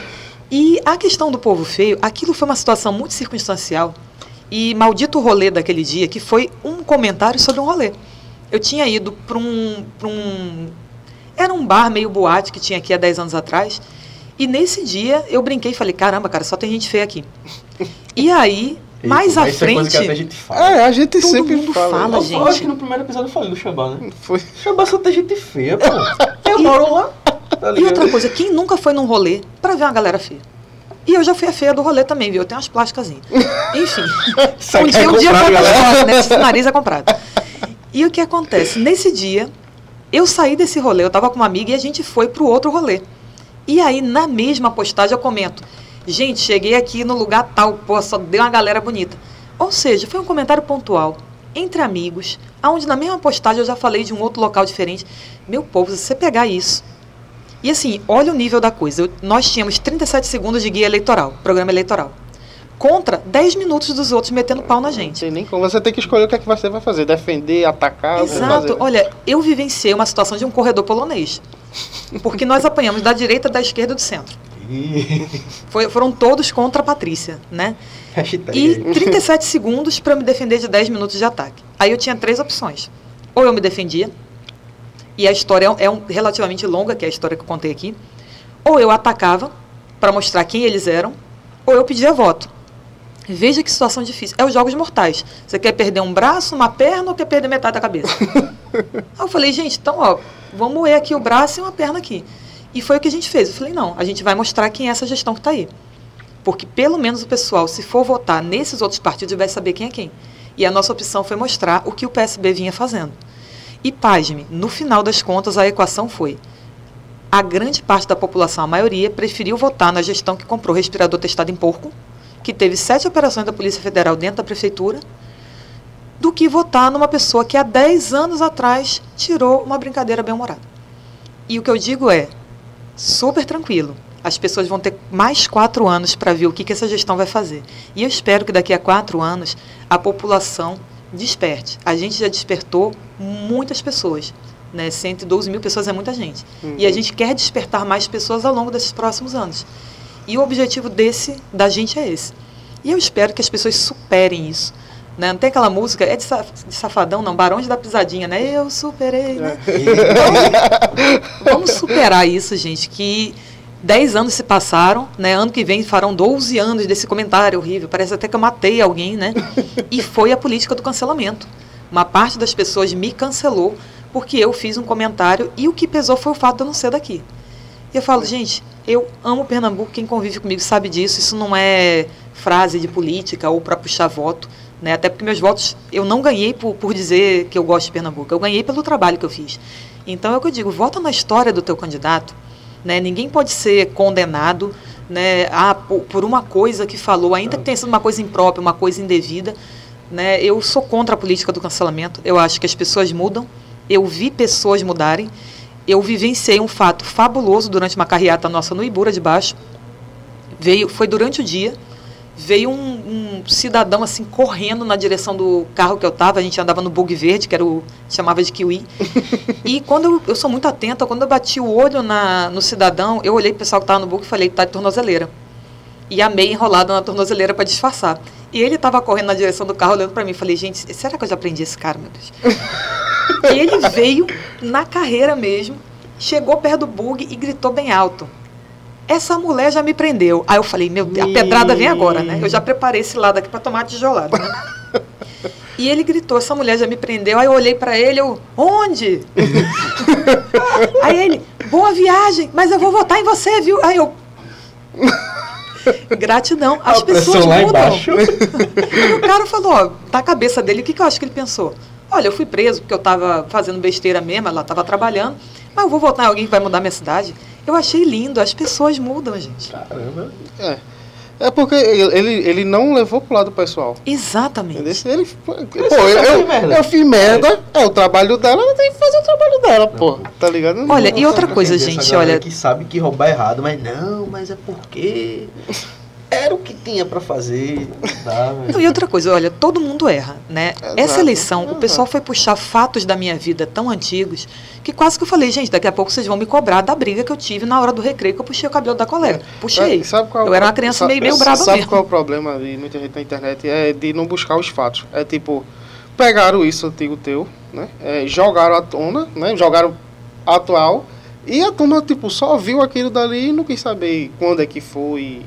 E a questão do povo feio, aquilo foi uma situação muito circunstancial. E maldito rolê daquele dia, que foi um comentário sobre um rolê. Eu tinha ido para um, pra um. Era um bar meio boate que tinha aqui há 10 anos atrás. E nesse dia eu brinquei e falei: caramba, cara, só tem gente feia aqui. E aí, Eita, mais à frente. É, a gente fala. É, a gente todo sempre mundo fala. fala eu, gente. Eu acho que no primeiro episódio eu falei do Xambá, né? Foi. Xambá só tem gente feia, pô. Eu moro lá. Tá e outra coisa, quem nunca foi num rolê pra ver uma galera feia? E eu já fui a feia do rolê também, viu? Eu tenho umas plásticas. Enfim. um dia, um dia eu vou né? Esse nariz é comprado. E o que acontece? Nesse dia, eu saí desse rolê, eu tava com uma amiga e a gente foi pro outro rolê. E aí, na mesma postagem, eu comento: gente, cheguei aqui no lugar tal, pô, só deu uma galera bonita. Ou seja, foi um comentário pontual, entre amigos, aonde na mesma postagem eu já falei de um outro local diferente. Meu povo, se você pegar isso. E assim, olha o nível da coisa. Eu, nós tínhamos 37 segundos de guia eleitoral, programa eleitoral. Contra 10 minutos dos outros metendo pau na gente. Não tem nem como. Você tem que escolher o que, é que você vai fazer. Defender, atacar. Exato. Olha, eu vivenciei uma situação de um corredor polonês. Porque nós apanhamos da direita, da esquerda e do centro. Foi, foram todos contra a Patrícia, né? E 37 segundos para me defender de 10 minutos de ataque. Aí eu tinha três opções. Ou eu me defendia, e a história é um, relativamente longa, que é a história que eu contei aqui. Ou eu atacava para mostrar quem eles eram, ou eu pedia voto. Veja que situação difícil. É os jogos mortais. Você quer perder um braço, uma perna ou quer perder metade da cabeça? Aí eu falei, gente, então, ó, vamos moer aqui o braço e uma perna aqui. E foi o que a gente fez. Eu falei, não, a gente vai mostrar quem é essa gestão que está aí. Porque pelo menos o pessoal, se for votar nesses outros partidos, vai saber quem é quem. E a nossa opção foi mostrar o que o PSB vinha fazendo. E, pasme, no final das contas, a equação foi: a grande parte da população, a maioria, preferiu votar na gestão que comprou respirador testado em porco, que teve sete operações da Polícia Federal dentro da prefeitura, do que votar numa pessoa que há 10 anos atrás tirou uma brincadeira bem-humorada. E o que eu digo é, super tranquilo. As pessoas vão ter mais quatro anos para ver o que, que essa gestão vai fazer. E eu espero que daqui a quatro anos a população desperte. A gente já despertou muitas pessoas. Né? 112 mil pessoas é muita gente. Uhum. E a gente quer despertar mais pessoas ao longo desses próximos anos. E o objetivo desse, da gente é esse. E eu espero que as pessoas superem isso. Né? Não tem aquela música, é de, safadão, não, Barões da Pisadinha, né? Eu superei, né? Então, vamos superar isso, gente, que Dez anos se passaram, né? Ano que vem farão 12 anos desse comentário horrível. Parece até que eu matei alguém, né? E foi a política do cancelamento. Uma parte das pessoas me cancelou porque eu fiz um comentário e o que pesou foi o fato de eu não ser daqui. E eu falo, gente, eu amo Pernambuco, quem convive comigo sabe disso, isso não é frase de política ou para puxar voto, né? Até porque meus votos eu não ganhei por, por dizer que eu gosto de Pernambuco, eu ganhei pelo trabalho que eu fiz. Então é o que eu digo, vota na história do teu candidato, né? Ninguém pode ser condenado né, ah, por, por, uma coisa que falou, ainda que tenha sido uma coisa imprópria, uma coisa indevida. Né, eu sou contra a política do cancelamento. Eu acho que as pessoas mudam. Eu vi pessoas mudarem. Eu vivenciei um fato fabuloso durante uma carreata nossa no Ibura de Baixo. Veio, foi durante o dia veio um, um, cidadão assim correndo na direção do carro que eu estava. A gente andava no bug verde, que era o chamava de kiwi. e quando eu, eu, sou muito atenta, quando eu bati o olho na, no cidadão, eu olhei para o pessoal que estava no bug e falei, tá de tornozeleira. E a enrolada na tornozeleira para disfarçar. E ele estava correndo na direção do carro, olhando para mim. Falei, gente, será que eu já aprendi esse cara, meu Deus? E ele veio na carreira mesmo, chegou perto do bug e gritou bem alto essa mulher já me prendeu. Aí eu falei, meu Deus, a pedrada vem agora, né? Eu já preparei esse lado aqui para tomar tijolada, né? E ele gritou, essa mulher já me prendeu. Aí eu olhei para ele, eu, onde? Aí ele, boa viagem, mas eu vou votar em você, viu? Aí eu, gratidão. As pessoas mudam. E o cara falou, ó, na cabeça dele, o que, que eu acho que ele pensou? Olha, eu fui preso porque eu estava fazendo besteira mesmo, ela estava trabalhando, mas eu vou votar em alguém que vai mudar minha cidade. Eu achei lindo, as pessoas mudam, gente. Caramba. É. É porque ele, ele não levou pro lado pessoal. Exatamente. Ele, pô, eu, eu, eu fiz merda, é. é o trabalho dela, ela tem que fazer o trabalho dela, pô. Tá ligado? Olha, e outra coisa, gente, olha. que sabe que roubar é errado, mas não, mas é porque era o que tinha para fazer. Não, e outra coisa, olha, todo mundo erra, né? Exato. Essa eleição, o pessoal foi puxar fatos da minha vida tão antigos que quase que eu falei, gente, daqui a pouco vocês vão me cobrar da briga que eu tive na hora do recreio que eu puxei o cabelo da colega. Puxei. Sabe qual, eu era uma criança sabe, meio, meio brava sabe mesmo. qual é o problema de muita gente na internet? É de não buscar os fatos. É tipo, pegaram isso antigo teu, né? É, jogaram à tona, né? Jogaram atual. E a turma, tipo, só viu aquilo dali e não quis saber quando é que foi,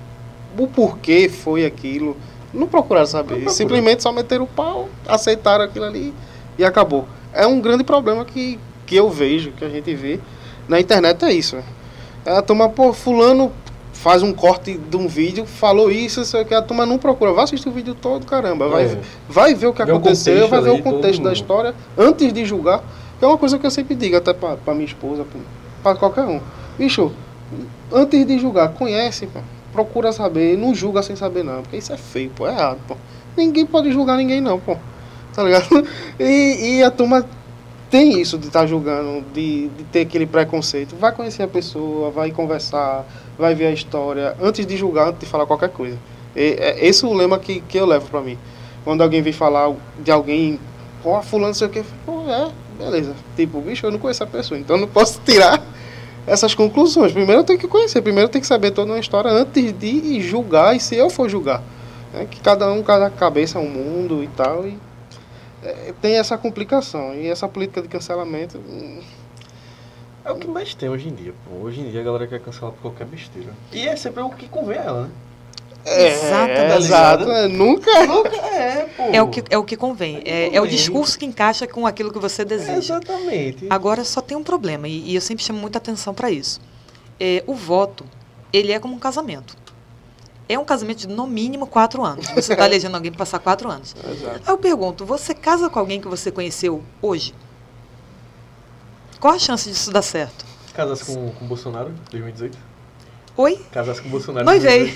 o porquê foi aquilo. Não procuraram saber. Não Simplesmente só meteram o pau, aceitaram aquilo ali e acabou. É um grande problema que, que eu vejo, que a gente vê na internet, é isso. Né? A turma, pô, fulano faz um corte de um vídeo, falou isso, sei que a turma não procura. Vai assistir o vídeo todo, caramba. Vai, é. vai ver o que aconteceu, vai ver o contexto da história antes de julgar. É uma coisa que eu sempre digo, até pra, pra minha esposa, para qualquer um. Bicho, antes de julgar, conhece, pô procura saber, não julga sem saber não, porque isso é feio, pô, é errado, pô. Ninguém pode julgar ninguém não, pô. Tá ligado? E, e a turma tem isso de estar tá julgando, de, de ter aquele preconceito. Vai conhecer a pessoa, vai conversar, vai ver a história, antes de julgar, antes de falar qualquer coisa. E, é, esse é o lema que, que eu levo pra mim. Quando alguém vem falar de alguém, pô, fulano, sei o que, pô, é, beleza. Tipo, bicho, eu não conheço a pessoa, então não posso tirar essas conclusões. Primeiro eu tenho que conhecer, primeiro eu tenho que saber toda uma história antes de julgar, e se eu for julgar. Né? Que cada um, cada cabeça é um mundo e tal. E é, tem essa complicação. E essa política de cancelamento. Hum, é o que mais tem hoje em dia. Pô. Hoje em dia a galera quer cancelar por qualquer besteira. E é sempre o que convém a ela, né? É, Exatamente. Exato. É, nunca. Nunca é, pô. É o que, é o que convém. É, é, o discurso que encaixa com aquilo que você deseja. Exatamente. Agora só tem um problema, e, e eu sempre chamo muita atenção para isso. É, o voto, ele é como um casamento. É um casamento de no mínimo quatro anos. Você está elegendo alguém para passar quatro anos. Exato. Aí eu pergunto: você casa com alguém que você conheceu hoje? Qual a chance disso dar certo? Casas com, com Bolsonaro, 2018? Oi? Casasse com o Bolsonaro. Noivei.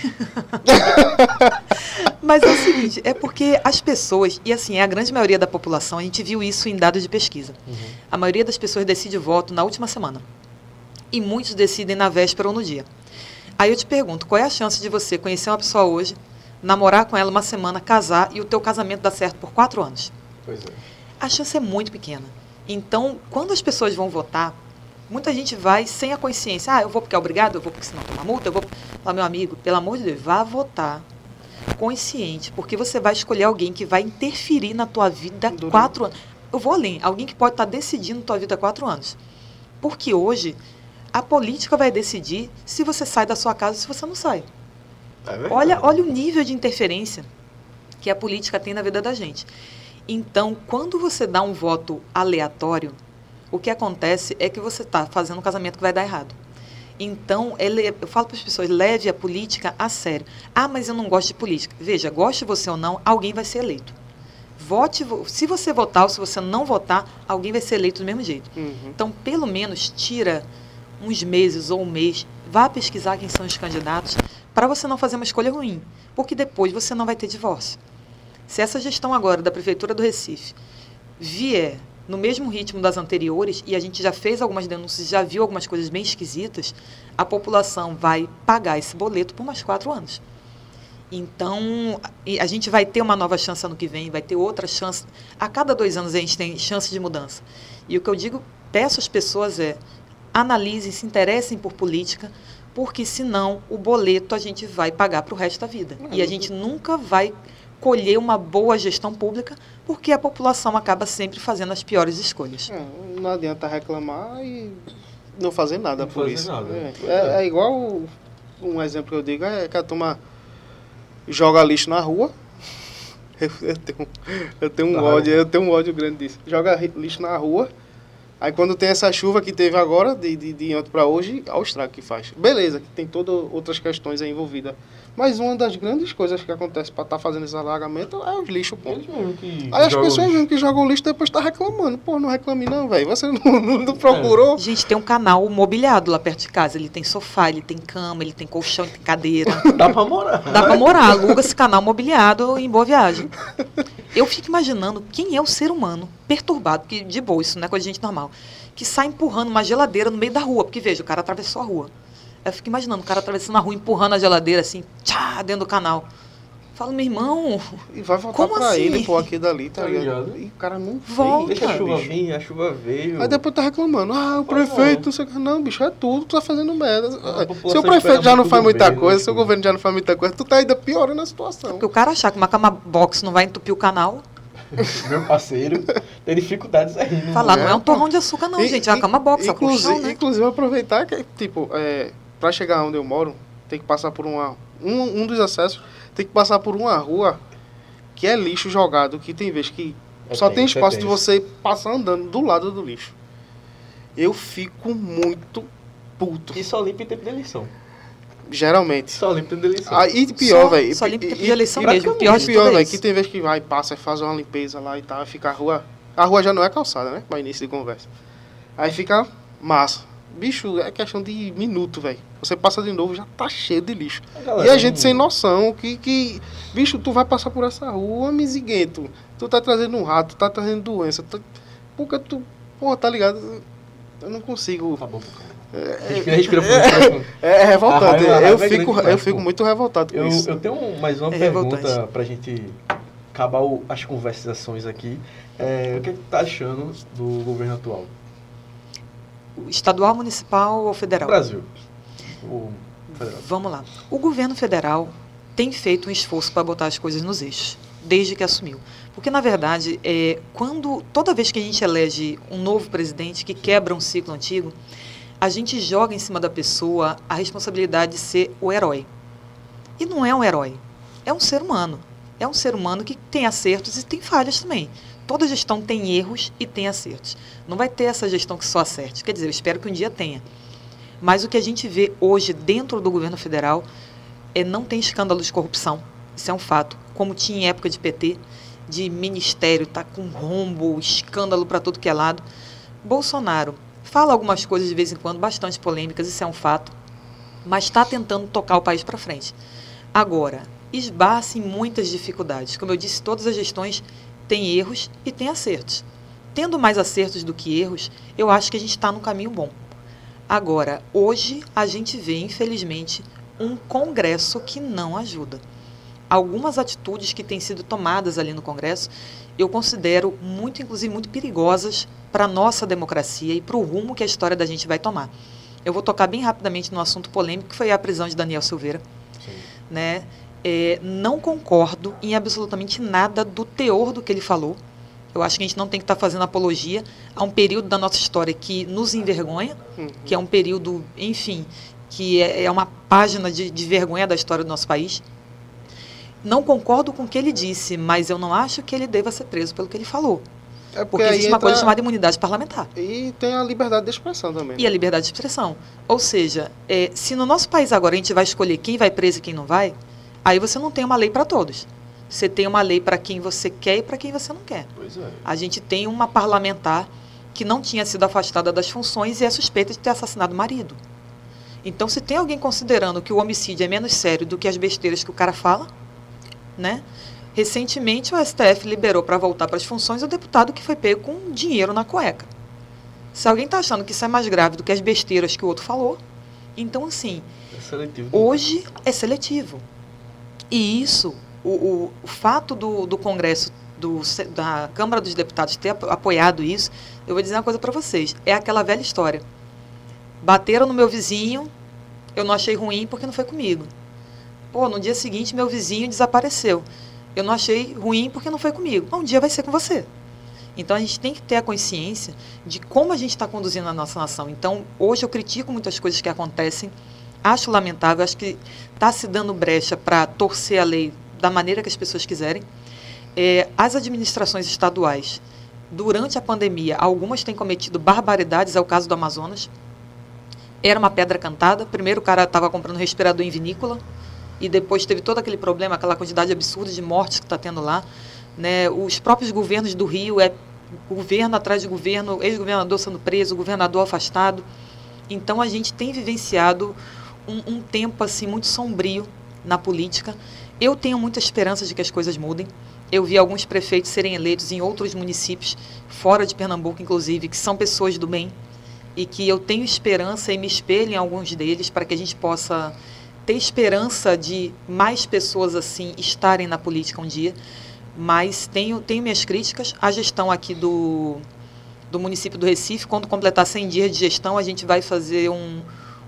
Mas é o seguinte, é porque as pessoas, e assim, é a grande maioria da população, a gente viu isso em dados de pesquisa. Uhum. A maioria das pessoas decide voto na última semana. E muitos decidem na véspera ou no dia. Aí eu te pergunto, qual é a chance de você conhecer uma pessoa hoje, namorar com ela uma semana, casar e o teu casamento dar certo por quatro anos? Pois é. A chance é muito pequena. Então, quando as pessoas vão votar, Muita gente vai sem a consciência. Ah, eu vou porque é obrigado, eu vou porque senão toma multa, eu vou. Lá, meu amigo, pelo amor de Deus, vá votar consciente, porque você vai escolher alguém que vai interferir na tua vida Durante. quatro anos. Eu vou além, alguém que pode estar decidindo na tua vida quatro anos. Porque hoje A política vai decidir se você sai da sua casa ou se você não sai. É Olha, olha o nível de interferência que a política tem na vida da gente. Então, quando você dá um voto aleatório, o que acontece é que você está fazendo um casamento que vai dar errado. Então, ele, eu falo para as pessoas, leve a política a sério. Ah, mas eu não gosto de política. Veja, goste você ou não, alguém vai ser eleito. Vote, se você votar ou se você não votar, alguém vai ser eleito do mesmo jeito. Uhum. Então, pelo menos, tira uns meses ou um mês, vá pesquisar quem são os candidatos, para você não fazer uma escolha ruim, porque depois você não vai ter divórcio. Se essa gestão agora da Prefeitura do Recife vier no mesmo ritmo das anteriores, e a gente já fez algumas denúncias, já viu algumas coisas bem esquisitas, a população vai pagar esse boleto por mais quatro anos. Então, a gente vai ter uma nova chance ano que vem, vai ter outra chance. A cada dois anos a gente tem chance de mudança. E o que eu digo, peço às pessoas é, analisem, se interessem por política, porque senão o boleto a gente vai pagar para o resto da vida. E a gente nunca vai colher uma boa gestão pública, porque a população acaba sempre fazendo as piores escolhas. É, não adianta reclamar e não fazer nada Não por fazer isso. nada. É, é- é igual um exemplo que eu digo é que a turma joga lixo na rua. Eu, eu tenho, eu tenho um Tá. ódio, eu tenho um ódio grande disso. Joga lixo na rua. Aí quando tem essa chuva que teve agora, de, de, de ontem para hoje, olha o estrago que faz. Beleza, que tem todas outras questões aí envolvidas. Mas uma das grandes coisas que acontece para estar fazendo esse alagamento é os lixos, pô. Que Aí as pessoas mesmo que jogam lixo depois tá reclamando. Pô, não reclame não, velho. Você não, não- não procurou. Gente, tem um canal mobiliado lá perto de casa. Ele tem sofá, ele tem cama, ele tem colchão, ele tem cadeira. Dá pra morar. Dá pra morar, aluga esse canal mobiliado em Boa Viagem. Eu fico imaginando quem é o ser humano perturbado, porque de boa, isso não é coisa de gente normal, que sai empurrando uma geladeira no meio da rua, porque veja, o cara atravessou a rua. Eu fico imaginando o cara atravessando a rua, empurrando a geladeira assim, tchá, dentro do canal. Falo, meu irmão, E vai voltar Como pra assim? ele, pô, aqui dali, tá, Tá ligado? ligado? E o cara não Volta. fez, Deixa a chuva bicho. vir, a chuva veio. Aí depois tá reclamando, ah, o prefeito, é. não sei o que. Não, bicho, é tudo, tu tá fazendo merda. Se o prefeito já não faz muita bem, coisa, né, se o governo já não faz muita coisa, tu tá ainda piorando a situação. porque o cara achar que uma cama box não vai entupir o canal, Meu parceiro tem dificuldades aí. no falar, não é um torrão de açúcar não, E- gente, é uma cama box, é inclusive, colchão, né? inclusive aproveitar que, tipo, é, pra chegar onde eu moro, tem que passar por uma. Um, um dos acessos tem que passar por uma rua que é lixo jogado, que tem vez que É só tem é espaço de você passar andando do lado do lixo. Eu fico muito puto, E só limpa em tempo de eleição. geralmente. Só limpa em tempo de eleição. Ah, e pior, Só- velho. só e- limpa em tempo e- de eleição e- mesmo, e pior de pior, é velho, isso. que tem vez que vai, passa e faz uma limpeza lá e tal, e fica a rua. A rua já não é calçada, né? Pra início de conversa. Aí fica massa. Bicho, é questão de minuto, velho. Você passa de novo, já tá cheio de lixo. galera e a gente não- sem noção que, que. Bicho, tu vai passar por essa rua, miziguento. Tu tá trazendo um rato, tu tá trazendo doença. Tu... Porque tu. Pô, tá ligado? Eu não consigo. Tá bom. Respira, respira fundo. É, é revoltante. A raiva- a eu raiva é fico, demais, eu fico muito revoltado com Eu, isso. eu tenho mais uma É pergunta revoltante. pra gente acabar o- as conversações aqui. É, o que, é que tu tá achando do governo atual? Estadual, municipal ou federal? Brasil. O federal. Vamos lá. O governo federal tem feito um esforço para botar as coisas nos eixos, desde que assumiu. Porque, na verdade, é, quando toda vez que a gente elege um novo presidente que quebra um ciclo antigo, a gente joga em cima da pessoa a responsabilidade de ser o herói. E não é um herói, é um ser humano. É um ser humano que tem acertos e tem falhas também. Toda gestão tem erros e tem acertos. Não vai ter essa gestão que só acerte. Quer dizer, eu espero que um dia tenha. Mas o que a gente vê hoje dentro do governo federal é não tem escândalo de corrupção. Isso é um fato. Como tinha em época de PT, de ministério, tá com rombo, escândalo para tudo que é lado. Bolsonaro fala algumas coisas de vez em quando bastante polêmicas, isso é um fato, mas está tentando tocar o país para frente. Agora, esbarra-se em muitas dificuldades. Como eu disse, todas as gestões têm erros e têm acertos. Tendo mais acertos do que erros, eu acho que a gente está no caminho bom. Agora, hoje a gente vê, infelizmente, um Congresso que não ajuda. Algumas atitudes que têm sido tomadas ali no Congresso, eu considero muito, inclusive, muito perigosas para a nossa democracia e para o rumo que a história da gente vai tomar. Eu vou tocar bem rapidamente no assunto polêmico, que foi a prisão de Daniel Silveira. Né? É, não concordo em absolutamente nada do teor do que ele falou. Eu acho que a gente não tem que estar tá fazendo apologia a um período da nossa história que nos envergonha, uhum. que é um período, enfim, que é, é uma página de, de vergonha da história do nosso país. Não concordo com o que ele disse, mas eu não acho que ele deva ser preso pelo que ele falou. É porque, porque existe uma coisa chamada imunidade parlamentar. E tem a liberdade de expressão também. E né? a liberdade de expressão. Ou seja, é, se no nosso país agora a gente vai escolher quem vai preso e quem não vai, aí você não tem uma lei para todos. Você tem uma lei para quem você quer e para quem você não quer. Pois é. A gente tem uma parlamentar que não tinha sido afastada das funções e é suspeita de ter assassinado o marido. Então, se tem alguém considerando que o homicídio é menos sério do que as besteiras que o cara fala, né? Recentemente, o STF liberou para voltar para as funções o deputado que foi pego com dinheiro na cueca. Se alguém está achando que isso é mais grave do que as besteiras que o outro falou, então, assim, é hoje é seletivo. E isso, o, o, o fato do, do Congresso, do, da Câmara dos Deputados ter apoiado isso, eu vou dizer uma coisa para vocês: é aquela velha história. Bateram no meu vizinho, eu não achei ruim porque não foi comigo. Pô, no dia seguinte, meu vizinho desapareceu. Eu não achei ruim porque não foi comigo. Um dia vai ser com você. Então a gente tem que ter a consciência de como a gente está conduzindo a nossa nação. Então hoje eu critico muitas coisas que acontecem, acho lamentável, acho que está se dando brecha para torcer a lei da maneira que as pessoas quiserem. É, as administrações estaduais, durante a pandemia, algumas têm cometido barbaridades, é o caso do Amazonas. Era uma pedra cantada. Primeiro o cara estava comprando respirador em vinícola, e depois teve todo aquele problema, aquela quantidade absurda de mortes que está tendo lá. Né? Os próprios governos do Rio, é governo atrás de governo, ex-governador sendo preso, governador afastado. Então a gente tem vivenciado um, um tempo assim muito sombrio na política. Eu tenho muita esperança de que as coisas mudem. Eu vi alguns prefeitos serem eleitos em outros municípios, fora de Pernambuco, inclusive, que são pessoas do bem e que eu tenho esperança e me espelho em alguns deles para que a gente possa ter esperança de mais pessoas assim estarem na política um dia, mas tenho, tenho minhas críticas. A gestão aqui do, do município do Recife, quando completar 100 dias de gestão, a gente vai fazer um,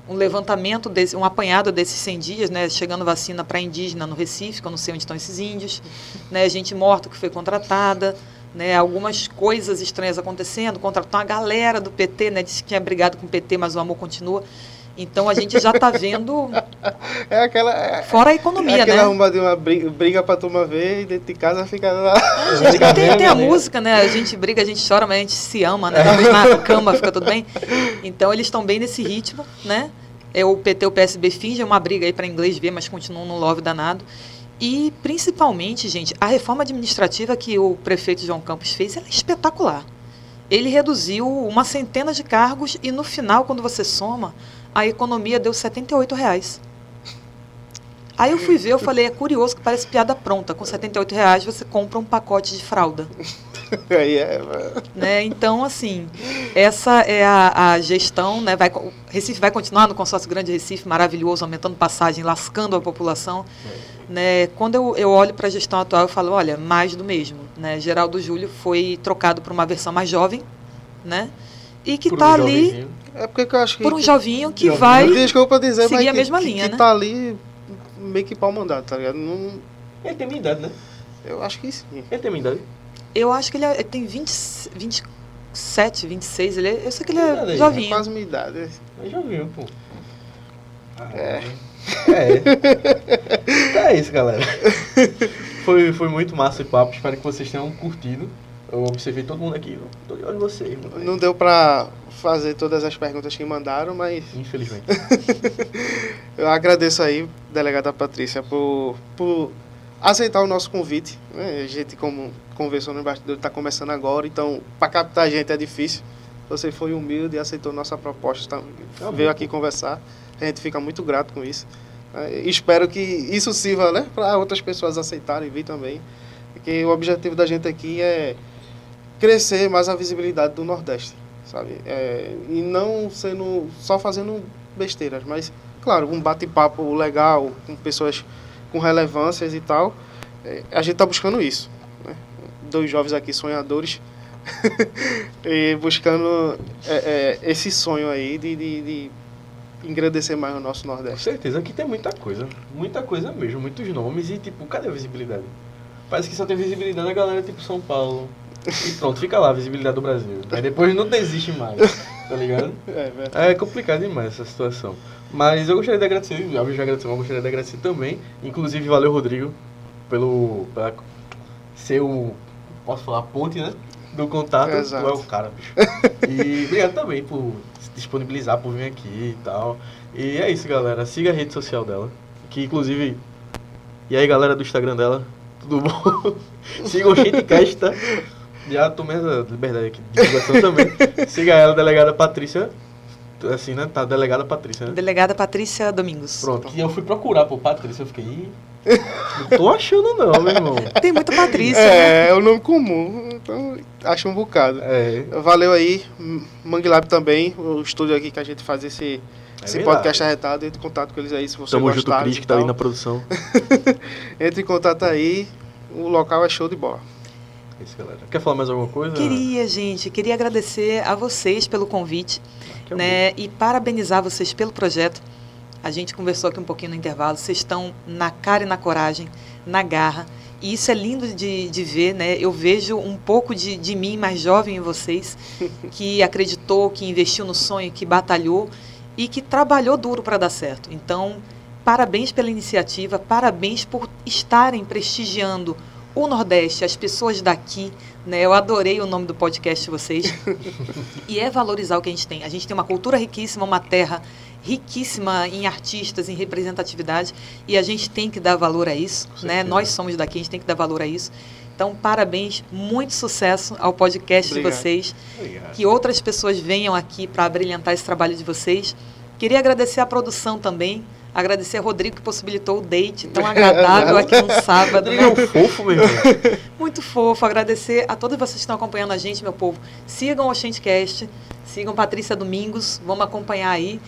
um levantamento, desse, um apanhado desses 100 dias, né, chegando vacina para indígena no Recife, que eu não sei onde estão esses índios, né, gente morta que foi contratada, né, algumas coisas estranhas acontecendo, contratou uma galera do PT, né, disse que tinha brigado com o PT, mas o amor continua. Então a gente já está vendo. É aquela. É, fora a economia, é aquela né? arruma de uma briga, briga para turma ver e dentro de casa fica lá. A gente, tem, tem, a música, né? A gente briga, a gente chora, mas a gente se ama, né? Na cama fica tudo bem. Então eles estão bem nesse ritmo, né? É o PT e o PSB fingem uma briga aí para inglês ver, mas continuam no love danado. E principalmente, gente, a reforma administrativa que o prefeito João Campos fez é espetacular. Ele reduziu uma centena de cargos e no final, quando você soma, a economia deu 78 reais. Aí eu fui ver, eu falei, é curioso que parece piada pronta. Com 78 reais você compra um pacote de fralda. Aí é, né? Então, assim, essa é a, a, gestão, né? Vai, Recife vai continuar no consórcio Grande Recife, maravilhoso, aumentando passagem, lascando a população. É. Né? Quando eu, eu olho para a gestão atual, eu falo, olha, mais do mesmo. Né? Geraldo Júlio foi trocado por uma versão mais jovem, né? E que está ali é porque eu acho que. Por um jovinho que vai. Desculpa dizer, seguir mas a que, mesma linha, que, né? Que tá ali meio que pau mandado, tá ligado? Não... Ele tem minha idade, né? Eu acho que sim. Ele tem minha idade? Eu acho que ele, é, ele tem 20, 27, 26. Ele é, eu sei que ele é, é jovinho. É quase minha idade. É jovinho, pô. Ah, é. É. então é isso, galera. Foi, foi muito massa o papo. Espero que vocês tenham curtido. Eu observei todo mundo aqui. Tô de olho em vocês. Não deu pra fazer todas as perguntas que mandaram, mas. Infelizmente. eu agradeço aí, delegada Patrícia, por, por aceitar o nosso convite. Né? A gente, como conversou no bastidor, está começando agora, então para captar a gente é difícil. Você foi humilde e aceitou nossa proposta, tá? veio aqui conversar. A gente fica muito grato com isso. É, espero que isso sirva né, para outras pessoas aceitarem vir também. Porque o objetivo da gente aqui é crescer mais a visibilidade do Nordeste sabe? É, e não sendo só fazendo besteiras, mas claro, um bate-papo legal com pessoas com relevâncias e tal. É, a gente está buscando isso. Né? Dois jovens aqui sonhadores e buscando é, é, esse sonho aí de, de, de engrandecer mais o nosso Nordeste. Com certeza, aqui tem muita coisa, muita coisa mesmo, muitos nomes e tipo, cadê a visibilidade? Parece que só tem visibilidade a galera tipo São Paulo, e pronto, fica lá a visibilidade do Brasil. Aí depois não desiste mais, tá ligado? É, verdade. É complicado demais essa situação. Mas eu gostaria de agradecer, já já agradecer, mas eu gostaria de agradecer também. Inclusive, valeu, Rodrigo, pelo. Pela ser o. Posso falar, ponte, né? Do contato. Exato. Tu é o cara, bicho. E obrigado também por se disponibilizar, por vir aqui e tal. E é isso, galera. Siga a rede social dela. Que inclusive. E aí, galera do Instagram dela, tudo bom? Sigam o Shitcast, tá? Já tomei essa liberdade aqui de divulgação também. Siga ela, delegada Patrícia. Assim, né? Tá, delegada Patrícia, né? Delegada Patrícia Domingos. Pronto. E eu fui procurar por Patrícia, eu fiquei. "Ih, Não tô achando não, meu irmão. Tem muita Patrícia, né? É, é o nome comum, então acho um bocado. É. Valeu aí, M- Mangue Lab também, o estúdio aqui que a gente faz esse, esse verdade. podcast arretado. Entre em contato com eles aí se você Tamo junto, gostar. Cris, que tá ali na produção. Entre em contato aí, o local é show de bola. É isso, galera. Quer falar mais alguma coisa? Queria, gente, queria agradecer a vocês pelo convite, é né? E parabenizar vocês pelo projeto. A gente conversou aqui um pouquinho no intervalo. Vocês estão na cara e na coragem, na garra. E isso é lindo de, de ver, né? Eu vejo um pouco de, de mim mais jovem em vocês, que acreditou, que investiu no sonho, que batalhou e que trabalhou duro para dar certo. Então, parabéns pela iniciativa, parabéns por estarem prestigiando o Nordeste, as pessoas daqui. Né? Eu adorei o nome do podcast de vocês. e é valorizar o que a gente tem. A gente tem uma cultura riquíssima, uma terra riquíssima em artistas, em representatividade, e a gente tem que dar valor a isso. Com Né? certeza. Nós somos daqui, a gente tem que dar valor a isso. Então, parabéns, muito sucesso ao podcast Obrigado. de vocês Obrigado. que outras pessoas venham aqui para brilhantar esse trabalho de vocês. Queria agradecer a produção também, agradecer a Rodrigo que possibilitou o date tão agradável aqui no sábado. Rodrigo é né? um fofo, meu irmão. Muito fofo, agradecer a todos vocês que estão acompanhando a gente, meu povo. Sigam o Oxentecast, sigam Patrícia Domingos, vamos acompanhar aí.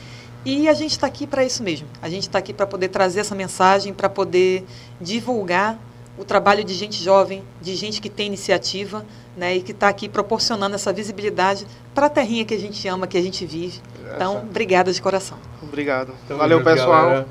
E a gente está aqui para isso mesmo. A gente está aqui para poder trazer essa mensagem, para poder divulgar o trabalho de gente jovem, de gente que tem iniciativa, né, e que está aqui proporcionando essa visibilidade para a terrinha que a gente ama, que a gente vive. Então, obrigada de coração. Obrigado. Tamo Valeu, junto, pessoal. galera.